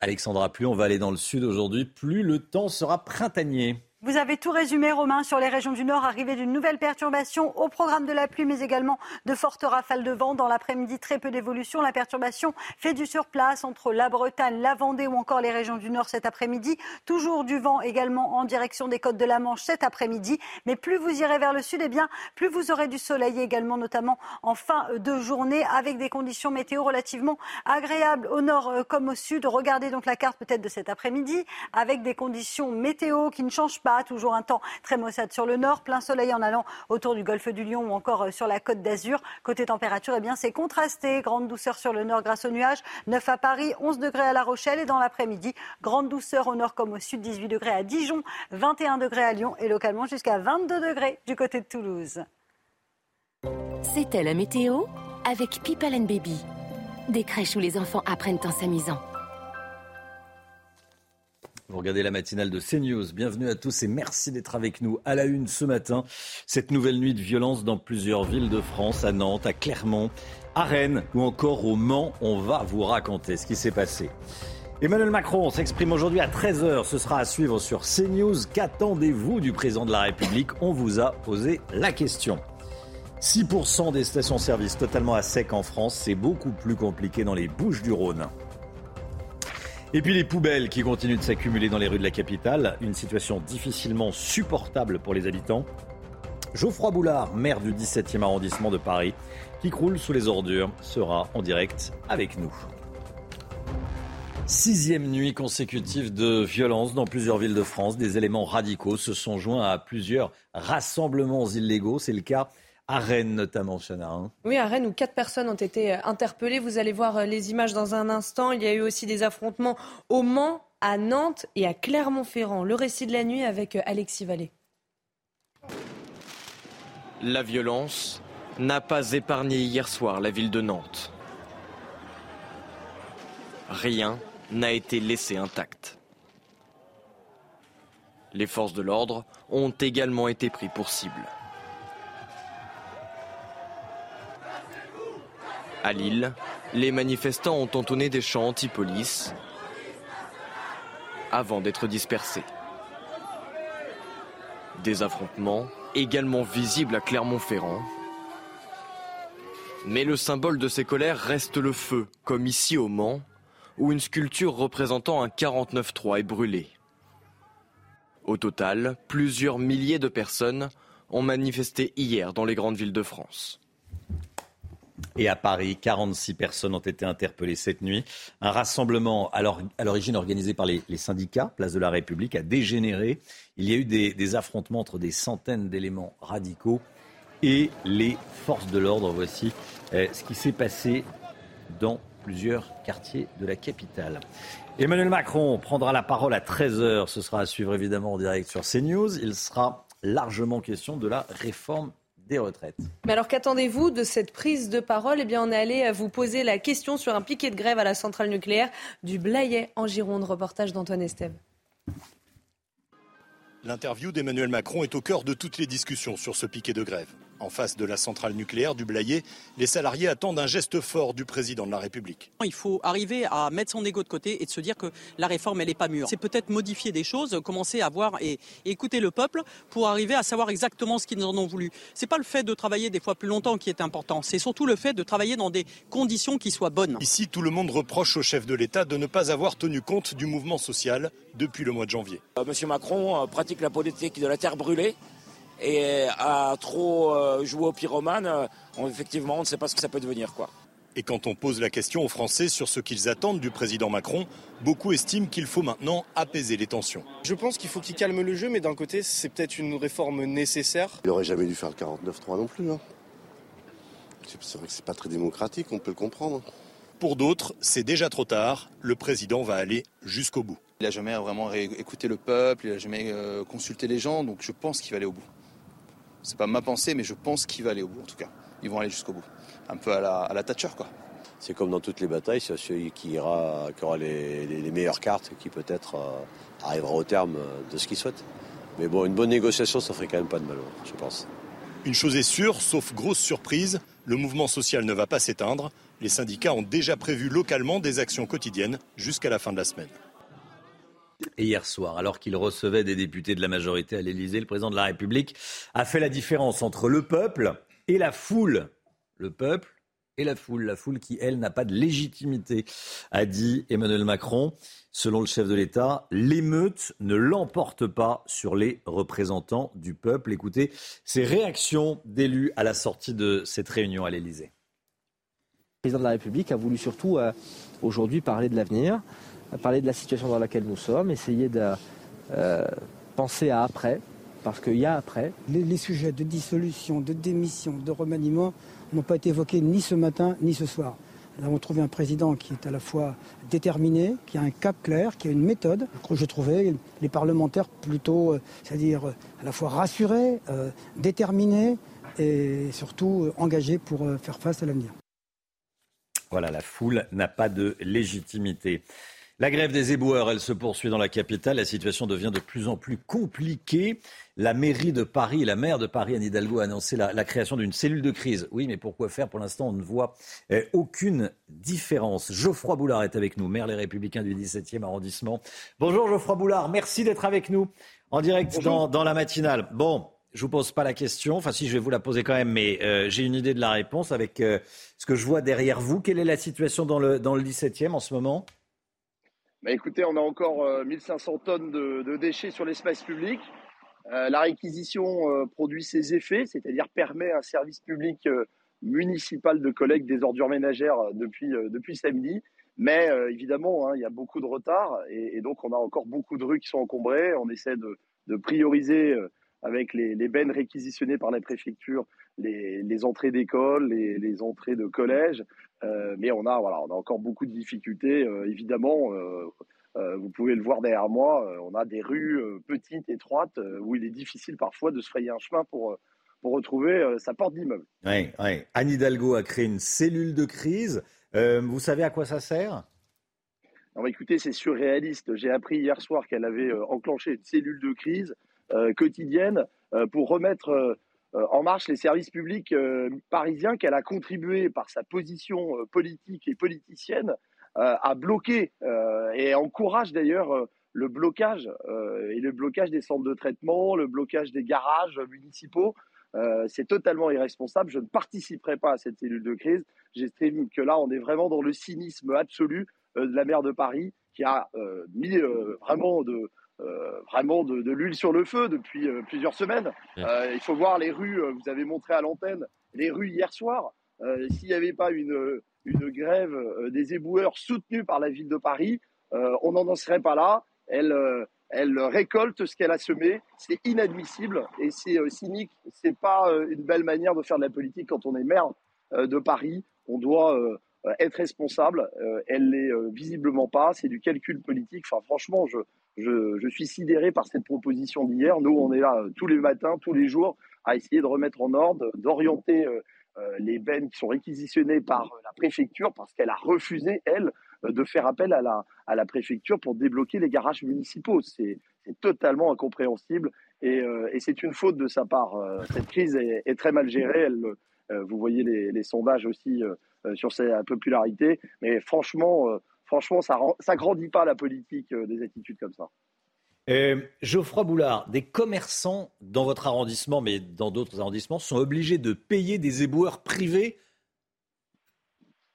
Alexandra, plus on va aller dans le sud aujourd'hui, plus le temps sera printanier. Vous avez tout résumé, Romain, sur les régions du Nord. Arrivée d'une nouvelle perturbation au programme de la pluie, mais également de fortes rafales de vent. Dans l'après-midi, très peu d'évolution. La perturbation fait du surplace entre la Bretagne, la Vendée ou encore les régions du Nord cet après-midi. Toujours du vent également en direction des côtes de la Manche cet après-midi. Mais plus vous irez vers le sud, eh bien, plus vous aurez du soleil également, notamment en fin de journée, avec des conditions météo relativement agréables au nord euh, comme au sud. Regardez donc la carte peut-être de cet après-midi, avec des conditions météo qui ne changent pas Toujours un temps très maussade sur le nord, plein soleil en allant autour du golfe du Lion ou encore euh, sur la côte d'Azur. Côté température, eh bien, c'est contrasté. Grande douceur sur le nord grâce aux nuages. 9 à Paris, 11 degrés à La Rochelle et dans l'après-midi, grande douceur au nord comme au sud, 18 degrés à Dijon, 21 degrés à Lyon et localement jusqu'à 22 degrés du côté de Toulouse. C'était la météo avec People and Baby. Des crèches où les enfants apprennent en s'amusant. Vous regardez la matinale de CNews. Bienvenue à tous et merci d'être avec nous à la une ce matin. Cette nouvelle nuit de violence dans plusieurs villes de France, à Nantes, à Clermont, à Rennes ou encore au Mans. On va vous raconter ce qui s'est passé. Emmanuel Macron s'exprime aujourd'hui à 13h. Ce sera à suivre sur CNews. Qu'attendez-vous du président de la République? On vous a posé la question. 6% des stations-service totalement à sec en France, c'est beaucoup plus compliqué dans les Bouches du Rhône. Et puis les poubelles qui continuent de s'accumuler dans les rues de la capitale, une situation difficilement supportable pour les habitants. Geoffroy Boulard, maire du 17e arrondissement de Paris, qui croule sous les ordures, sera en direct avec nous. Sixième nuit consécutive de violence dans plusieurs villes de France. Des éléments radicaux se sont joints à plusieurs rassemblements illégaux. C'est le cas à Rennes notamment, Chana. Hein. Oui, à Rennes où quatre personnes ont été euh, interpellées. Vous allez voir euh, les images dans un instant. Il y a eu aussi des affrontements au Mans, à Nantes et à Clermont-Ferrand. Le récit de la nuit avec euh, Alexis Vallée. La violence n'a pas épargné hier soir la ville de Nantes. Rien n'a été laissé intact. Les forces de l'ordre ont également été pris pour cible. À Lille, les manifestants ont entonné des chants anti-police avant d'être dispersés. Des affrontements également visibles à Clermont-Ferrand. Mais le symbole de ces colères reste le feu, comme ici au Mans, où une sculpture représentant un 49-3 est brûlée. Au total, plusieurs milliers de personnes ont manifesté hier dans les grandes villes de France. Et à Paris, 46 personnes ont été interpellées cette nuit. Un rassemblement à l'origine organisé par les, syndicats, Place de la République, a dégénéré. Il y a eu des, affrontements entre des centaines d'éléments radicaux et les forces de l'ordre. Voici eh, ce qui s'est passé dans plusieurs quartiers de la capitale. Emmanuel Macron prendra la parole à 13h. Ce sera à suivre évidemment en direct sur CNews. Il sera largement question de la réforme des retraites. Mais alors qu'attendez-vous de cette prise de parole? Eh bien, on est allé vous poser la question sur un piquet de grève à la centrale nucléaire du Blayet en Gironde. Reportage d'Antoine Estève. L'interview d'Emmanuel Macron est au cœur de toutes les discussions sur ce piquet de grève. En face de la centrale nucléaire du Blayet, les salariés attendent un geste fort du président de la République. Il faut arriver à mettre son ego de côté et de se dire que la réforme, elle n'est pas mûre. C'est peut-être modifier des choses, commencer à voir et, écouter le peuple pour arriver à savoir exactement ce qu'ils en ont voulu. C'est pas le fait de travailler des fois plus longtemps qui est important, c'est surtout le fait de travailler dans des conditions qui soient bonnes. Ici, tout le monde reproche au chef de l'État de ne pas avoir tenu compte du mouvement social depuis le mois de janvier. Euh, Monsieur Macron euh, pratique la politique de la terre brûlée et à trop euh, jouer au pyromane, euh, effectivement, on ne sait pas ce que ça peut devenir. Quoi. Et quand on pose la question aux Français sur ce qu'ils attendent du président Macron, beaucoup estiment qu'il faut maintenant apaiser les tensions. Je pense qu'il faut qu'il calme le jeu, mais d'un côté, c'est peut-être une réforme nécessaire. Il n'aurait jamais dû faire le 49-3 non plus. Hein. C'est vrai que c'est pas très démocratique, on peut le comprendre. Pour d'autres, c'est déjà trop tard. Le président va aller jusqu'au bout. Il n'a jamais vraiment écouté le peuple, il n'a jamais euh, consulté les gens, donc je pense qu'il va aller au bout. C'est pas ma pensée, mais je pense qu'il va aller au bout en tout cas. Ils vont aller jusqu'au bout. Un peu à la, à la Thatcher quoi. C'est comme dans toutes les batailles, c'est celui qui, ira, qui aura les, meilleures cartes qui peut-être euh, arrivera au terme de ce qu'il souhaite. Mais bon, une bonne négociation, ça ferait quand même pas de mal, je pense. Une chose est sûre, sauf grosse surprise, le mouvement social ne va pas s'éteindre. Les syndicats ont déjà prévu localement des actions quotidiennes jusqu'à la fin de la semaine. Hier soir, alors qu'il recevait des députés de la majorité à l'Élysée, le président de la République a fait la différence entre le peuple et la foule. Le peuple et la foule. La foule qui, elle, n'a pas de légitimité, a dit Emmanuel Macron. Selon le chef de l'État, l'émeute ne l'emporte pas sur les représentants du peuple. Écoutez ces réactions d'élus à la sortie de cette réunion à l'Élysée. Le président de la République a voulu surtout euh, aujourd'hui parler de l'avenir, parler de la situation dans laquelle nous sommes, essayer de euh, penser à après, parce qu'il y a après. Les, les, sujets de dissolution, de démission, de remaniement n'ont pas été évoqués ni ce matin ni ce soir. Nous avons trouvé un président qui est à la fois déterminé, qui a un cap clair, qui a une méthode. Je trouvais les parlementaires plutôt, euh, c'est-à-dire euh, à la fois rassurés, euh, déterminés et surtout engagés pour faire face à l'avenir. Voilà, la foule n'a pas de légitimité. La grève des éboueurs, elle se poursuit dans la capitale. La situation devient de plus en plus compliquée. La mairie de Paris, la maire de Paris, Anne Hidalgo, a annoncé la, la création d'une cellule de crise. Oui, mais pourquoi faire? Pour l'instant, on ne voit eh, aucune différence. Geoffroy Boulard est avec nous, maire Les Républicains du 17e arrondissement. Bonjour Geoffroy Boulard, merci d'être avec nous en direct dans, dans, la matinale. Bon, je vous pose pas la question, enfin si je vais vous la poser quand même, mais euh, j'ai une idée de la réponse avec euh, ce que je vois derrière vous. Quelle est la situation dans le, dans le 17e en ce moment? Bah écoutez, on a encore euh, 1500 tonnes de, déchets sur l'espace public. Euh, la réquisition euh, produit ses effets, c'est-à-dire permet un service public euh, municipal de collecte des ordures ménagères euh, depuis, depuis samedi. Mais évidemment, hein, il y a beaucoup de retard et, donc on a encore beaucoup de rues qui sont encombrées. On essaie de, prioriser avec les, les, bennes réquisitionnées par la préfecture les, les entrées d'école, les, les, entrées de collège. Euh, mais on a, voilà, on a encore beaucoup de difficultés. Euh, évidemment, euh, vous pouvez le voir derrière moi, on a des rues petites, étroites, où il est difficile parfois de se frayer un chemin pour, pour retrouver sa porte d'immeuble. Oui, oui. Anne Hidalgo a créé une cellule de crise. vous savez à quoi ça sert? Non, écoutez, c'est surréaliste. J'ai appris hier soir qu'elle avait enclenché une cellule de crise quotidienne pour remettre en marche les services publics parisiens qu'elle a contribué par sa position politique et politicienne à bloquer et encourage d'ailleurs le blocage et le blocage des centres de traitement, le blocage des garages municipaux. Euh, c'est totalement irresponsable. Je ne participerai pas à cette cellule de crise. J'estime que là, on est vraiment dans le cynisme absolu euh, de la maire de Paris qui a euh, mis vraiment de, euh, vraiment de, de l'huile sur le feu depuis euh, plusieurs semaines. Euh, il faut voir les rues, vous avez montré à l'antenne, les rues hier soir. S'il n'y avait pas une, une grève des éboueurs soutenue par la ville de Paris, on n'en serait pas là. Elle, elle récolte ce qu'elle a semé. C'est inadmissible et c'est cynique. C'est pas une belle manière de faire de la politique quand on est maire de Paris. On doit être responsable. elle l'est visiblement pas. C'est du calcul politique. Enfin, franchement, je, je, suis sidéré par cette proposition d'hier. Nous, on est là tous les matins, tous les jours, à essayer de remettre en ordre, d'orienter euh, euh les bennes qui sont réquisitionnées par la préfecture, parce qu'elle a refusé, elle, euh, de faire appel à la, à la préfecture pour débloquer les garages municipaux. C'est totalement incompréhensible et, euh, et c'est une faute de sa part. Euh, cette crise est, très mal gérée. Vous voyez les sondages aussi sur sa popularité, mais franchement franchement, ça ne grandit pas la politique euh, des attitudes comme ça. Euh, Geoffroy Boulard, des commerçants dans votre arrondissement, mais dans d'autres arrondissements, sont obligés de payer des éboueurs privés?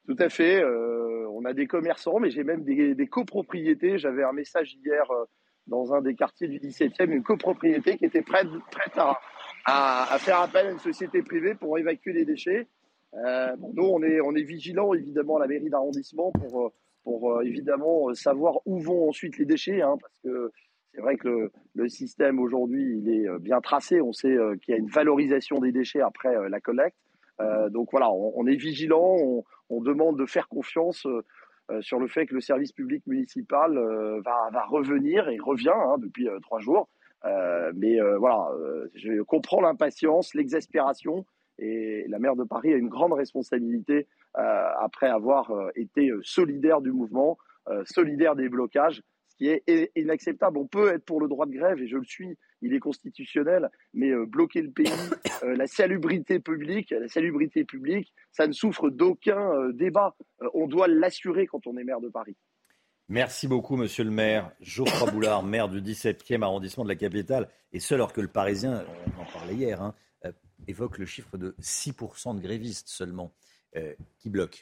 Tout à fait. Euh, on a des commerçants, mais j'ai même des, des copropriétés. J'avais un message hier euh, dans un des quartiers du 17e, une copropriété qui était prête, prête à, à, à, faire appel à une société privée pour évacuer les déchets. Euh, bon, nous, on est, on est vigilants, évidemment, à la mairie d'arrondissement pour pour euh, évidemment euh, savoir où vont ensuite les déchets, hein, parce que c'est vrai que le, le système aujourd'hui il est euh, bien tracé. On sait qu'il y a une valorisation des déchets après la collecte. Euh, donc voilà, on, on est vigilant, on, on, demande de faire confiance euh, sur le fait que le service public municipal euh, va, va, revenir et revient hein, depuis trois jours. mais voilà, je comprends l'impatience, l'exaspération, et la maire de Paris a une grande responsabilité euh, après avoir euh, été euh, solidaire du mouvement, solidaire des blocages, ce qui est inacceptable. On peut être pour le droit de grève, et je le suis, il est constitutionnel, mais bloquer le pays, la salubrité publique, la salubrité publique, ça ne souffre d'aucun débat. on doit l'assurer quand on est maire de Paris. Merci beaucoup, monsieur le maire. Geoffroy Boulard, maire du 17e arrondissement de la capitale, et seul alors que le Parisien, on en parlait hier, hein, évoque le chiffre de 6% de grévistes seulement euh, qui bloquent.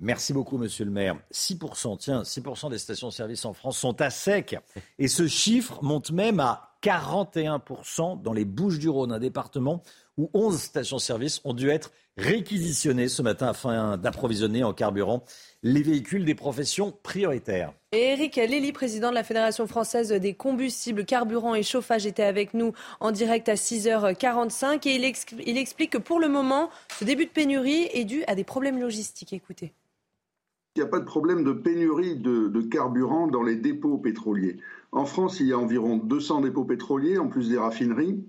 Merci beaucoup, monsieur le maire. 6%, tiens, 6% des stations-service en France sont à sec. Et ce chiffre monte même à 41% dans les Bouches-du-Rhône, un département où 11 stations-service ont dû être réquisitionnées ce matin afin d'approvisionner en carburant les véhicules des professions prioritaires. Et Eric Lély, président de la Fédération française des combustibles, carburants et chauffage, était avec nous en direct à 6h45 et il, il explique que pour le moment, ce début de pénurie est dû à des problèmes logistiques. Écoutez. Il n'y a pas de problème de pénurie de, de, carburant dans les dépôts pétroliers. En France, il y a environ 200 dépôts pétroliers, en plus des raffineries.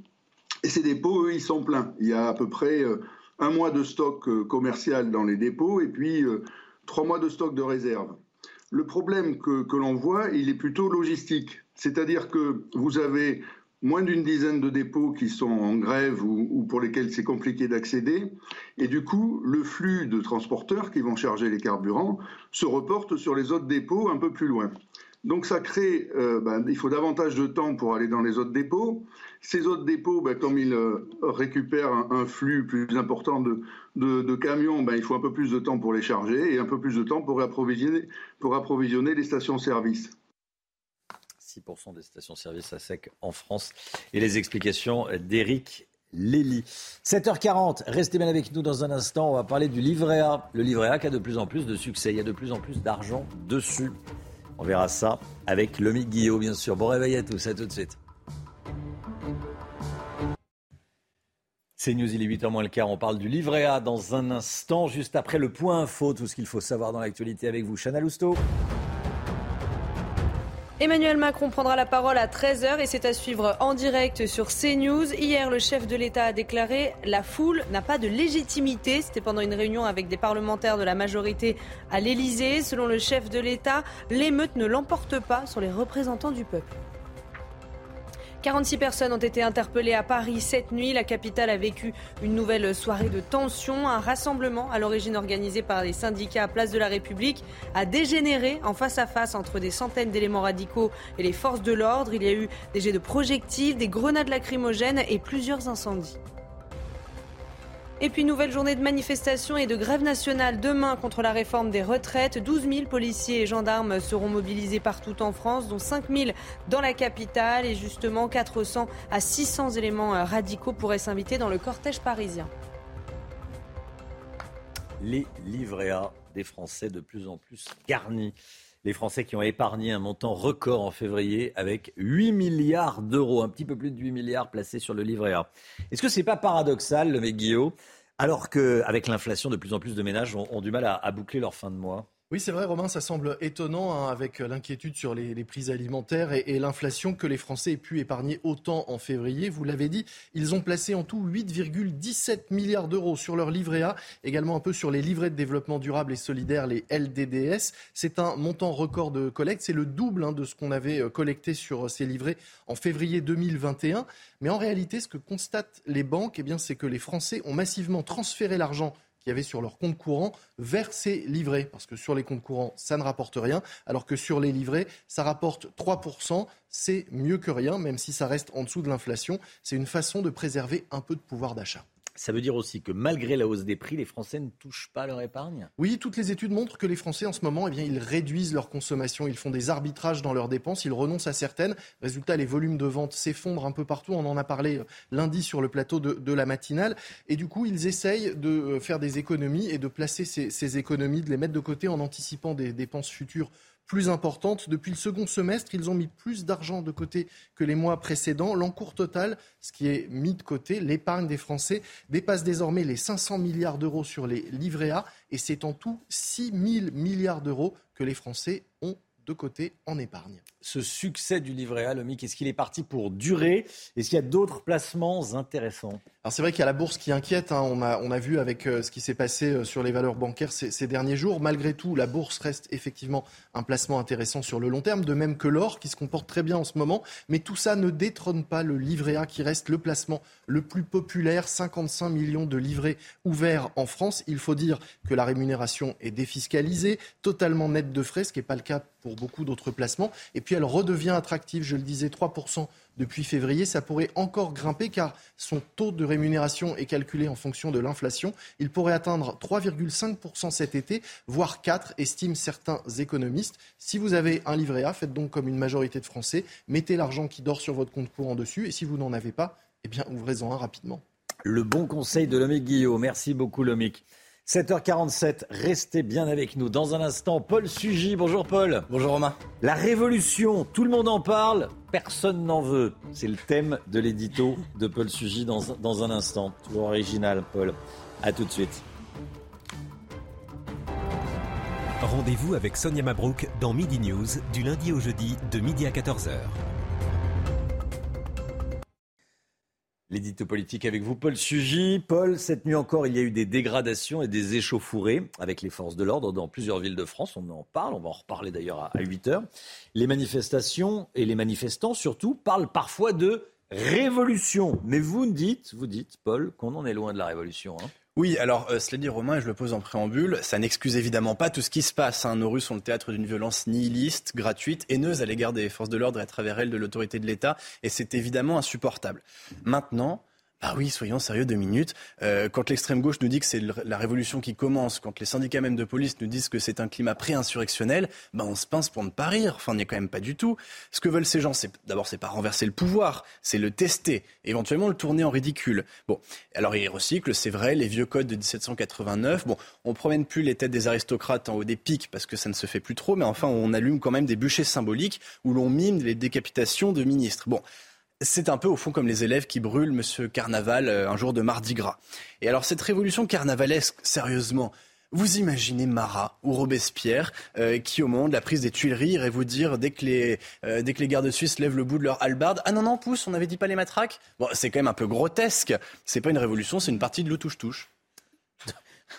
Et ces dépôts, eux, ils sont pleins. Il y a à peu près euh, un mois de stock euh, commercial dans les dépôts et puis euh, trois mois de stock de réserve. Le problème que, l'on voit, il est plutôt logistique. C'est-à-dire que vous avez moins d'une dizaine de dépôts qui sont en grève ou pour lesquels c'est compliqué d'accéder. Et du coup, le flux de transporteurs qui vont charger les carburants se reporte sur les autres dépôts un peu plus loin. Donc ça crée, euh, ben, il faut davantage de temps pour aller dans les autres dépôts. Ces autres dépôts, ben, comme ils euh, récupèrent un, un, flux plus important de, de, de camions, ben, il faut un peu plus de temps pour les charger et un peu plus de temps pour approvisionner, pour approvisionner les stations-service. 6% des stations-service à sec en France. Et les explications d'Éric Lély. 7h40, restez bien avec nous dans un instant. On va parler du livret A. Le livret A qui a de plus en plus de succès. Il y a de plus en plus d'argent dessus. On verra ça avec Lomi Guillot, bien sûr. Bon réveil à tous, à tout de suite. C'est News, il est 8h moins le quart. On parle du livret A dans un instant, juste après le point info, tout ce qu'il faut savoir dans l'actualité avec vous. Chana Lousteau. Emmanuel Macron prendra la parole à 13h et c'est à suivre en direct sur CNews. Hier, le chef de l'État a déclaré La foule n'a pas de légitimité. C'était pendant une réunion avec des parlementaires de la majorité à l'Élysée. Selon le chef de l'État, l'émeute ne l'emporte pas sur les représentants du peuple. 46 personnes ont été interpellées à Paris cette nuit. La capitale a vécu une nouvelle soirée de tension. Un rassemblement à l'origine organisé par les syndicats à Place de la République a dégénéré en face à face entre des centaines d'éléments radicaux et les forces de l'ordre. Il y a eu des jets de projectiles, des grenades lacrymogènes et plusieurs incendies. Et puis nouvelle journée de manifestation et de grève nationale demain contre la réforme des retraites. 12 000 policiers et gendarmes seront mobilisés partout en France, dont 5 000 dans la capitale. Et justement, 400 à 600 éléments radicaux pourraient s'inviter dans le cortège parisien. Les livrets des Français de plus en plus garnis. Les Français qui ont épargné un montant record en février avec 8 milliards d'euros, un petit peu plus de 8 milliards placés sur le livret A. Est-ce que c'est pas paradoxal, le mec Guillaume, alors qu'avec l'inflation, de plus en plus de ménages ont, du mal à boucler leur fin de mois? Oui, c'est vrai, Romain, ça semble étonnant hein, avec l'inquiétude sur les, prix alimentaires et, l'inflation que les Français aient pu épargner autant en février. Vous l'avez dit, ils ont placé en tout 8,17 milliards d'euros sur leur livret A, également un peu sur les livrets de développement durable et solidaire, les LDDS. C'est un montant record de collecte, c'est le double hein, de ce qu'on avait collecté sur ces livrets en février 2021. Mais en réalité, ce que constatent les banques, eh c'est que les Français ont massivement transféré l'argent qu'il y avait sur leur compte courant vers ces livrets. Parce que sur les comptes courants, ça ne rapporte rien, alors que sur les livrets, ça rapporte 3%. C'est mieux que rien, même si ça reste en dessous de l'inflation. C'est une façon de préserver un peu de pouvoir d'achat. Ça veut dire aussi que malgré la hausse des prix, les Français ne touchent pas leur épargne? Oui, toutes les études montrent que les Français en ce moment, eh ils réduisent leur consommation, ils font des arbitrages dans leurs dépenses, ils renoncent à certaines. Résultat, les volumes de vente s'effondrent un peu partout. On en a parlé lundi sur le plateau de, la matinale. Et du coup, ils essayent de faire des économies et de placer ces économies, de les mettre de côté en anticipant des dépenses futures plus importante. Depuis le second semestre, ils ont mis plus d'argent de côté que les mois précédents. L'encours total, ce qui est mis de côté, l'épargne des Français, dépasse désormais les 500 milliards d'euros sur les livrets A et c'est en tout 6 000 milliards d'euros que les Français ont de côté en épargne. Ce succès du livret A, Lomic, est-ce qu'il est parti pour durer? Est-ce qu'il y a d'autres placements intéressants? Alors c'est vrai qu'il y a la bourse qui inquiète. Hein. On, a, on a vu avec euh, ce qui s'est passé euh, sur les valeurs bancaires ces, ces, derniers jours. Malgré tout, la bourse reste effectivement un placement intéressant sur le long terme, de même que l'or qui se comporte très bien en ce moment. Mais tout ça ne détrône pas le livret A qui reste le placement le plus populaire. 55 millions de livrets ouverts en France. Il faut dire que la rémunération est défiscalisée, totalement nette de frais, ce qui n'est pas le cas pour beaucoup d'autres placements. Et puis elle redevient attractive, je le disais, 3% depuis février. Ça pourrait encore grimper car son taux de rémunération est calculé en fonction de l'inflation. Il pourrait atteindre 3,5% cet été, voire 4, estiment certains économistes. Si vous avez un livret A, faites donc comme une majorité de Français, mettez l'argent qui dort sur votre compte courant dessus et si vous n'en avez pas, eh bien ouvrez-en un rapidement. Le bon conseil de Lomic Guillaume. Merci beaucoup Lomic. 7h47, restez bien avec nous. Dans un instant, Paul Sugy. Bonjour Paul. Bonjour Romain. La révolution, tout le monde en parle, personne n'en veut. C'est le thème de l'édito de Paul Sugy dans, dans un instant. Toujours original, Paul. A tout de suite. Rendez-vous avec Sonia Mabrouk dans Midi News du lundi au jeudi de midi à 14h. L'édito politique avec vous, Paul Sugy. Paul, cette nuit encore, il y a eu des dégradations et des échauffourées avec les forces de l'ordre dans plusieurs villes de France. On en parle, on va en reparler d'ailleurs à 8 heures. Les manifestations et les manifestants surtout parlent parfois de révolution. Mais vous dites, vous dites, Paul, qu'on en est loin de la révolution. Hein. Oui, alors euh, cela dit Romain, et je le pose en préambule, ça n'excuse évidemment pas tout ce qui se passe. Hein. Nos rues sont le théâtre d'une violence nihiliste, gratuite, haineuse à l'égard des forces de l'ordre et à travers elles de l'autorité de l'État, et c'est évidemment insupportable. Maintenant, ah oui, soyons sérieux deux minutes. Euh, quand l'extrême gauche nous dit que c'est la révolution qui commence, quand les syndicats même de police nous disent que c'est un climat pré-insurrectionnel, ben on se pince pour ne pas rire. Enfin, on n'y est quand même pas du tout. Ce que veulent ces gens, c'est d'abord c'est pas renverser le pouvoir, c'est le tester, éventuellement le tourner en ridicule. Bon, alors ils recyclent, c'est vrai, les vieux codes de 1789. Bon, on promène plus les têtes des aristocrates en haut des pics parce que ça ne se fait plus trop, mais enfin on allume quand même des bûchers symboliques où l'on mime les décapitations de ministres. Bon. C'est un peu au fond comme les élèves qui brûlent Monsieur Carnaval euh, un jour de Mardi Gras. Et alors cette révolution carnavalesque, sérieusement, vous imaginez Marat ou Robespierre euh, qui, au moment de la prise des Tuileries, irait vous dire dès que les euh, dès que les gardes suisses lèvent le bout de leur hallebarde, ah non non pousse, on avait dit pas les matraques. Bon, c'est quand même un peu grotesque. C'est pas une révolution, c'est une partie de l'autouche-touche.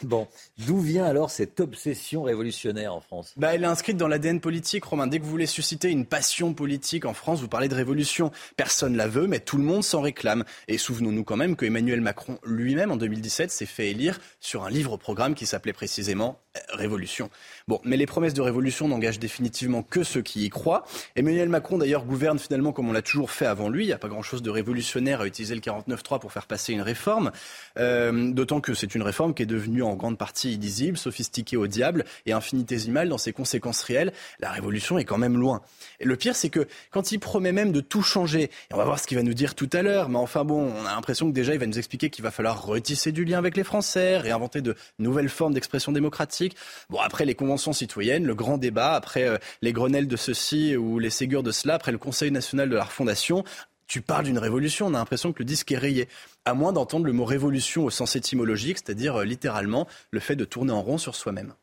Bon, d'où vient alors cette obsession révolutionnaire en France? Bah, Elle est inscrite dans l'ADN politique, Romain. Dès que vous voulez susciter une passion politique en France, vous parlez de révolution. Personne la veut, mais tout le monde s'en réclame. Et souvenons-nous quand même que Emmanuel Macron lui-même, en 2017, s'est fait élire sur un livre-programme qui s'appelait précisément euh, Révolution. Bon, mais les promesses de révolution n'engagent définitivement que ceux qui y croient. Emmanuel Macron, d'ailleurs, gouverne finalement comme on l'a toujours fait avant lui. Il n'y a pas grand-chose de révolutionnaire à utiliser le 49.3 pour faire passer une réforme. Euh, D'autant que c'est une réforme qui est devenue en grande partie illisible, sophistiquée au diable et infinitésimale dans ses conséquences réelles. La révolution est quand même loin. Et le pire, c'est que quand il promet même de tout changer, et on va voir ce qu'il va nous dire tout à l'heure, mais enfin bon, on a l'impression que déjà il va nous expliquer qu'il va falloir retisser du lien avec les Français, réinventer de nouvelles formes d'expression démocratique. Bon, après les conventions citoyennes, le grand débat, après euh, les Grenelles de ceci ou les Ségures de cela, après le Conseil national de la refondation, tu parles d'une révolution, on a l'impression que le disque est rayé. À moins d'entendre le mot révolution au sens étymologique, c'est-à-dire euh, littéralement le fait de tourner en rond sur soi-même.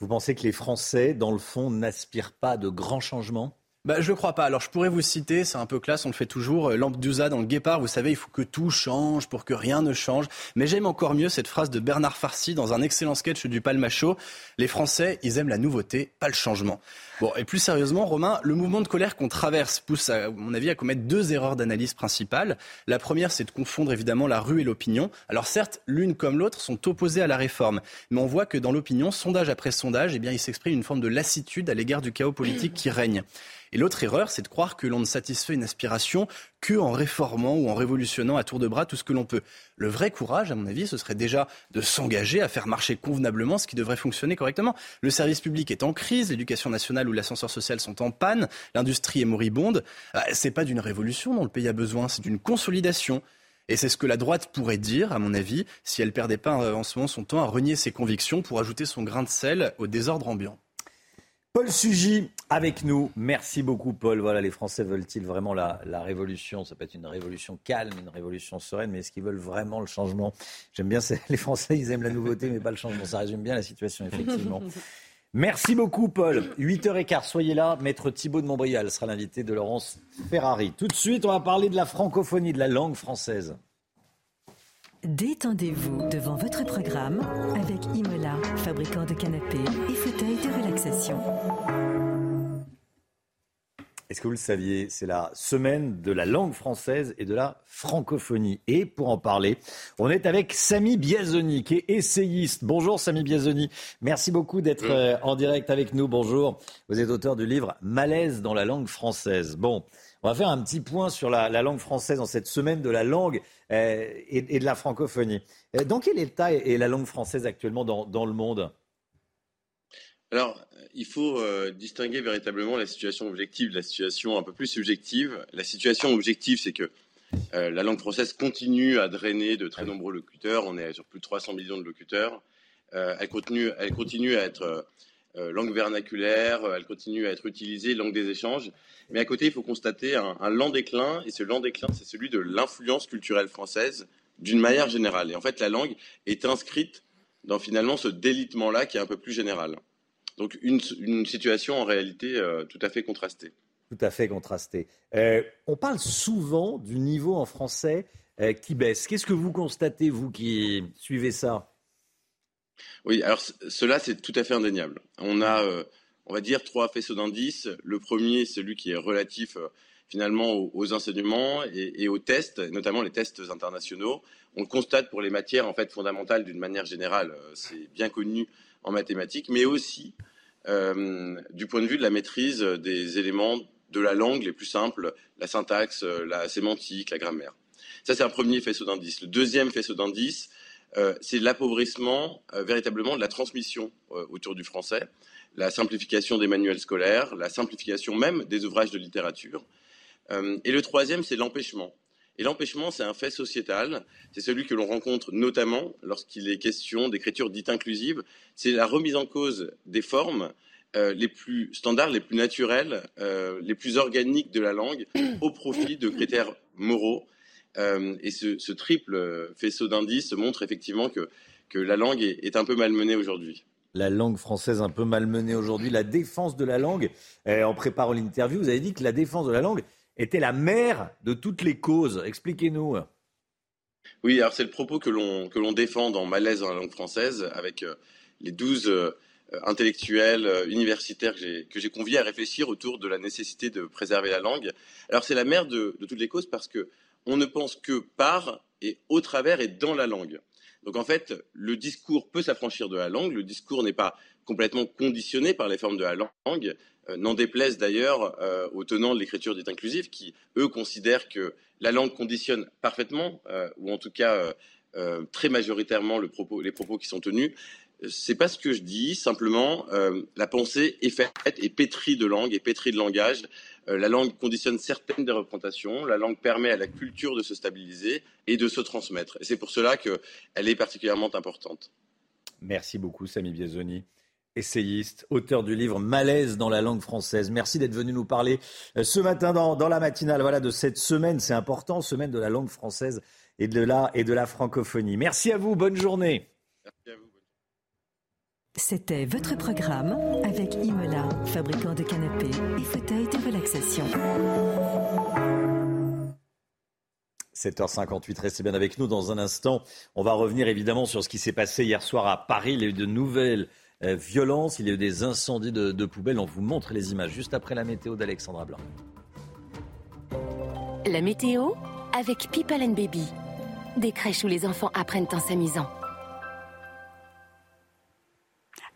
Vous pensez que les Français, dans le fond, n'aspirent pas de grands changements? Bah, je ne crois pas. Alors, je pourrais vous citer, c'est un peu classe, on le fait toujours, euh, Lampedusa dans le Guépard, vous savez, il faut que tout change pour que rien ne change. Mais j'aime encore mieux cette phrase de Bernard Farcy dans un excellent sketch du Palmacho. Les Français, ils aiment la nouveauté, pas le changement. Bon, et plus sérieusement, Romain, le mouvement de colère qu'on traverse pousse, à mon avis, à commettre deux erreurs d'analyse principales. La première, c'est de confondre évidemment la rue et l'opinion. Alors certes, l'une comme l'autre sont opposées à la réforme, mais on voit que dans l'opinion, sondage après sondage, eh bien, il s'exprime une forme de lassitude à l'égard du chaos politique qui règne. Et l'autre erreur, c'est de croire que l'on ne satisfait une aspiration que en réformant ou en révolutionnant à tour de bras tout ce que l'on peut. Le vrai courage, à mon avis, ce serait déjà de s'engager à faire marcher convenablement ce qui devrait fonctionner correctement. Le service public est en crise, l'éducation nationale ou l'ascenseur social sont en panne, l'industrie est moribonde. Ah, c'est pas d'une révolution dont le pays a besoin, c'est d'une consolidation. Et c'est ce que la droite pourrait dire, à mon avis, si elle perdait pas euh, en ce moment son temps à renier ses convictions pour ajouter son grain de sel au désordre ambiant. Paul Sugy avec nous. Merci beaucoup, Paul. Voilà, les Français veulent-ils vraiment la, révolution? Ça peut être une révolution calme, une révolution sereine, mais est-ce qu'ils veulent vraiment le changement? J'aime bien, les Français, ils aiment la nouveauté, mais pas le changement. Ça résume bien la situation, effectivement. Merci beaucoup, Paul. 8h15, soyez là. Maître Thibault de Montbrial sera l'invité de Laurence Ferrari. Tout de suite, on va parler de la francophonie, de la langue française. Détendez-vous devant votre programme avec Imola, fabricant de canapés et fauteuils de relaxation. Est-ce que vous le saviez C'est la semaine de la langue française et de la francophonie. Et pour en parler, on est avec Samy Biazoni, qui est essayiste. Bonjour Samy Biazoni. Merci beaucoup d'être euh, en direct avec nous. Bonjour. Vous êtes auteur du livre Malaise dans la langue française. Bon, on va faire un petit point sur la, langue française en cette semaine de la langue euh, et, de la francophonie. Euh, dans quel état est la langue française actuellement dans le monde? Alors, il faut euh, distinguer véritablement la situation objective de la situation un peu plus subjective. La situation objective, c'est que euh, la langue française continue à drainer de très nombreux locuteurs. On est sur plus de 300 millions de locuteurs. Euh, elle, continue, elle, continue, à être langue vernaculaire, elle continue à être utilisée, langue des échanges. Mais à côté, il faut constater un, un lent déclin, et ce lent déclin, c'est celui de l'influence culturelle française d'une manière générale. Et en fait, la langue est inscrite dans finalement ce délitement-là qui est un peu plus général. Donc une, situation en réalité euh, tout à fait contrastée. Tout à fait contrastée. Euh, on parle souvent du niveau en français euh, qui baisse. Qu'est-ce que vous constatez, vous qui suivez ça? Oui, alors cela c'est tout à fait indéniable. On a, on va dire, trois faisceaux d'indices. Le premier, celui qui est relatif finalement aux, enseignements et, et, aux tests, notamment les tests internationaux. On le constate pour les matières en fait fondamentales d'une manière générale. C'est bien connu en mathématiques, mais aussi euh, du point de vue de la maîtrise des éléments de la langue les plus simples, la syntaxe, la sémantique, la grammaire. Ça, c'est un premier faisceau d'indices. Le deuxième faisceau d'indices, euh, c'est l'appauvrissement euh, véritablement de la transmission autour du français, la simplification des manuels scolaires, la simplification même des ouvrages de littérature. et le troisième, c'est l'empêchement. Et l'empêchement, c'est un fait sociétal. C'est celui que l'on rencontre notamment lorsqu'il est question d'écriture dite inclusive. C'est la remise en cause des formes euh, les plus standards, les plus naturelles, euh, les plus organiques de la langue au profit de critères moraux. Euh, et ce, triple faisceau d'indices montre effectivement que, que la langue est, est un peu malmenée aujourd'hui la langue française un peu malmenée aujourd'hui, la défense de la langue. en préparant l'interview, vous avez dit que la défense de la langue, était la mère de toutes les causes. Expliquez-nous. Oui, alors c'est le propos que l'on, défend dans Malaise dans la langue française avec euh, les douze euh, intellectuels euh, universitaires que j'ai, conviés à réfléchir autour de la nécessité de préserver la langue. Alors c'est la mère de, de toutes les causes parce que on ne pense que par et au travers et dans la langue. Donc en fait, le discours peut s'affranchir de la langue, le discours n'est pas complètement conditionné par les formes de la langue, n'en déplaise d'ailleurs euh, aux tenants de l'écriture dite inclusive, qui, eux, considèrent que la langue conditionne parfaitement, euh, ou en tout cas très majoritairement les propos qui sont tenus. C'est pas ce que je dis, simplement, la pensée est faite, est pétrie de langue, est pétrie de langage. la langue conditionne certaines des représentations, la langue permet à la culture de se stabiliser et de se transmettre. Et c'est pour cela qu'elle est particulièrement importante. Merci beaucoup, Samy Biazoni essayiste, auteur du livre Malaise dans la langue française. Merci d'être venu nous parler euh, ce matin dans, la matinale voilà, de cette semaine, c'est important, semaine de la langue française et de la, et de la francophonie. Merci à vous, bonne journée. Merci à vous. C'était votre programme avec Imola, fabricant de canapés et fauteuils de relaxation. 7h58, restez bien avec nous dans un instant. On va revenir évidemment sur ce qui s'est passé hier soir à Paris. Il y a eu de nouvelles euh, violence, il y a eu des incendies de, poubelles. On vous montre les images juste après la météo d'Alexandra Blanc. La météo avec People and Baby. Des crèches où les enfants apprennent en s'amusant.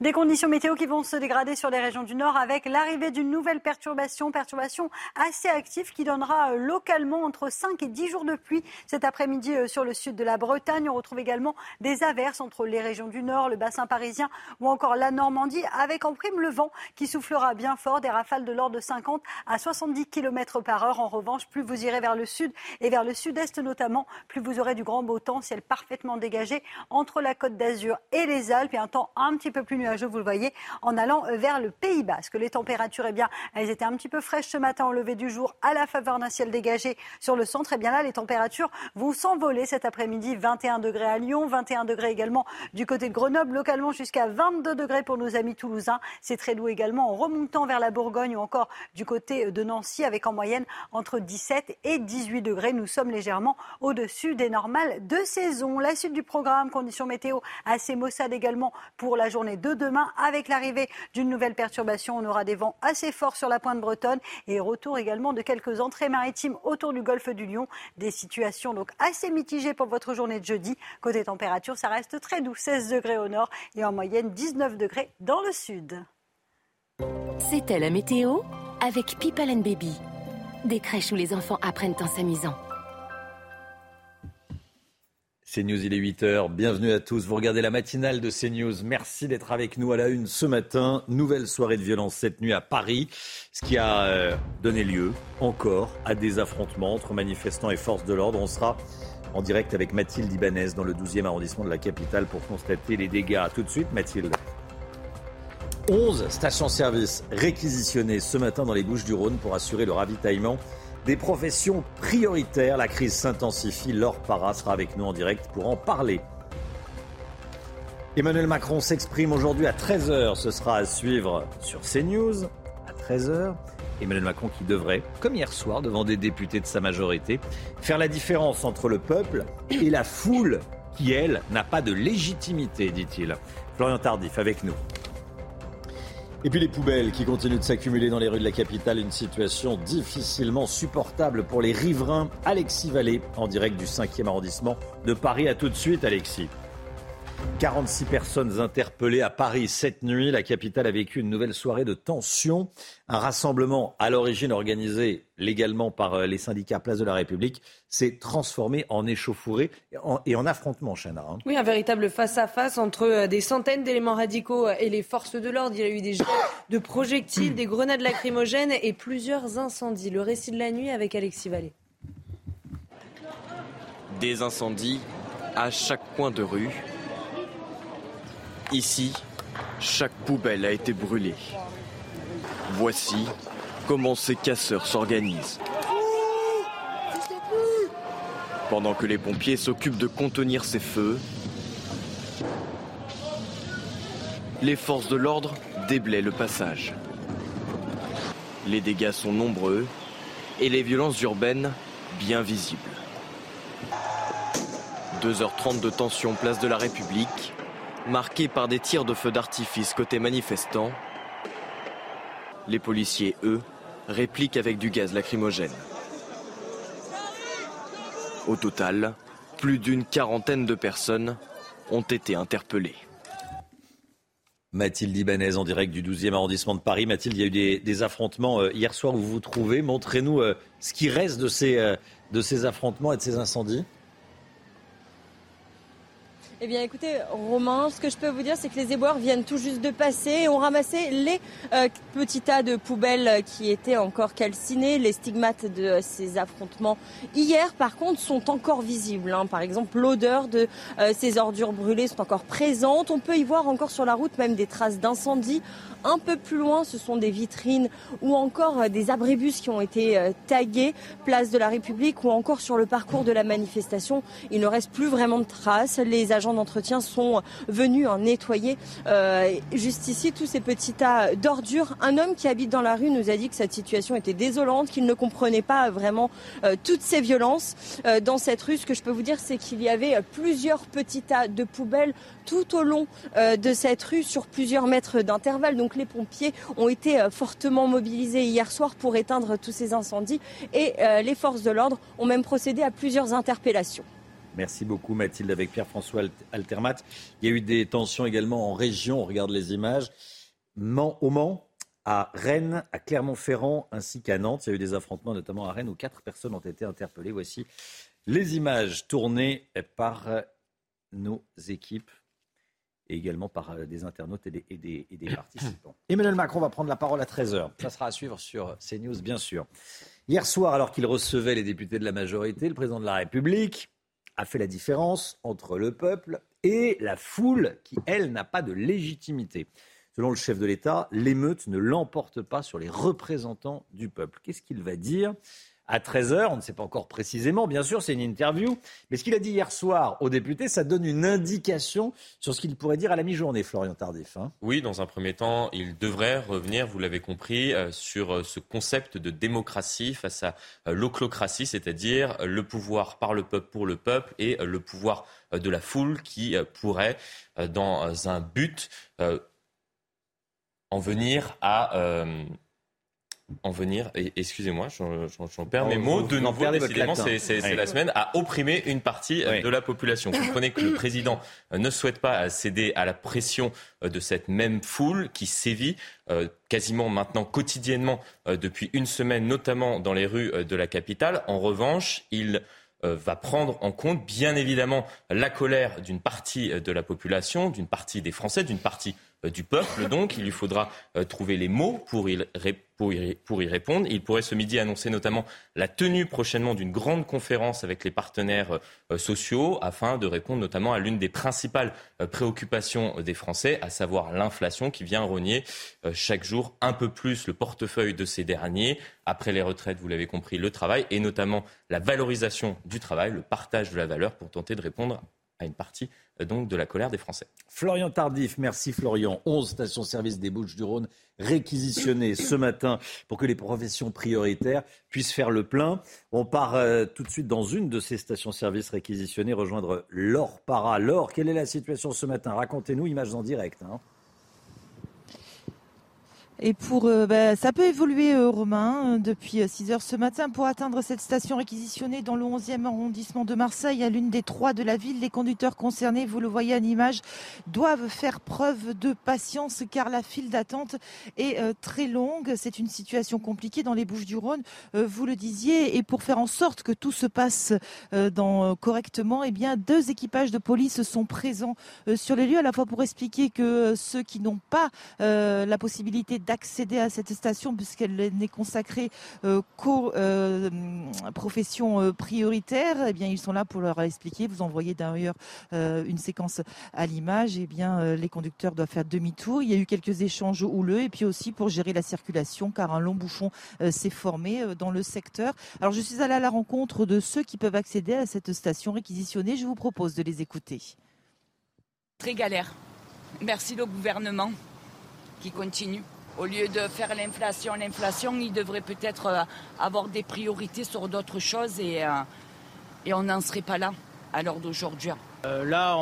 Des conditions météo qui vont se dégrader sur les régions du nord avec l'arrivée d'une nouvelle perturbation, perturbation assez active qui donnera euh, localement entre 5 et 10 jours de pluie cet après-midi euh, sur le sud de la Bretagne. On retrouve également des averses entre les régions du nord, le bassin parisien ou encore la Normandie avec en prime le vent qui soufflera bien fort, des rafales de l'ordre de 50 à 70 km par heure. En revanche, plus vous irez vers le sud et vers le sud-est notamment, plus vous aurez du grand beau temps, ciel parfaitement dégagé entre la côte d'Azur et les Alpes et un temps un petit peu plus nuageux vous le voyez, en allant vers le Pays Basque. Les températures, eh bien, elles étaient un petit peu fraîches ce matin au lever du jour à la faveur d'un ciel dégagé sur le centre. Eh bien là, les températures vont s'envoler cet après-midi. 21 degrés à Lyon, 21 degrés également du côté de Grenoble, localement jusqu'à 22 degrés pour nos amis toulousains. C'est très doux également en remontant vers la Bourgogne ou encore du côté de Nancy avec en moyenne entre 17 et 18 degrés. Nous sommes légèrement au-dessus des normales de saison. La suite du programme, conditions météo assez maussades également pour la journée de demain avec l'arrivée d'une nouvelle perturbation. On aura des vents assez forts sur la pointe bretonne et retour également de quelques entrées maritimes autour du golfe du Lion. Des situations donc assez mitigées pour votre journée de jeudi. Côté température, ça reste très doux, 16 degrés au nord et en moyenne 19 degrés dans le sud. C'était la météo avec People and Baby. Des crèches où les enfants apprennent en s'amusant. CNews, il est 8h. Bienvenue à tous. Vous regardez la matinale de CNews. Merci d'être avec nous à la une ce matin. Nouvelle soirée de violence cette nuit à Paris, ce qui a euh, donné lieu encore à des affrontements entre manifestants et forces de l'ordre. On sera en direct avec Mathilde Ibanez dans le 12e arrondissement de la capitale pour constater les dégâts. Tout de suite, Mathilde. 11 stations-service réquisitionnées ce matin dans les Bouches du Rhône pour assurer le ravitaillement des professions prioritaires. La crise s'intensifie. Laure Para sera avec nous en direct pour en parler. Emmanuel Macron s'exprime aujourd'hui à 13h. Ce sera à suivre sur CNews à 13h. Emmanuel Macron qui devrait, comme hier soir devant des députés de sa majorité, faire la différence entre le peuple et la foule qui, elle, n'a pas de légitimité, dit-il. Florian Tardif avec nous. Et puis les poubelles qui continuent de s'accumuler dans les rues de la capitale, une situation difficilement supportable pour les riverains. Alexis Vallée, en direct du 5e arrondissement de Paris. À tout de suite, Alexis. 46 personnes interpellées à Paris cette nuit. La capitale a vécu une nouvelle soirée de tension. Un rassemblement à l'origine organisé légalement par euh, les syndicats Place de la République s'est transformé en échauffourée et en affrontement, Chana. Hein. Oui, un véritable face-à-face entre euh, des centaines d'éléments radicaux euh, et les forces de l'ordre. Il y a eu des jets de projectiles, des grenades lacrymogènes et plusieurs incendies. Le récit de la nuit avec Alexis Vallée. Des incendies à chaque coin de rue Ici, chaque poubelle a été brûlée. Voici comment ces casseurs s'organisent. Pendant que les pompiers s'occupent de contenir ces feux, les forces de l'ordre déblaient le passage. Les dégâts sont nombreux et les violences urbaines bien visibles. 2h30 de tension place de la République marqué par des tirs de feu d'artifice côté manifestants. Les policiers, eux, répliquent avec du gaz lacrymogène. Au total, plus d'une quarantaine de personnes ont été interpellées. Mathilde Ibanez en direct du 12e arrondissement de Paris. Mathilde, il y a eu des, affrontements euh, hier soir où vous vous trouvez. Montrez-nous euh, ce qui reste euh, de ces affrontements et de ces incendies. Eh bien, écoutez, Romain, ce que je peux vous dire, c'est que les éboueurs viennent tout juste de passer et ont ramassé les euh, petits tas de poubelles qui étaient encore calcinés. Les stigmates de ces affrontements hier, par contre, sont encore visibles. Hein. Par exemple, l'odeur de euh, ces ordures brûlées sont encore présentes. On peut y voir encore sur la route même des traces d'incendie. Un peu plus loin, ce sont des vitrines ou encore euh, des abribus qui ont été euh, tagués, place de la République ou encore sur le parcours de la manifestation. Il ne reste plus vraiment de traces. Les agents d'entretien sont venus en nettoyer euh, juste ici tous ces petits tas d'ordures. Un homme qui habite dans la rue nous a dit que cette situation était désolante, qu'il ne comprenait pas vraiment toutes ces violences dans cette rue. Ce que je peux vous dire, c'est qu'il y avait plusieurs petits tas de poubelles tout au long de cette rue sur plusieurs mètres d'intervalle. Donc les pompiers ont été euh, fortement mobilisés hier soir pour éteindre tous ces incendies et euh, les forces de l'ordre ont même procédé à plusieurs interpellations. Merci beaucoup Mathilde avec Pierre-François Altermat. Il y a eu des tensions également en région, on regarde les images. au Mans, à Rennes, à Clermont-Ferrand ainsi qu'à Nantes. Il y a eu des affrontements notamment à Rennes où quatre personnes ont été interpellées. Voici les images tournées par nos équipes et également par euh, des internautes et des, participants. Emmanuel Macron va prendre la parole à 13h. Ça sera à suivre sur CNews, bien sûr. Hier soir, alors qu'il recevait les députés de la majorité, le président de la République a fait la différence entre le peuple et la foule qui, elle, n'a pas de légitimité. Selon le chef de l'État, l'émeute ne l'emporte pas sur les représentants du peuple. Qu'est-ce qu'il va dire? À 13h. On ne sait pas encore précisément, bien sûr, c'est une interview. Mais ce qu'il a dit hier soir aux députés, ça donne une indication sur ce qu'il pourrait dire à la mi-journée, Florian Tardif. Hein. oui, dans un premier temps, il devrait revenir, vous l'avez compris, euh, sur euh, ce concept de démocratie face à euh, l'oclocratie, c'est-à-dire le pouvoir par le peuple pour le peuple et le pouvoir de la foule qui pourrait, dans un but en venir à en venir, excusez-moi, j'en perds mes mots, de nouveau, décidément, c'est la semaine, à opprimer une partie de la population. Vous comprenez que le président ne souhaite pas céder à la pression de cette même foule qui sévit quasiment maintenant quotidiennement depuis une semaine, notamment dans les rues de la capitale. En revanche, il va prendre en compte, bien évidemment, la colère d'une partie de la population, d'une partie des Français, d'une partie du peuple. Donc, il lui faudra trouver les mots pour y répondre. Il pourrait ce midi annoncer notamment la tenue prochainement d'une grande conférence avec les partenaires euh, sociaux afin de répondre notamment à l'une des principales euh, préoccupations des Français, à savoir l'inflation qui vient rogner euh, chaque jour un peu plus le portefeuille de ces derniers. Après les retraites, vous l'avez compris, le travail et notamment la valorisation du travail, le partage de la valeur pour tenter de répondre à une partie donc de la colère des Français. Florian Tardif, merci Florian. 11 stations-service des Bouches-du-Rhône réquisitionnées ce matin pour que les professions prioritaires puissent faire le plein. On part euh, tout de suite dans une de ces stations-service réquisitionnées, rejoindre Laure Para. Laure, quelle est la situation ce matin? Racontez-nous, images en direct. Hein. Et pour, euh, bah, ça peut évoluer, euh, Romain, depuis 6 euh, heures ce matin. Pour atteindre cette station réquisitionnée dans le 11e arrondissement de Marseille, à l'une des trois de la ville, les conducteurs concernés, vous le voyez en image, doivent faire preuve de patience car la file d'attente est très longue. C'est une situation compliquée dans les Bouches-du-Rhône, vous le disiez. Et pour faire en sorte que tout se passe correctement, eh bien, deux équipages de police sont présents sur les lieux, à la fois pour expliquer que ceux qui n'ont pas la possibilité d'accéder à cette station puisqu'elle n'est consacrée euh, qu'aux euh, professions euh, prioritaires. Eh bien, ils sont là pour leur expliquer. Vous envoyez d'ailleurs une séquence à l'image. Eh bien, les conducteurs doivent faire demi-tour. Il y a eu quelques échanges houleux et puis aussi pour gérer la circulation car un long bouchon s'est formé dans le secteur. Alors, je suis allée à la rencontre de ceux qui peuvent accéder à cette station réquisitionnée. Je vous propose de les écouter. Très galère. Merci le gouvernement qui continue. Au lieu de faire l'inflation, l'inflation, il devrait peut-être euh, avoir des priorités sur d'autres choses et, euh, et on n'en serait pas là à l'heure d'aujourd'hui. Euh, là,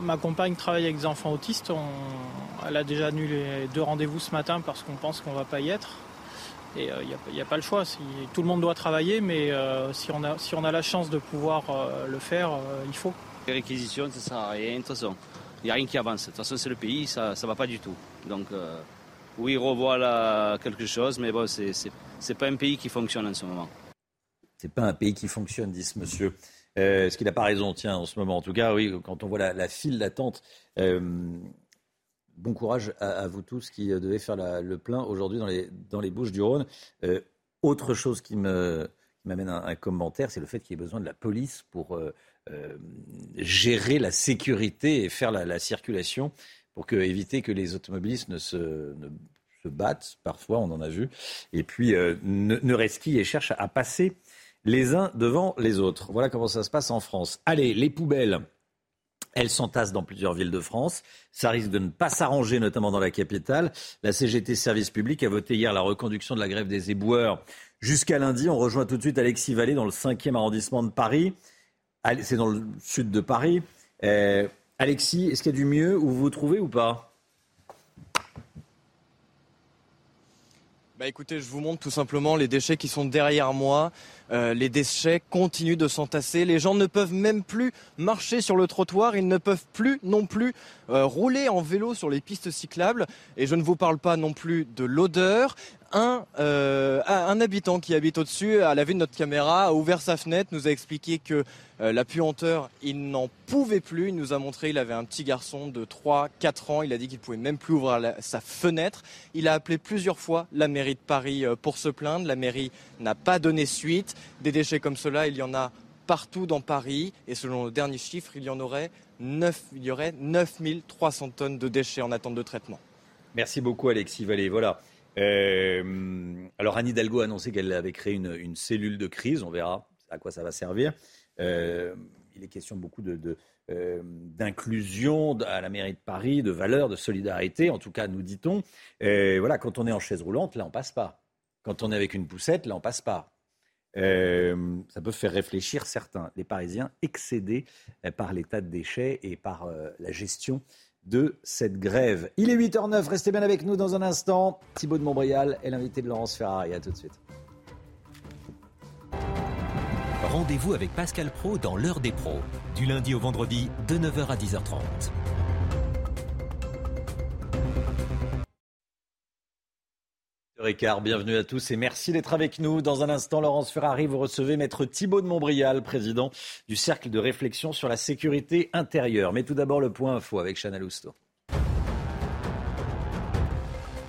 ma compagne travaille avec des enfants autistes. elle a déjà annulé deux rendez-vous ce matin parce qu'on pense qu'on ne va pas y être. Et il n'y a, pas le choix. tout le monde doit travailler, mais si, on a, si on a la chance de pouvoir le faire, il faut. Les réquisitions, ça ne sert à rien. De toute façon, il n'y a rien qui avance. De toute façon, c'est le pays, ça ne va pas du tout. Donc, oui, revoit quelque chose, mais bon, c'est n'est pas un pays qui fonctionne en ce moment. C'est pas un pays qui fonctionne, dit ce monsieur. Euh, Est-ce qu'il n'a pas raison, tiens, en ce moment En tout cas, oui, quand on voit la, file d'attente, euh, bon courage à, vous tous qui euh, devez faire le plein aujourd'hui dans les, dans les Bouches du Rhône. Autre chose qui m'amène un, un, commentaire, c'est le fait qu'il y ait besoin de la police pour gérer la sécurité et faire la circulation pour éviter que les automobilistes ne se, battent, parfois on en a vu, et puis euh, ne, ne et cherchent à passer les uns devant les autres. Voilà comment ça se passe en France. Allez, les poubelles. Elles s'entassent dans plusieurs villes de France. Ça risque de ne pas s'arranger, notamment dans la capitale. La CGT Service Public a voté hier la reconduction de la grève des éboueurs jusqu'à lundi. On rejoint tout de suite Alexis Vallée dans le 5e arrondissement de Paris. C'est dans le sud de Paris. Alexis, est-ce qu'il y a du mieux où vous vous trouvez ou pas? Bah écoutez, je vous montre tout simplement les déchets qui sont derrière moi. Euh, les déchets continuent de s'entasser. Les gens ne peuvent même plus marcher sur le trottoir. Ils ne peuvent plus non plus euh, rouler en vélo sur les pistes cyclables. Et je ne vous parle pas non plus de l'odeur. Un, euh, un, habitant qui habite au-dessus, à la vue de notre caméra, a ouvert sa fenêtre, nous a expliqué que la puanteur, il n'en pouvait plus. Il nous a montré, il avait un petit garçon de 3-4 ans. Il a dit qu'il pouvait même plus ouvrir sa fenêtre. Il a appelé plusieurs fois la mairie de Paris pour se plaindre. La mairie n'a pas donné suite. Des déchets comme cela, il y en a partout dans Paris. Et selon le dernier chiffre, il y en aurait 9, il aurait 9300 tonnes de déchets en attente de traitement. Merci beaucoup Alexis Vallée. Voilà. Euh, alors Anne Hidalgo a annoncé qu'elle avait créé une, cellule de crise. On verra à quoi ça va servir. Euh, il est question beaucoup euh, d'inclusion à la mairie de Paris, de valeurs, de solidarité. En tout cas, nous dit-on. voilà, quand on est en chaise roulante, là, on passe pas. Quand on est avec une poussette, là, on passe pas. Ça peut faire réfléchir certains, les Parisiens, excédés par l'état de déchets et par la gestion de cette grève. Il est 8h09, restez bien avec nous dans un instant. Thibaut de Montbrial est l'invité de Laurence Ferrari. À tout de suite. Rendez-vous avec Pascal Pro dans l'heure des pros, du lundi au vendredi de 9h à 10h30. Bienvenue à tous et merci d'être avec nous. Dans un instant, Laurence Ferrari, vous recevez Maître Thibault de Montbrial, président du Cercle de réflexion sur la sécurité intérieure. Mais tout d'abord, le point info avec Chana Lousteau.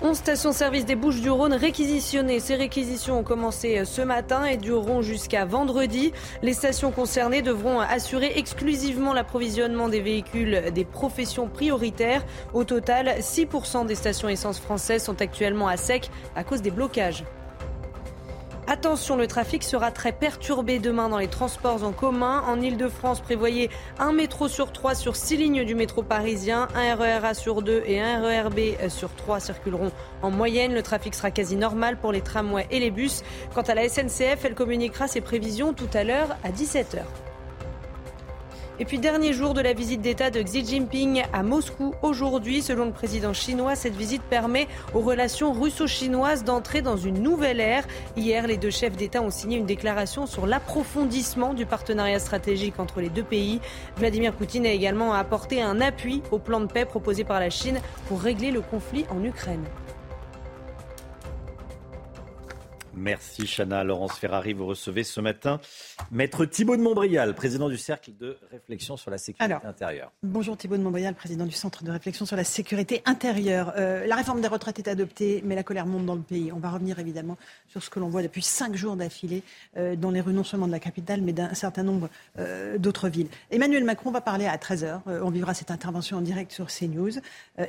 11 stations-service des Bouches-du-Rhône réquisitionnées. Ces réquisitions ont commencé ce matin et dureront jusqu'à vendredi. Les stations concernées devront assurer exclusivement l'approvisionnement des véhicules des professions prioritaires. Au total, 6% des stations essence françaises sont actuellement à sec à cause des blocages. Attention, le trafic sera très perturbé demain dans les transports en commun. En Ile-de-France, prévoyez un métro sur trois sur six lignes du métro parisien, un RERA sur deux et un RERB sur trois circuleront en moyenne. Le trafic sera quasi normal pour les tramways et les bus. Quant à la SNCF, elle communiquera ses prévisions tout à l'heure à 17h. Et puis dernier jour de la visite d'État de Xi Jinping à Moscou aujourd'hui. Selon le président chinois, cette visite permet aux relations russo-chinoises d'entrer dans une nouvelle ère. Hier, les deux chefs d'État ont signé une déclaration sur l'approfondissement du partenariat stratégique entre les deux pays. Vladimir Poutine a également apporté un appui au plan de paix proposé par la Chine pour régler le conflit en Ukraine. Merci Chana. Laurence Ferrari, vous recevez ce matin Maître Thibault de Montbrial, président du Cercle de réflexion sur la sécurité intérieure. Bonjour Thibault de Montbrial, président du Centre de réflexion sur la sécurité intérieure. Euh, la réforme des retraites est adoptée, mais la colère monte dans le pays. On va revenir évidemment sur ce que l'on voit depuis cinq jours d'affilée euh, dans les rues non seulement de la capitale, mais d'un certain nombre euh, d'autres villes. Emmanuel Macron va parler à 13h. on vivra cette intervention en direct sur CNews.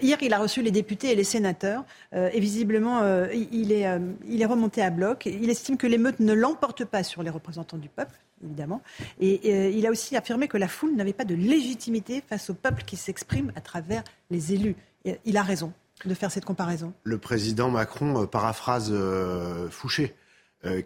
hier, il a reçu les députés et les sénateurs. et visiblement, il, est, il est remonté à bloc. Il estime que l'émeute ne l'emporte pas sur les représentants du peuple, évidemment. Et euh, il a aussi affirmé que la foule n'avait pas de légitimité face au peuple qui s'exprime à travers les élus. il a raison de faire cette comparaison. Le président Macron euh, paraphrase euh, Fouché.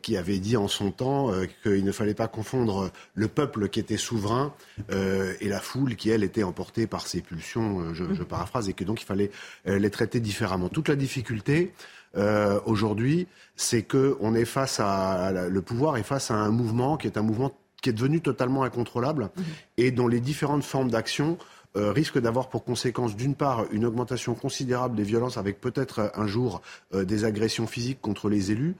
qui avait dit en son temps qu'il ne fallait pas confondre le peuple qui était souverain et la foule qui, elle, était emportée par ses pulsions, je, je paraphrase, et que donc il fallait les traiter différemment. Toute la difficulté, euh, aujourd'hui, c'est que on est face à, le pouvoir est face à un mouvement qui est un mouvement qui est devenu totalement incontrôlable mhm. et dont les différentes formes d'action euh, risquent d'avoir pour conséquence, d'une part, une augmentation considérable des violences avec peut-être un jour euh, des agressions physiques contre les élus,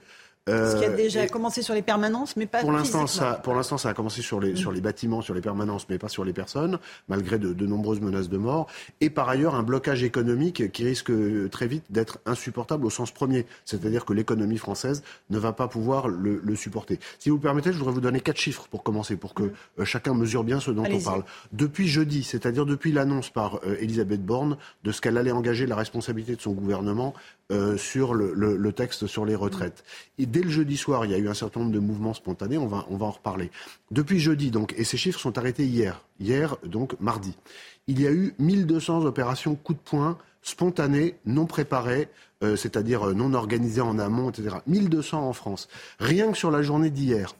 ce qui a déjà commencé sur les permanences, mais pas pour l'instant. Ça, pour l'instant, ça a commencé sur les, sur les bâtiments, sur les permanences, mais pas sur les personnes, malgré de, de, nombreuses menaces de mort. Et par ailleurs, un blocage économique qui risque très vite d'être insupportable au sens premier, c'est-à-dire que l'économie française ne va pas pouvoir le, le, supporter. Si vous permettez, je voudrais vous donner quatre chiffres pour commencer, pour que euh, chacun mesure bien ce dont on parle. Depuis jeudi, c'est-à-dire depuis l'annonce par euh, Elisabeth Borne de ce qu'elle allait engager la responsabilité de son gouvernement euh, sur le, le, texte sur les retraites. Et dès le jeudi soir, il y a eu un certain nombre de mouvements spontanés, on va, en reparler. Depuis jeudi, donc, et ces chiffres sont arrêtés hier, hier, donc mardi, il y a eu 1200 opérations coup de poing spontanées, non préparées, euh, c'est-à-dire euh, non organisées en amont, etc. 1200 en France. Rien que sur la journée d'hier,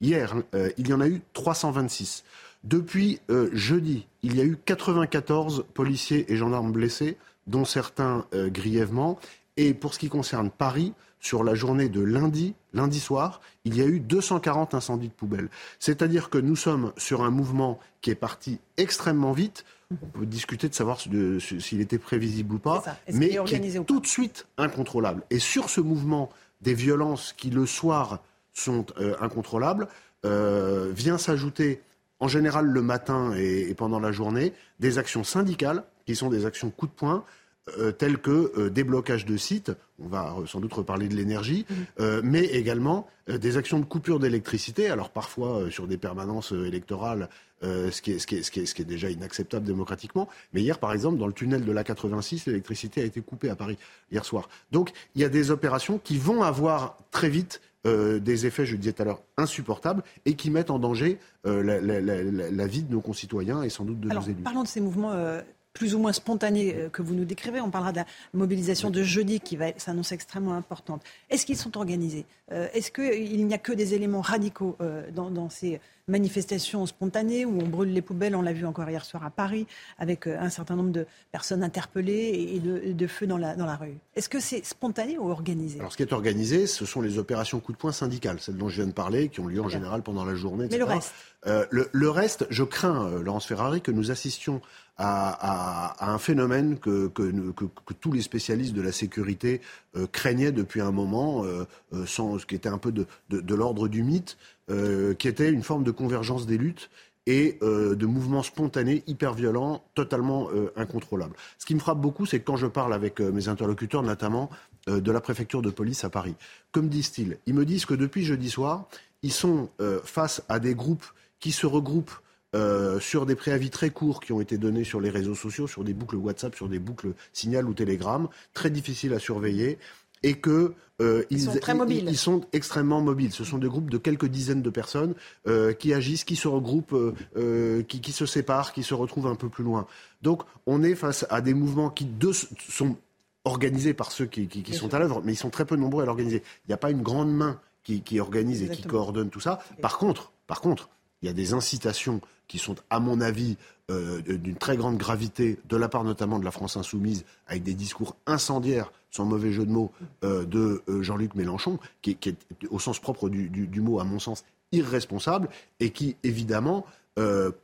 hier, il y en a eu 326. Depuis jeudi, il y a eu 94 policiers et gendarmes blessés, dont certains grièvement. Et pour ce qui concerne Paris, sur la journée de lundi, lundi soir, il y a eu 240 incendies de poubelles. C'est-à-dire que nous sommes sur un mouvement qui est parti extrêmement vite. On peut discuter de savoir s'il était prévisible ou pas, mais qui est tout de suite incontrôlable. Et sur ce mouvement des violences qui le soir sont euh, incontrôlables, euh, vient s'ajouter en général le matin et, pendant la journée des actions syndicales qui sont des actions coup de poing euh, tels que euh, déblocage de sites, on va sans doute reparler de l'énergie, mmh. euh, mais également des actions de coupure d'électricité, alors parfois sur des permanences électorales, ce qui, est, ce, qui est, ce, qui est, ce, qui est, déjà inacceptable démocratiquement. Mais hier, par exemple, dans le tunnel de la 86, l'électricité a été coupée à Paris hier soir. Donc il y a des opérations qui vont avoir très vite des effets, je le disais tout à l'heure, insupportables et qui mettent en danger la, la, la, la, vie de nos concitoyens et sans doute de Alors, nos élus. Parlons de ces mouvements plus ou moins spontanée euh, que vous nous décrivez. On parlera de la mobilisation de jeudi qui va s'annoncer extrêmement importante. Est-ce qu'ils sont organisés? Euh, Est-ce qu'il n'y a que des éléments radicaux euh, dans, ces manifestations spontanées où on brûle les poubelles? On l'a vu encore hier soir à Paris avec un certain nombre de personnes interpellées et de, feux dans la, dans la rue. Est-ce que c'est spontané ou organisé? Alors, ce qui est organisé, ce sont les opérations coup de poing syndicales, celles dont je viens de parler, qui ont lieu en général pendant la journée. Mais le reste? Euh, le, reste, je crains, euh, Laurence Ferrari, que nous assistions à, un phénomène que, tous les spécialistes de la sécurité euh, craignaient depuis un moment, sans, ce qui était un peu de, de l'ordre du mythe, qui était une forme de convergence des luttes et de mouvements spontanés, hyper violents, totalement incontrôlables. Ce qui me frappe beaucoup, c'est que quand je parle avec mes interlocuteurs, notamment de la préfecture de police à Paris, comme disent-ils? Ils me disent que depuis jeudi soir, ils sont face à des groupes qui se regroupent euh, sur des préavis très courts qui ont été donnés sur les réseaux sociaux, sur des boucles WhatsApp, sur des boucles Signal ou Telegram, très difficiles à surveiller, et que euh, ils, sont très mobiles. Ils, sont extrêmement mobiles. Ce sont des groupes de quelques dizaines de personnes euh, qui agissent, qui se regroupent, qui, se séparent, qui se retrouvent un peu plus loin. Donc, on est face à des mouvements qui sont organisés par ceux qui, sont à l'œuvre, mais ils sont très peu nombreux à l'organiser. Il n'y a pas une grande main qui, organise et qui coordonne tout ça. Par contre, par contre, il y a des incitations qui sont, à mon avis, euh, d'une très grande gravité, de la part notamment de la France insoumise, avec des discours incendiaires, sans mauvais jeu de mots, euh, de euh, Jean-Luc Mélenchon, qui, est, au sens propre du, mot, à mon sens, irresponsable, et qui, évidemment,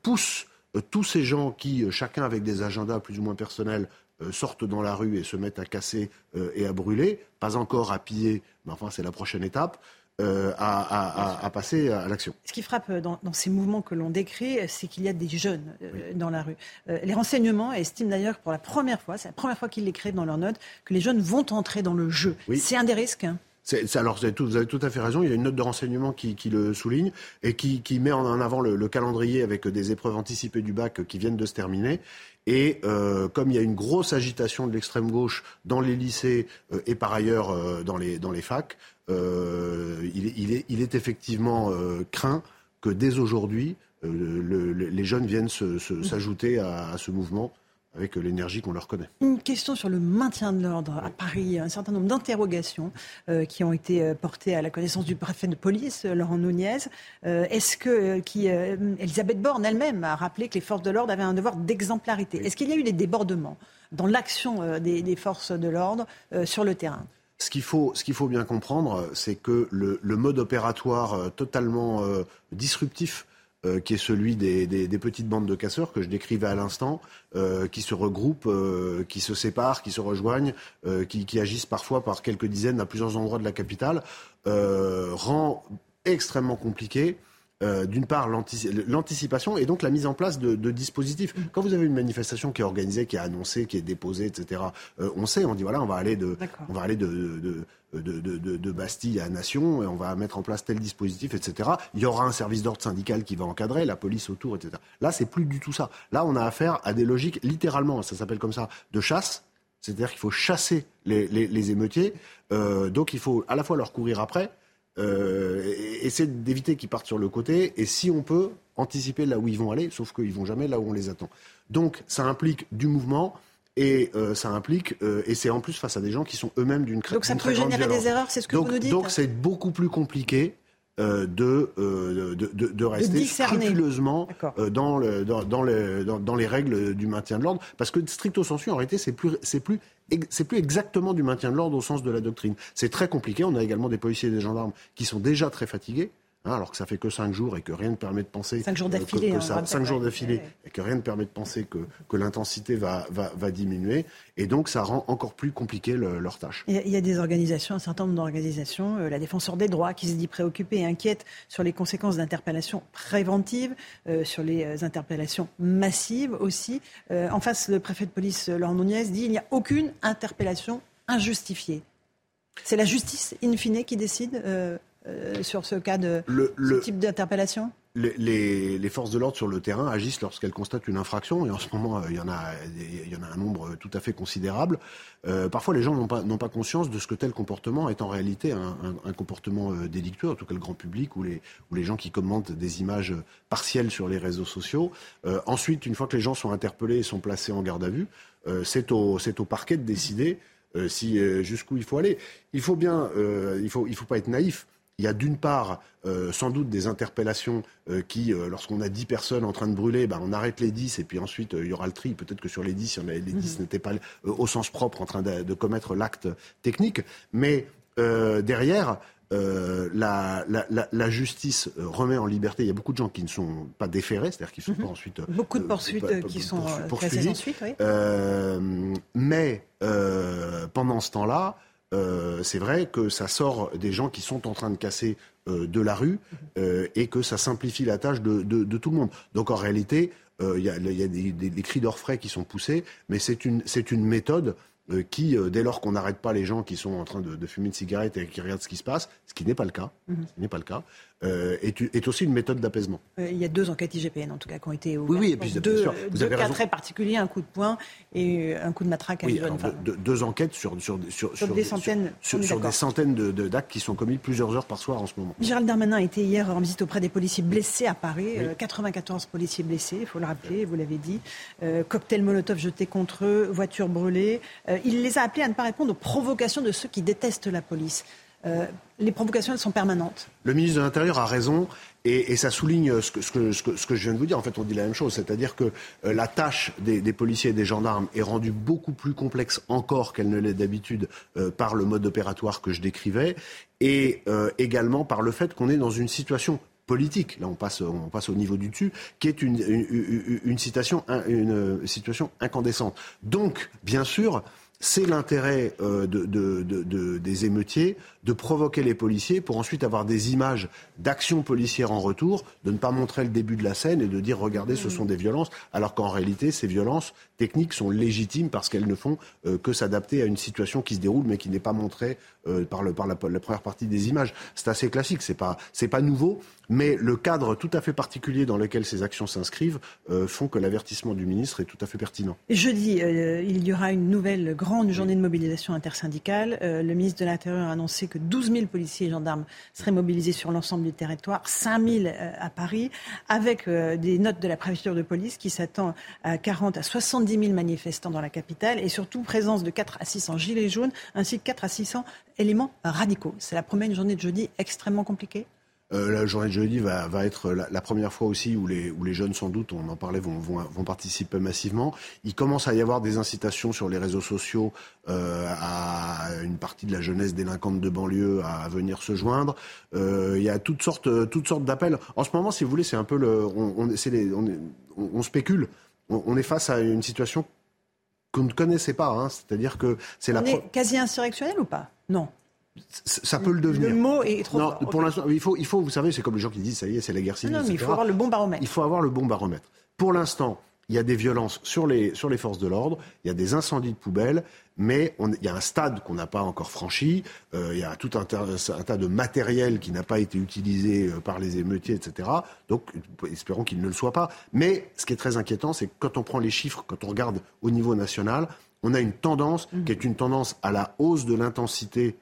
pousse tous ces gens qui, chacun avec des agendas plus ou moins personnels, sortent dans la rue et se mettent à casser et à brûler, pas encore à piller, mais enfin c'est la prochaine étape, euh, à, passer à l'action. Ce qui frappe dans, ces mouvements que l'on décrit, c'est qu'il y a des jeunes euh, dans la rue. Euh, les renseignements estiment d'ailleurs que pour la première fois, c'est la première fois qu'ils l'écrivent dans leurs notes, que les jeunes vont entrer dans le jeu. C'est un des risques. Hein. alors, vous avez, tout, vous avez, tout, à fait raison. Il y a une note de renseignement qui, le souligne et qui, met en avant le, calendrier avec des épreuves anticipées du bac qui viennent de se terminer. Et comme il y a une grosse agitation de l'extrême gauche dans les lycées et par ailleurs dans, les, dans les facs, euh, il, est, effectivement euh, craint que dès aujourd'hui, euh, les jeunes viennent s'ajouter à, ce mouvement avec l'énergie qu'on leur connaît. Une question sur le maintien de l'ordre à Paris. Un certain nombre d'interrogations qui ont été portées à la connaissance du préfet de police, Laurent Nunez. Est-ce que qui, Elisabeth Borne elle-même a rappelé que les forces de l'ordre avaient un devoir d'exemplarité Est-ce qu'il y a eu des débordements dans l'action des, forces de l'ordre sur le terrain? Ce qu'il faut, qu'il faut bien comprendre, c'est que le, mode opératoire euh, totalement euh, disruptif euh, qui est celui des, petites bandes de casseurs que je décrivais à l'instant, qui se regroupent, qui se séparent, qui se rejoignent, qui, qui, agissent parfois par quelques dizaines à plusieurs endroits de la capitale, rend extrêmement compliqué euh, d'une part l'anticipation et donc la mise en place de, dispositifs. Quand vous avez une manifestation qui est organisée, qui est annoncée, qui est déposée, etc., euh, on sait, on dit voilà, on va aller de, on va aller de, de, Bastille à Nation, et on va mettre en place tel dispositif, etc. Il y aura un service d'ordre syndical qui va encadrer, la police autour, etc. Là, c'est plus du tout ça. Là, on a affaire à des logiques, littéralement, ça s'appelle comme ça, de chasse. C'est-à-dire qu'il faut chasser les, émeutiers. Euh, donc, il faut à la fois leur courir après, euh, essayer d'éviter qu'ils partent sur le côté, et si on peut, anticiper là où ils vont aller, sauf qu'ils vont jamais là où on les attend. Donc ça implique du mouvement. Et euh, ça implique, euh, et c'est en plus face à des gens qui sont eux-mêmes d'une Donc ça peut générer des erreurs, c'est ce que vous nous dites Donc c'est beaucoup plus compliqué euh, de, de, de, de, rester scrupuleusement dans, le, dans, dans, dans, dans, les règles du maintien de l'ordre. Parce que stricto sensu, en réalité, c'est plus, c'est plus c'est plus exactement du maintien de l'ordre au sens de la doctrine. C'est très compliqué. On a également des policiers et des gendarmes qui sont déjà très fatigués. Hein, alors que ça fait que cinq jours et que rien ne permet de penser cinq jours d'affilée, que, hein, cinq jours d'affilée et que rien ne permet de penser que, que l'intensité va, va, va, diminuer et donc ça rend encore plus compliqué leur tâche. Il y, a, des organisations, un certain nombre d'organisations, euh, la défenseur des droits qui se dit préoccupée et inquiète sur les conséquences d'interpellations préventives, euh, sur les euh, interpellations massives aussi. en face, le préfet de police Laurent Nunez dit il n'y a aucune interpellation injustifiée. C'est la justice, in fine, qui décide euh, sur ce cas de ce type d'interpellation les, forces de l'ordre sur le terrain agissent lorsqu'elles constatent une infraction, et en ce moment, euh, il y en a, il y en a un nombre tout à fait considérable. Euh, parfois, les gens n'ont pas, pas, conscience de ce que tel comportement est en réalité un, comportement délictueux, en tout cas le grand public ou les, ou les gens qui commentent des images partielles sur les réseaux sociaux. ensuite, une fois que les gens sont interpellés et sont placés en garde à vue, c'est au, au parquet de décider si jusqu'où il faut aller. Il faut bien, il faut, il faut pas être naïf il y a d'une part euh, sans doute des interpellations euh, qui, euh, lorsqu'on a 10 personnes en train de brûler, bah, on arrête les 10 et puis ensuite il y aura le tri. Peut-être que sur les 10, les 10 mhm. n'étaient pas au sens propre en train de, commettre l'acte technique. Mais derrière, la, la, justice remet en liberté. Il y a beaucoup de gens qui ne sont pas déférés, c'est-à-dire qui ne sont mhm. pas ensuite. Beaucoup de poursuites qui sont poursuivies. Ensuite, oui. mais pendant ce temps-là, euh, c'est vrai que ça sort des gens qui sont en train de casser euh, de la rue euh, et que ça simplifie la tâche de, tout le monde. Donc en réalité, il y a, des, cris d'orfraie qui sont poussés, mais c'est une, méthode qui, dès lors qu'on n'arrête pas les gens qui sont en train de, fumer une cigarette et qui regardent ce qui se passe, ce qui n'est pas le cas, ce n'est pas le cas, euh, est, aussi une méthode d'apaisement. Euh, il y a deux enquêtes IGPN en tout cas qui ont été ouvertes. Oui, oui, et puis deux, sûr, deux cas très particuliers, un coup de poing et un coup de matraque à oui, deux enquêtes sur, sur, sur, sur des centaines, sur, des centaines d'actes qui sont commis plusieurs heures par soir en ce moment. Gérald Darmanin était hier en visite auprès des policiers blessés à Paris. 94 euh, policiers blessés, il faut le rappeler, vous l'avez dit. cocktail Molotov jeté contre eux, voiture brûlée. il les a appelés à ne pas répondre aux provocations de ceux qui détestent la police. Euh, les provocations, sont permanentes. Le ministre de l'Intérieur a raison et, ça souligne ce que, je viens de vous dire. En fait, on dit la même chose, c'est-à-dire que euh, la tâche des, policiers et des gendarmes est rendue beaucoup plus complexe encore qu'elle ne l'est d'habitude euh, par le mode opératoire que je décrivais et également par le fait qu'on est dans une situation politique, là on passe, au niveau du dessus, qui est une, situation incandescente. Donc, bien sûr, c'est l'intérêt des émeutiers de provoquer les policiers pour ensuite avoir des images d'actions policières en retour, de ne pas montrer le début de la scène et de dire regardez ce sont des violences, alors qu'en réalité ces violences techniques sont légitimes parce qu'elles ne font euh, que s'adapter à une situation qui se déroule mais qui n'est pas montrée euh, par, le, par la, première partie des images. C'est assez classique, c'est pas, c'est pas nouveau, mais le cadre tout à fait particulier dans lequel ces actions s'inscrivent font que l'avertissement du ministre est tout à fait pertinent. Jeudi, il y aura une nouvelle grande journée de mobilisation intersyndicale. Euh, le ministre de l'Intérieur a annoncé que 12 000 policiers et gendarmes seraient mobilisés sur l'ensemble du territoire, 5 000 euh, à Paris, avec euh, des notes de la préfecture de police qui s'attend à 40 à 70 000 manifestants dans la capitale et surtout présence de 4 à 600 gilets jaunes ainsi que 4 à 600 éléments radicaux. C'est la première journée de jeudi extrêmement compliquée euh, la journée de jeudi va, va être la, première fois aussi où les, où les jeunes, sans doute, on en parlait, vont, vont, vont, participer massivement. Il commence à y avoir des incitations sur les réseaux sociaux euh, à une partie de la jeunesse délinquante de banlieue à, venir se joindre. Euh, il y a toutes sortes, toutes sortes d'appels. En ce moment, si vous voulez, c'est un peu le, on, on, les, on, on spécule. On, est face à une situation qu'on ne connaissait pas. Hein. C'est-à-dire que c'est la. On est quasi insurrectionnel ou pas? Non ça peut le devenir. Le mot est trop non, Pour l'instant, il faut, il faut, vous savez, c'est comme les gens qui disent, ça y est, c'est la guerre civile. Non, mais il faut avoir le bon baromètre. Il faut avoir le bon baromètre. Pour l'instant, il y a des violences sur les, sur les forces de l'ordre, il y a des incendies de poubelles, mais on, il y a un stade qu'on n'a pas encore franchi, euh, il y a tout un, un, tas de matériel qui n'a pas été utilisé euh, par les émeutiers, etc. Donc, espérons qu'il ne le soit pas. Mais ce qui est très inquiétant, c'est que quand on prend les chiffres, quand on regarde au niveau national, on a une tendance mmh. qui est une tendance à la hausse de l'intensité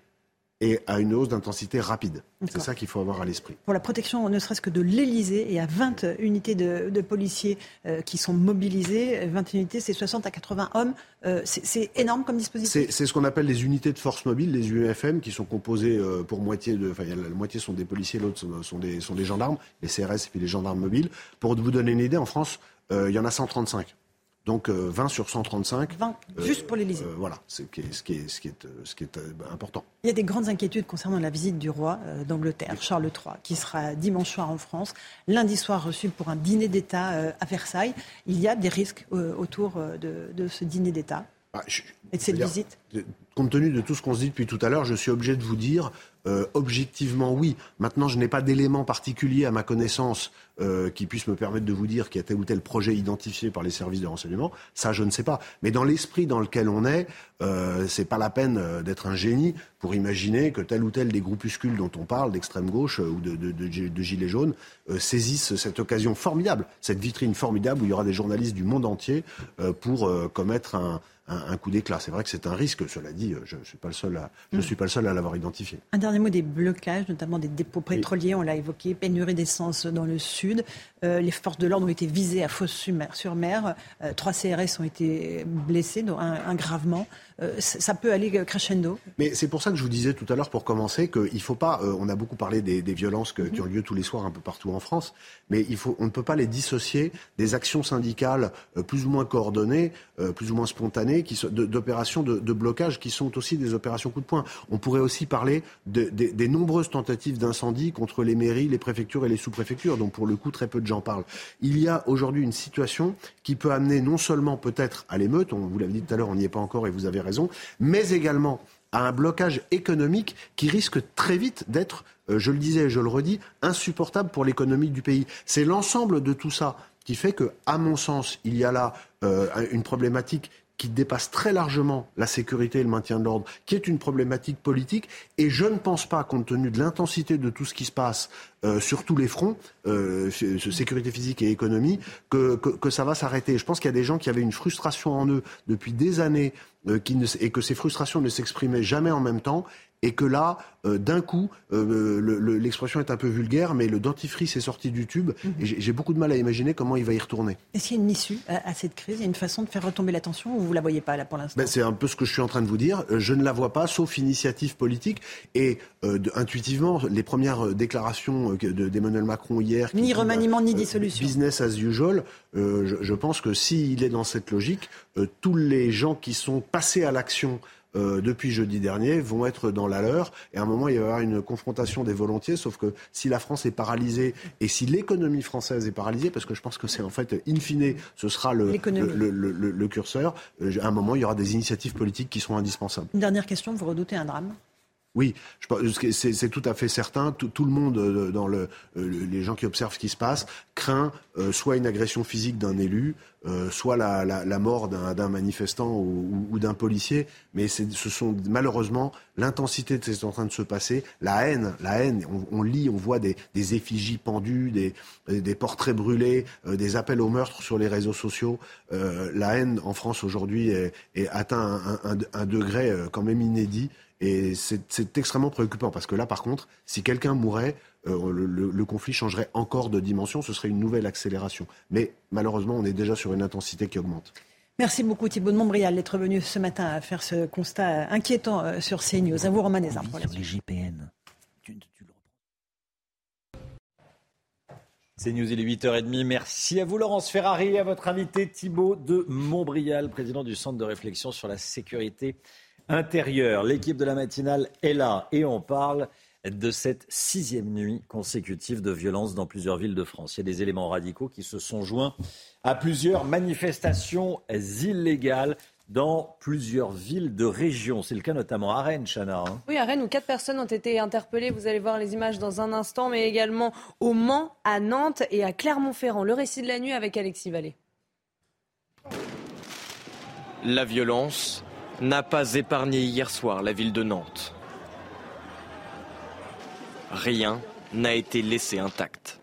et à une hausse d'intensité rapide. C'est ça qu'il faut avoir à l'esprit. Pour la protection, ne serait-ce que de l'Elysée, il y a 20 unités de, policiers euh, qui sont mobilisés. 20 unités, c'est 60 à 80 hommes. Euh, c'est énorme comme dispositif? C'est ce qu'on appelle les unités de force mobile, les UFM, qui sont composées euh, pour moitié de. Enfin, la, moitié sont des policiers, l'autre sont, des, sont des gendarmes, les CRS et puis les gendarmes mobiles. Pour vous donner une idée, en France, il y en a 135. Donc 20 euh, sur 135. 20, juste pour l'Élysée. Euh, voilà, ce qui est, ce qui est, ce qui est, ce qui est euh, important. Il y a des grandes inquiétudes concernant la visite du roi d'Angleterre, Charles III, qui sera dimanche soir en France, lundi soir reçu pour un dîner d'État à Versailles. Il y a des risques autour de, de ce dîner d'État bah, et de cette visite Compte tenu de tout ce qu'on se dit depuis tout à l'heure, je suis obligé de vous dire euh, objectivement oui. Maintenant, je n'ai pas d'éléments particuliers à ma connaissance euh, qui puissent me permettre de vous dire qu'il y a tel ou tel projet identifié par les services de renseignement. Ça, je ne sais pas. Mais dans l'esprit dans lequel on est, euh, c'est pas la peine euh, d'être un génie pour imaginer que tel ou tel des groupuscules dont on parle, d'extrême gauche ou de, de, de, de gilets jaunes, saisissent cette occasion formidable, cette vitrine formidable où il y aura des journalistes du monde entier pour commettre un un, coup d'éclat. C'est vrai que c'est un risque. Cela dit, je ne suis pas le seul à, je mm. suis pas le seul à l'avoir identifié. Un dernier mot des blocages, notamment des dépôts pétroliers. On l'a évoqué, pénurie d'essence dans le sud. Euh, les forces de l'ordre ont été visées à Fos-sur-Mer. Euh, trois CRS ont été blessés, dont un, gravement. Euh, ça peut aller crescendo. Mais c'est pour ça que je vous disais tout à l'heure, pour commencer, qu'il faut pas. on a beaucoup parlé des, violences qui ont lieu tous les soirs un peu partout en France, mais il faut, on ne peut pas les dissocier des actions syndicales plus ou moins coordonnées, plus ou moins spontanées, d'opérations de, de, blocage qui sont aussi des opérations coup de poing. On pourrait aussi parler des nombreuses tentatives d'incendie contre les mairies, les préfectures et les sous-préfectures, dont pour le coup très peu de gens parlent. Il y a aujourd'hui une situation qui peut amener non seulement peut-être à l'émeute, on vous l'avez dit tout à l'heure, on n'y est pas encore et vous avez raison, mais également à un blocage économique qui risque très vite d'être, euh, je le disais et je le redis, insupportable pour l'économie du pays. C'est l'ensemble de tout ça qui fait que, à mon sens, il y a là euh, une problématique qui dépasse très largement la sécurité et le maintien de l'ordre, qui est une problématique politique. Et je ne pense pas, compte tenu de l'intensité de tout ce qui se passe euh, sur tous les fronts, euh, sécurité physique et économie, que, que, ça va s'arrêter. Je pense qu'il y a des gens qui avaient une frustration en eux depuis des années euh, qui et que ces frustrations ne s'exprimaient jamais en même temps et que là, euh, d'un coup, euh, l'expression est un peu vulgaire, mais le dentifrice est sorti du tube, mhm. et j'ai beaucoup de mal à imaginer comment il va y retourner. Est-ce qu'il y a une issue à, cette crise? Il y a une façon de faire retomber la tension, ou vous ne la voyez pas là pour l'instant? Ben, C'est un peu ce que je suis en train de vous dire. Euh, je ne la vois pas, sauf initiative politique, et intuitivement, les premières déclarations d'Emmanuel Macron hier... Ni remaniement, ni dissolution. Business as usual, je, je, pense que s'il est dans cette logique, tous les gens qui sont passés à l'action euh, depuis jeudi dernier vont être dans la leur. Et à un moment, il va y avoir une confrontation des volontiers, sauf que si la France est paralysée et si l'économie française est paralysée, parce que je pense que c'est en fait, in fine, ce sera le, le, curseur, euh, à un moment, il y aura des initiatives politiques qui seront indispensables. Une dernière question, vous redoutez un drame? Oui, c'est tout à fait certain. Tout, le monde, euh, dans le, les gens qui observent ce qui se passe, craint soit une agression physique d'un élu, euh, soit la, mort d'un manifestant ou, d'un policier, mais ce sont malheureusement l'intensité de ce qui est en train de se passer, la haine, la haine. On, lit, on voit des, effigies pendues, des, portraits brûlés, euh, des appels au meurtre sur les réseaux sociaux. Euh, la haine en France aujourd'hui est, est, atteint un, degré quand même inédit. Et c'est extrêmement préoccupant parce que là, par contre, si quelqu'un mourait, euh, le, conflit changerait encore de dimension, ce serait une nouvelle accélération. Mais malheureusement, on est déjà sur une intensité qui augmente. Merci beaucoup Thibault de Montbrial d'être venu ce matin à faire ce constat inquiétant euh, sur CNews. À vous Romain Desarmes. les JPN. C'est News, il est 8h30. Merci à vous, Laurence Ferrari, et à votre invité Thibault de Montbrial, président du Centre de réflexion sur la sécurité intérieure. L'équipe de la matinale est là et on parle de cette sixième nuit consécutive de violence dans plusieurs villes de France. Il y a des éléments radicaux qui se sont joints à plusieurs manifestations illégales dans plusieurs villes de région. C'est le cas notamment à Rennes, Chana. Hein. Oui, à Rennes, où quatre personnes ont été interpellées. Vous allez voir les images dans un instant, mais également au Mans, à Nantes et à Clermont-Ferrand. Le récit de la nuit avec Alexis Vallée. La violence n'a pas épargné hier soir la ville de Nantes. Rien n'a été laissé intact.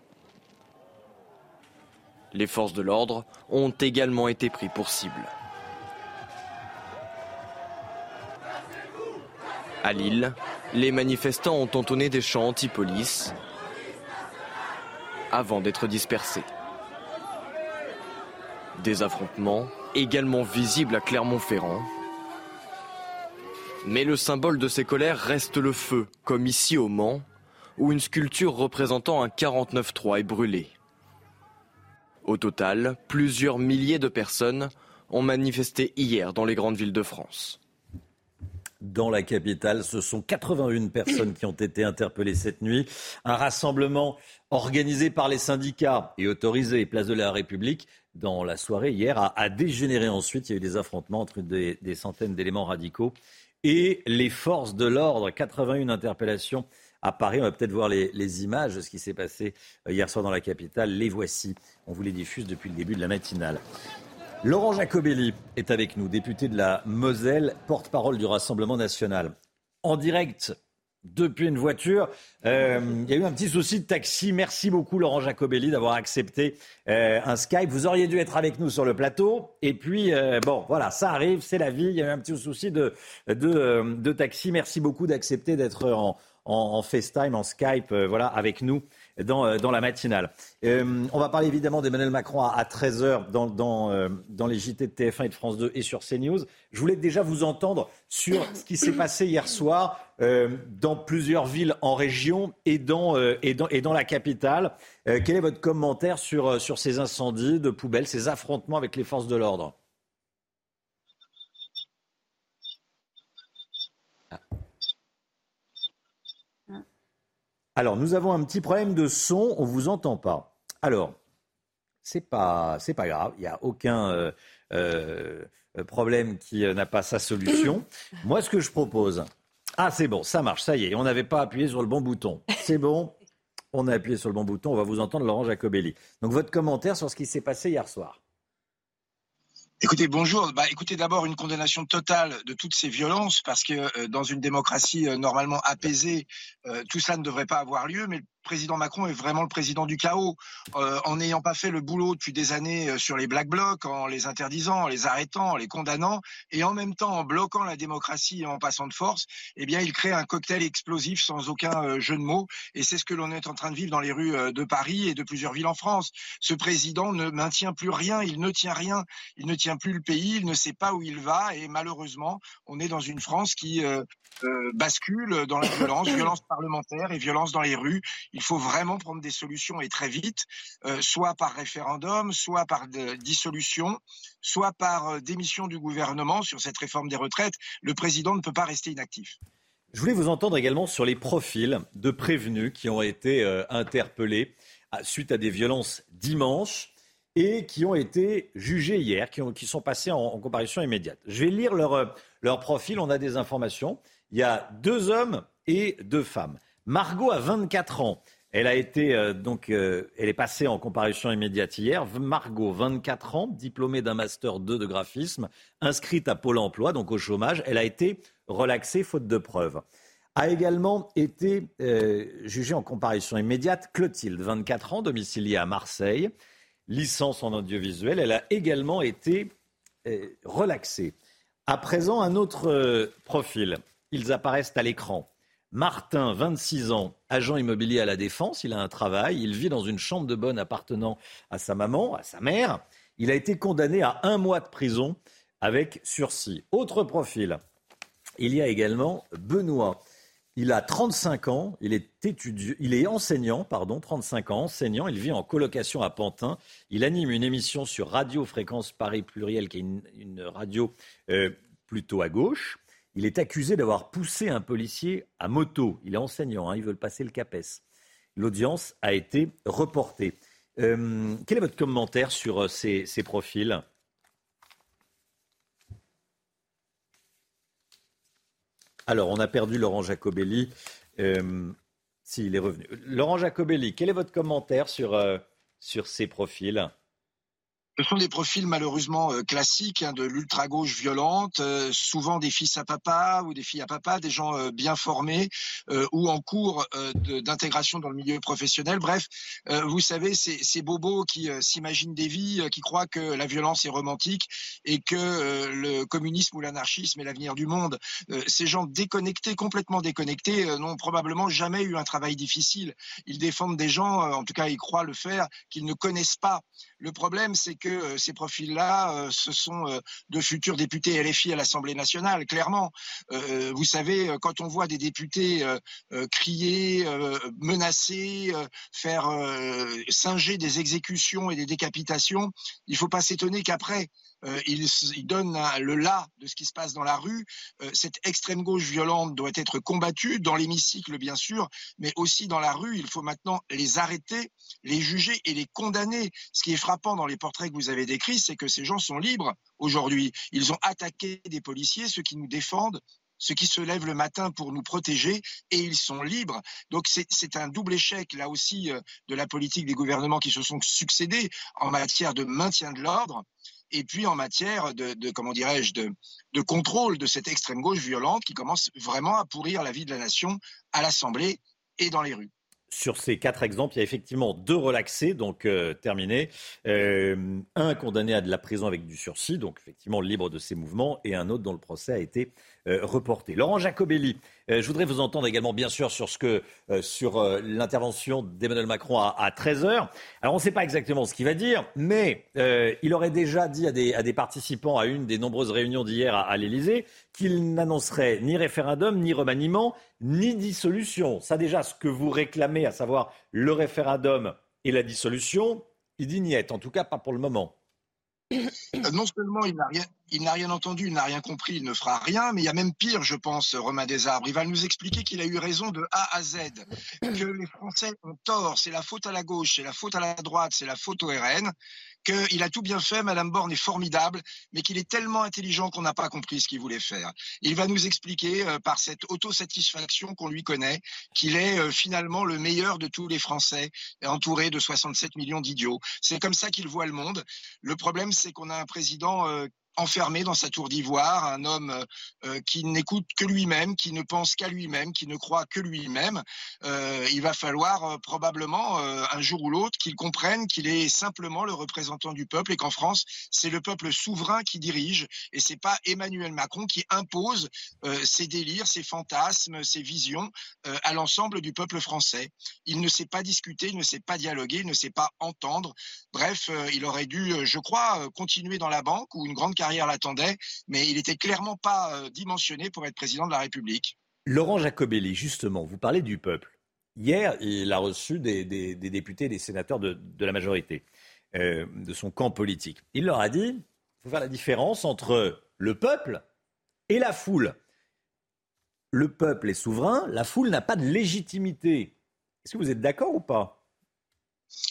Les forces de l'ordre ont également été pris pour cible. À Lille, les manifestants ont entonné des chants anti-police avant d'être dispersés. Des affrontements également visibles à Clermont-Ferrand. Mais le symbole de ces colères reste le feu, comme ici au Mans, où une sculpture représentant un 49-3 est brûlée. Au total, plusieurs milliers de personnes ont manifesté hier dans les grandes villes de France. Dans la capitale, ce sont 81 personnes qui ont été interpellées cette nuit. Un rassemblement organisé par les syndicats et autorisé place de la République dans la soirée hier a, dégénéré ensuite. Il y a eu des affrontements entre des, centaines d'éléments radicaux et les forces de l'ordre. 81 interpellations à Paris. On va peut-être voir les, images de ce qui s'est passé euh, hier soir dans la capitale. Les voici. On vous les diffuse depuis le début de la matinale. Laurent Jacobelli est avec nous, député de la Moselle, porte-parole du Rassemblement national. En direct depuis une voiture. Euh, il y a eu un petit souci de taxi. Merci beaucoup Laurent Jacobelli d'avoir accepté euh, un Skype. Vous auriez dû être avec nous sur le plateau. Et puis, euh, bon, voilà, ça arrive, c'est la vie. Il y a eu un petit souci de, de, de taxi. Merci beaucoup d'accepter d'être en, en, en, FaceTime, en Skype, voilà, avec nous dans, euh, dans la matinale. Euh, on va parler évidemment d'Emmanuel Macron à, à 13h dans, dans, euh, dans, les JT de TF1 et de France 2 et sur CNews. Je voulais déjà vous entendre sur ce qui s'est passé hier soir euh, dans plusieurs villes en région et dans, euh, et dans, et dans la capitale. Euh, quel est votre commentaire sur, sur ces incendies de poubelles, ces affrontements avec les forces de l'ordre? Alors, nous avons un petit problème de son, on ne vous entend pas. Alors, c'est pas, c'est pas grave, il n'y a aucun euh, euh, problème qui euh, n'a pas sa solution. Moi, ce que je propose, ah, c'est bon, ça marche, ça y est, on n'avait pas appuyé sur le bon bouton. C'est bon, on a appuyé sur le bon bouton, on va vous entendre, Laurent Jacobelli. Donc, votre commentaire sur ce qui s'est passé hier soir. Écoutez, bonjour. Bah, écoutez, d'abord une condamnation totale de toutes ces violences, parce que euh, dans une démocratie euh, normalement apaisée, euh, tout cela ne devrait pas avoir lieu. Mais président Macron est vraiment le président du chaos, euh, en n'ayant pas fait le boulot depuis des années euh, sur les black blocs, en les interdisant, en les arrêtant, en les condamnant, et en même temps en bloquant la démocratie et en passant de force, eh bien, il crée un cocktail explosif sans aucun euh, jeu de mots, et c'est ce que l'on est en train de vivre dans les rues de Paris et de plusieurs villes en France. Ce président ne maintient plus rien, il ne tient rien, il ne tient plus le pays, il ne sait pas où il va, et malheureusement, on est dans une France qui bascule dans la violence, violence parlementaire et violence dans les rues. Il faut vraiment prendre des solutions et très vite, euh, soit par référendum, soit par dissolution, soit par euh, démission du gouvernement sur cette réforme des retraites. Le président ne peut pas rester inactif. Je voulais vous entendre également sur les profils de prévenus qui ont été euh, interpellés suite à des violences dimanche et qui ont été jugés hier, qui, ont, qui sont passés en, comparution immédiate. Je vais lire leur, leur profil, on a des informations. Il y a deux hommes et deux femmes. Margot a 24 ans. Elle a été euh, donc, euh, elle est passée en comparution immédiate hier. Margot, 24 ans, diplômée d'un master 2 de graphisme, inscrite à Pôle Emploi, donc au chômage. Elle a été relaxée faute de preuves. A également été euh, jugée en comparution immédiate Clotilde, 24 ans, domiciliée à Marseille, licence en audiovisuel. Elle a également été relaxée. À présent, un autre profil. Ils apparaissent à l'écran. Martin, 26 ans, agent immobilier à la Défense, il a un travail, il vit dans une chambre de bonne appartenant à sa maman, à sa mère. Il a été condamné à un mois de prison avec sursis. Autre profil, il y a également Benoît. Il a 35 ans, il est, étudiant, il est enseignant, pardon, 35 ans, enseignant, il vit en colocation à Pantin. Il anime une émission sur Radio Fréquence Paris Pluriel, qui est une, radio euh, plutôt à gauche. Il est accusé d'avoir poussé un policier à moto. Il est enseignant, hein, ils veulent passer le CAPES. L'audience a été reportée. Euh, quel est votre commentaire sur ces, ces profils? Alors, on a perdu Laurent Jacobelli. Euh, S'il si, est revenu. Laurent Jacobelli, quel est votre commentaire euh, sur ces profils? Ce sont des profils malheureusement euh, classiques hein, de l'ultra-gauche violente, euh, souvent des fils à papa ou des filles à papa, des gens euh, bien formés euh, ou en cours euh, d'intégration dans le milieu professionnel. Bref, euh, vous savez, ces, ces bobos qui s'imaginent des vies, qui croient que la violence est romantique et que le communisme ou l'anarchisme est l'avenir du monde. ces gens déconnectés, complètement déconnectés, n'ont probablement jamais eu un travail difficile. Ils défendent des gens, en tout cas ils croient le faire, qu'ils ne connaissent pas. Le problème, c'est que euh, ces profils-là, euh, ce sont euh, de futurs députés LFI à l'Assemblée nationale, clairement. vous savez, quand on voit des députés crier, menacer, faire singer des exécutions et des décapitations, il ne faut pas s'étonner qu'après, euh, il, donne le là de ce qui se passe dans la rue. Euh, cette extrême gauche violente doit être combattue dans l'hémicycle, bien sûr, mais aussi dans la rue. Il faut maintenant les arrêter, les juger et les condamner. Ce qui est frappant dans les portraits que vous avez décrits, c'est que ces gens sont libres aujourd'hui. Ils ont attaqué des policiers, ceux qui nous défendent, ceux qui se lèvent le matin pour nous protéger et ils sont libres. Donc c'est un double échec là aussi euh, de la politique des gouvernements qui se sont succédés en matière de maintien de l'ordre et puis en matière de, comment dirais-je, de, de contrôle de cette extrême gauche violente qui commence vraiment à pourrir la vie de la nation à l'Assemblée et dans les rues. Sur ces quatre exemples, il y a effectivement deux relaxés, donc euh, terminés. Euh, un condamné à de la prison avec du sursis, donc effectivement libre de ses mouvements, et un autre dont le procès a été euh, reporté. Laurent Jacobelli, euh, je voudrais vous entendre également, bien sûr, sur, ce que, euh, sur l'intervention d'Emmanuel Macron à, à 13h. Alors, on ne sait pas exactement ce qu'il va dire, mais il aurait déjà dit à des, participants à une des nombreuses réunions d'hier à, l'Élysée qu'il n'annoncerait ni référendum, ni remaniement, ni dissolution. Ça, déjà, ce que vous réclamez, à savoir le référendum et la dissolution, il dit niet, en tout cas pas pour le moment. Non seulement il n'a rien, il n'a rien entendu, il n'a rien compris, il ne fera rien, mais il y a même pire, je pense, Romain Desarbres. Il va nous expliquer qu'il a eu raison de A à Z, que les Français ont tort, c'est la faute à la gauche, c'est la faute à la droite, c'est la faute au RN, qu'il a tout bien fait, Madame Borne est formidable, mais qu'il est tellement intelligent qu'on n'a pas compris ce qu'il voulait faire. Il va nous expliquer euh, par cette autosatisfaction qu'on lui connaît qu'il est euh, finalement le meilleur de tous les Français, entouré de 67 millions d'idiots. C'est comme ça qu'il voit le monde. Le problème, c'est qu'on a un président euh, enfermé dans sa tour d'ivoire, un homme euh, euh, qui n'écoute que lui-même, qui ne pense qu'à lui-même, qui ne croit que lui-même. Euh, il va falloir probablement un jour ou l'autre qu'il comprenne qu'il est simplement le représentant du peuple et qu'en France, c'est le peuple souverain qui dirige et c'est pas Emmanuel Macron qui impose ses délires, ses fantasmes, ses visions à l'ensemble du peuple français. Il ne sait pas discuter, il ne sait pas dialoguer, il ne sait pas entendre. Bref, il aurait dû, je crois, continuer dans la banque ou une grande l'attendait, mais il n'était clairement pas euh, dimensionné pour être président de la République. Laurent Jacobelli, justement, vous parlez du peuple. Hier, il a reçu des, députés, des sénateurs de, de la majorité, euh, de son camp politique. Il leur a dit, il faut faire la différence entre le peuple et la foule. Le peuple est souverain, la foule n'a pas de légitimité. Est-ce que vous êtes d'accord ou pas?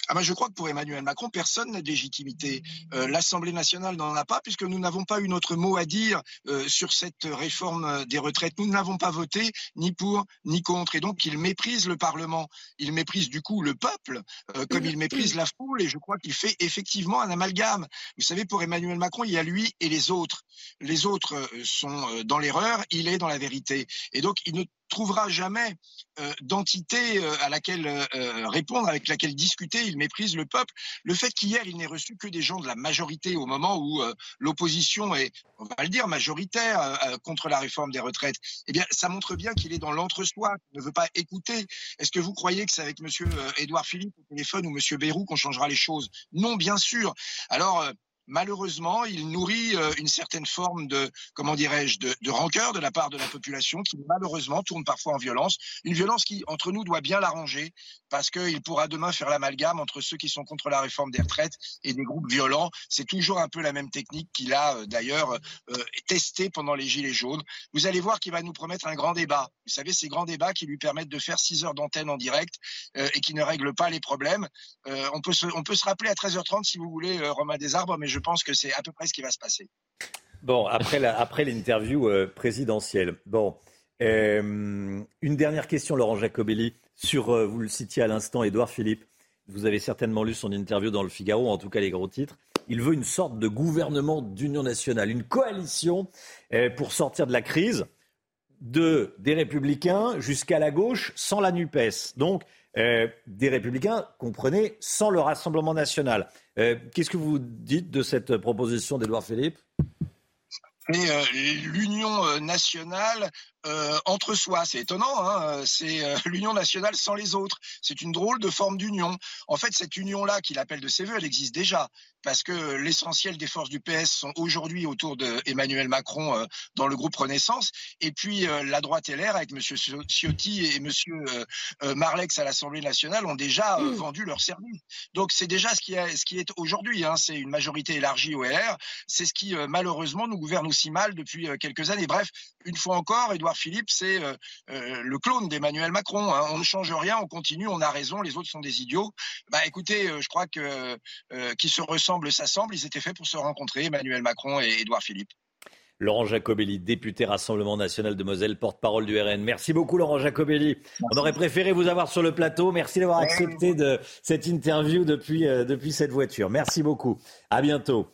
Ah ben je crois que pour Emmanuel Macron, personne n'a de légitimité. Euh, L'Assemblée nationale n'en a pas, puisque nous n'avons pas eu notre mot à dire euh, sur cette réforme des retraites. Nous n'avons pas voté ni pour ni contre. Et donc, il méprise le Parlement. Il méprise du coup le peuple, euh, comme il méprise la foule. Et je crois qu'il fait effectivement un amalgame. Vous savez, pour Emmanuel Macron, il y a lui et les autres. Les autres euh, sont euh, dans l'erreur, il est dans la vérité. Et donc, il ne trouvera jamais euh, d'entité euh, à laquelle euh, répondre, avec laquelle discuter. Il méprise le peuple. Le fait qu'hier, il n'ait reçu que des gens de la majorité au moment où l'opposition est, on va le dire, majoritaire contre la réforme des retraites, eh bien, ça montre bien qu'il est dans l'entre-soi, qu'il ne veut pas écouter. Est-ce que vous croyez que c'est avec Monsieur Édouard Philippe au téléphone ou Monsieur Bayrou qu'on changera les choses? Non, bien sûr. Alors, malheureusement, il nourrit euh, une certaine forme de, comment dirais-je, de, rancœur de la part de la population qui malheureusement tourne parfois en violence. Une violence qui, entre nous, doit bien l'arranger parce qu'il pourra demain faire l'amalgame entre ceux qui sont contre la réforme des retraites et des groupes violents. C'est toujours un peu la même technique qu'il a euh, d'ailleurs euh, testé pendant les Gilets jaunes. Vous allez voir qu'il va nous promettre un grand débat. Vous savez, ces grands débats qui lui permettent de faire 6 heures d'antenne en direct et qui ne règlent pas les problèmes. On, peut se, on peut se rappeler à 13h30 si vous voulez, Romain Desarbres, mais je pense que c'est à peu près ce qui va se passer. Bon, après, l'interview euh, présidentielle. Bon, euh, une dernière question, Laurent Jacobelli, sur, euh, vous le citiez à l'instant, Édouard Philippe. Vous avez certainement lu son interview dans le Figaro, en tout cas les gros titres. Il veut une sorte de gouvernement d'union nationale, une coalition pour sortir de la crise, de, des républicains jusqu'à la gauche, sans la NUPES. Donc, euh, des républicains, comprenez, sans le Rassemblement national. Euh, Qu'est-ce que vous dites de cette proposition d'Édouard Philippe? Et euh, l'union nationale euh, entre soi. C'est étonnant, hein c'est euh, l'union nationale sans les autres. C'est une drôle de forme d'union. En fait, cette union-là qu'il appelle de ses voeux, elle existe déjà, parce que l'essentiel des forces du PS sont aujourd'hui autour de Emmanuel Macron euh, dans le groupe Renaissance, et puis la droite LR avec Monsieur Ciotti et euh, Marlex à l'Assemblée nationale ont déjà mmh. vendu leur service. Donc c'est déjà ce qui est, ce qui est aujourd'hui. Hein, c'est une majorité élargie au LR. C'est ce qui malheureusement nous gouverne aussi mal depuis quelques années. Bref, une fois encore, Édouard Philippe, c'est euh, euh, le clone d'Emmanuel Macron. Hein. On ne change rien, on continue, on a raison, les autres sont des idiots. Bah écoutez, euh, je crois que qui se ressemblent s'assemblent. Ils étaient faits pour se rencontrer, Emmanuel Macron et Édouard Philippe. Laurent Jacobelli, député Rassemblement national de Moselle, porte-parole du RN. Merci beaucoup Laurent Jacobelli. On aurait préféré vous avoir sur le plateau. Merci d'avoir accepté de cette interview depuis, euh, depuis cette voiture. Merci beaucoup. À bientôt.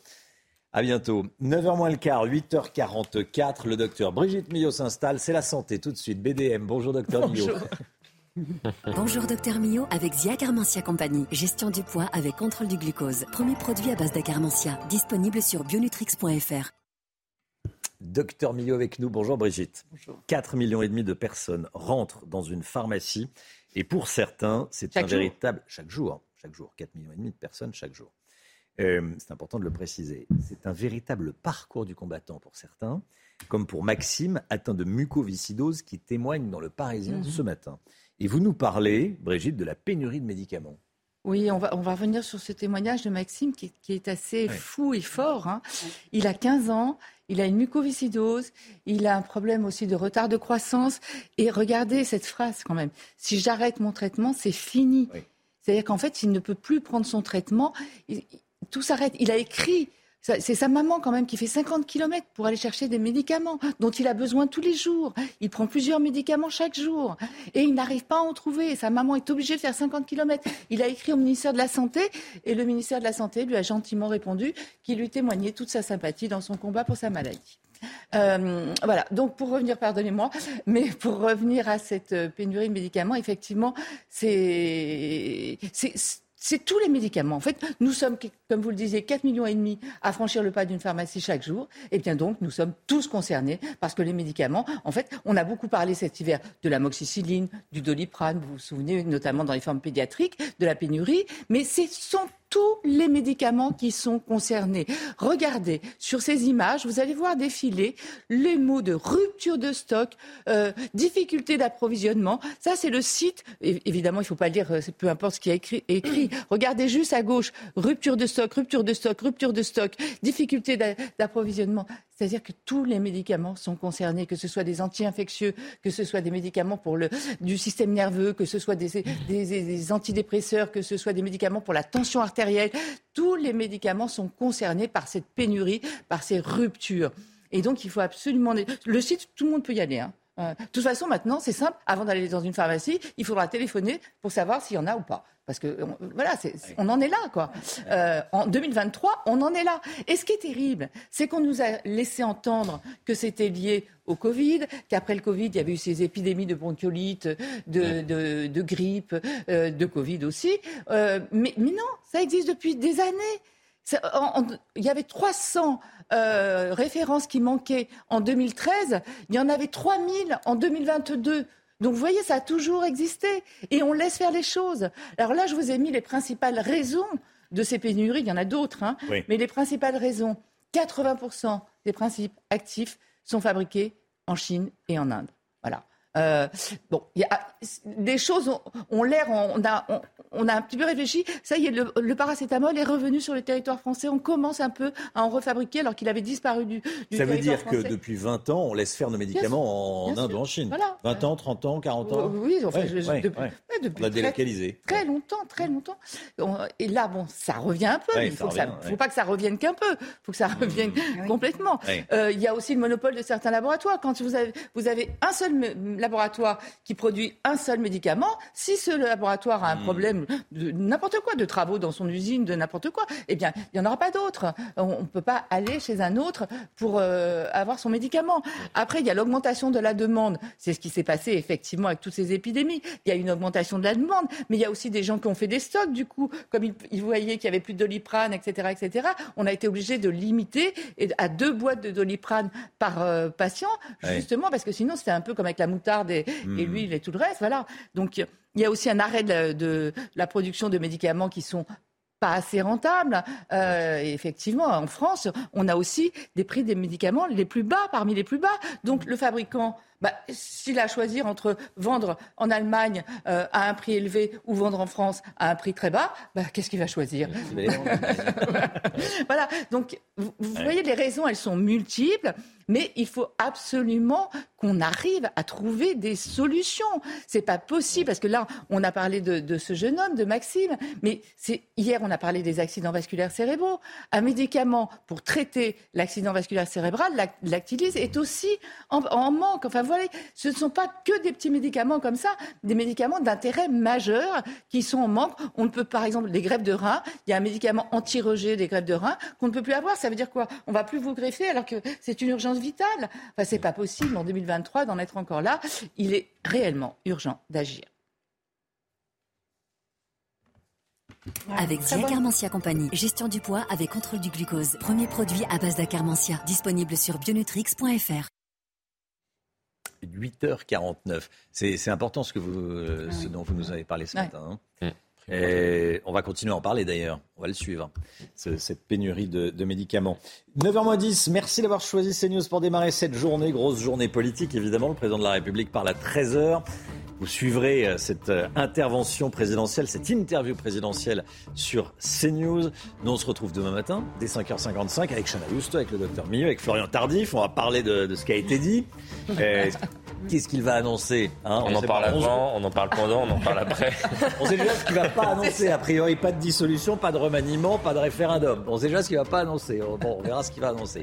À bientôt. 9h moins le quart, 8h44. Le docteur Brigitte Millot s'installe. C'est la santé tout de suite. BDM. Bonjour docteur Millot. Bonjour docteur Millot avec Zia Carmentia Compagnie. Gestion du poids avec contrôle du glucose. Premier produit à base d'acarmentia. Disponible sur bionutrix.fr. Docteur Millot avec nous. Bonjour Brigitte. Bonjour. 4 millions et demi de personnes rentrent dans une pharmacie. Et pour certains, c'est un véritable... Chaque jour. Chaque jour. 4 millions et demi de personnes chaque jour. Euh, c'est important de le préciser. C'est un véritable parcours du combattant pour certains, comme pour Maxime, atteint de mucoviscidose, qui témoigne dans le Parisien mhm. ce matin. Et vous nous parlez, Brigitte, de la pénurie de médicaments. Oui, on va, on va revenir sur ce témoignage de Maxime qui, est assez fou et fort. Hein. Il a 15 ans, il a une mucoviscidose, il a un problème aussi de retard de croissance. Et regardez cette phrase quand même. Si j'arrête mon traitement, c'est fini. C'est-à-dire qu'en fait, il ne peut plus prendre son traitement tout s'arrête. Il a écrit. C'est sa maman quand même qui fait 50 km pour aller chercher des médicaments dont il a besoin tous les jours. Il prend plusieurs médicaments chaque jour et il n'arrive pas à en trouver. Sa maman est obligée de faire 50 km. Il a écrit au ministère de la Santé et le ministère de la Santé lui a gentiment répondu qu'il lui témoignait toute sa sympathie dans son combat pour sa maladie. Euh, voilà, donc pour revenir, pardonnez-moi, mais pour revenir à cette pénurie de médicaments, effectivement, c'est c'est tous les médicaments. En fait, nous sommes, comme vous le disiez, 4 millions et demi à franchir le pas d'une pharmacie chaque jour. Et bien donc, nous sommes tous concernés parce que les médicaments, en fait, on a beaucoup parlé cet hiver de la moxicilline, du doliprane, vous vous souvenez, notamment dans les formes pédiatriques, de la pénurie, mais ce sont tous les médicaments qui sont concernés. Regardez, sur ces images, vous allez voir défiler les mots de rupture de stock, euh, difficulté d'approvisionnement. Ça, c'est le site. Évidemment, il ne faut pas le dire, euh, peu importe ce qui est écrit, écrit. Regardez juste à gauche, rupture de stock, rupture de stock, rupture de stock, difficulté d'approvisionnement. C'est-à-dire que tous les médicaments sont concernés, que ce soit des anti-infectieux, que ce soit des médicaments pour le, du système nerveux, que ce soit des, des, antidépresseurs, que ce soit des médicaments pour la tension artérielle. Tous les médicaments sont concernés par cette pénurie, par ces ruptures. Et donc, il faut absolument. Le site, tout le monde peut y aller. Hein. Euh, de toute façon, maintenant, c'est simple. Avant d'aller dans une pharmacie, il faudra téléphoner pour savoir s'il y en a ou pas. Parce que voilà, on en est là, quoi. Euh, en 2023, on en est là. Et ce qui est terrible, c'est qu'on nous a laissé entendre que c'était lié au Covid, qu'après le Covid, il y avait eu ces épidémies de bronchiolite, de, grippe, euh, de Covid aussi. Mais, non, ça existe depuis des années. Il y avait 300 références qui manquaient en 2013. Il y en avait 3000 en 2022. Donc vous voyez, ça a toujours existé et on laisse faire les choses. Alors là, je vous ai mis les principales raisons de ces pénuries. Il y en a d'autres, hein, mais les principales raisons. 80% des principes actifs sont fabriqués en Chine et en Inde. Voilà. Euh, bon, y a, des choses ont, l'air, on a, on, a un petit peu réfléchi. Ça y est, le, paracétamol est revenu sur le territoire français. On commence un peu à en refabriquer alors qu'il avait disparu du, du Ça veut dire que depuis 20 ans, on laisse faire nos médicaments en Inde ou en Chine. 20 ans, 30 ans, 40 ans. Oui, enfin, depuis, on a délocalisé. Très, longtemps, très longtemps. Et là, bon, ça revient un peu. il faut, faut pas que ça revienne qu'un peu. Il faut que ça mmh. revienne complètement. Euh, il y a aussi le monopole de certains laboratoires. Quand vous avez, vous avez un seul laboratoire qui produit un seul médicament, si ce laboratoire a un hmm. problème de n'importe quoi, de travaux dans son usine, de n'importe quoi, eh bien, il n'y en aura pas d'autres. On ne peut pas aller chez un autre pour euh, avoir son médicament. Après, il y a l'augmentation de la demande. C'est ce qui s'est passé effectivement avec toutes ces épidémies. Il y a une augmentation de la demande, mais il y a aussi des gens qui ont fait des stocks, du coup, comme ils, voyaient qu'il y avait plus de doliprane, etc., etc. On a été obligé de limiter à deux boîtes de doliprane par euh, patient, justement, parce que sinon, c'était un peu comme avec la moutarde et, hmm. lui, et tout le reste. Voilà. Donc, il y a aussi un arrêt de, la production de médicaments qui sont pas assez rentables. Euh, effectivement, en France, on a aussi des prix des médicaments les plus bas, parmi les plus bas. Donc, le fabricant bah, s'il a à choisir entre vendre en Allemagne euh, à un prix élevé ou vendre en France à un prix très bas, bah, qu'est-ce qu'il va choisir Voilà. Donc, vous, voyez, les raisons, elles sont multiples. mais il faut absolument qu'on arrive à trouver des solutions. C'est pas possible parce que là, on a parlé de, ce jeune homme, de Maxime, mais c'est hier on a parlé des accidents vasculaires cérébraux. Un médicament pour traiter l'accident vasculaire cérébral, l'actilise, est aussi en, en, manque. Enfin ce ne sont pas que des petits médicaments comme ça, des médicaments d'intérêt majeur qui sont en manque. On ne peut par exemple des greffes de rein. Il y a un médicament anti-rejet des greffes de rein qu'on ne peut plus avoir. Ça veut dire quoi? On va plus vous greffer alors que c'est une urgence vitale. Enfin, c'est pas possible en 2023 d'en être encore là. Il est réellement urgent d'agir. Avec Diacarmentia Compagnie, gestion du poids avec contrôle du glucose. Premier produit à base d'Acarmentia, disponible sur bionutrix.fr. 8h49. C'est important ce, que vous, euh, ce dont vous nous avez parlé ce matin. Hein. Et on va continuer à en parler d'ailleurs. On va le suivre, cette pénurie de, de médicaments. 9h10, merci d'avoir choisi CNews pour démarrer cette journée. Grosse journée politique, évidemment. Le président de la République parle à 13h. Vous suivrez euh, cette euh, intervention présidentielle, cette interview présidentielle sur CNews. Nous, on se retrouve demain matin, dès 5h55, avec Chana avec le docteur Milleux, avec Florian Tardif. On va parler de, de ce qui a été dit. Euh, Qu'est-ce qu'il va annoncer hein on, en parle avant, on en parle pendant, on en parle après. on sait déjà ce qu'il ne va pas annoncer. A priori, pas de dissolution, pas de remaniement, pas de référendum. On sait déjà ce qu'il ne va pas annoncer. Bon, on verra ce qu'il va annoncer.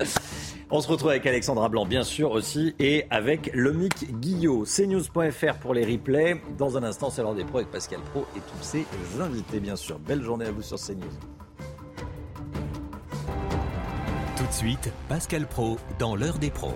On se retrouve avec Alexandra Blanc, bien sûr, aussi, et avec Lomic Guillot. cnews.fr pour les replays. Dans un instant, c'est l'heure des pros avec Pascal Pro et tous ses invités, bien sûr. Belle journée à vous sur CNews. Tout de suite, Pascal Pro dans l'heure des pros.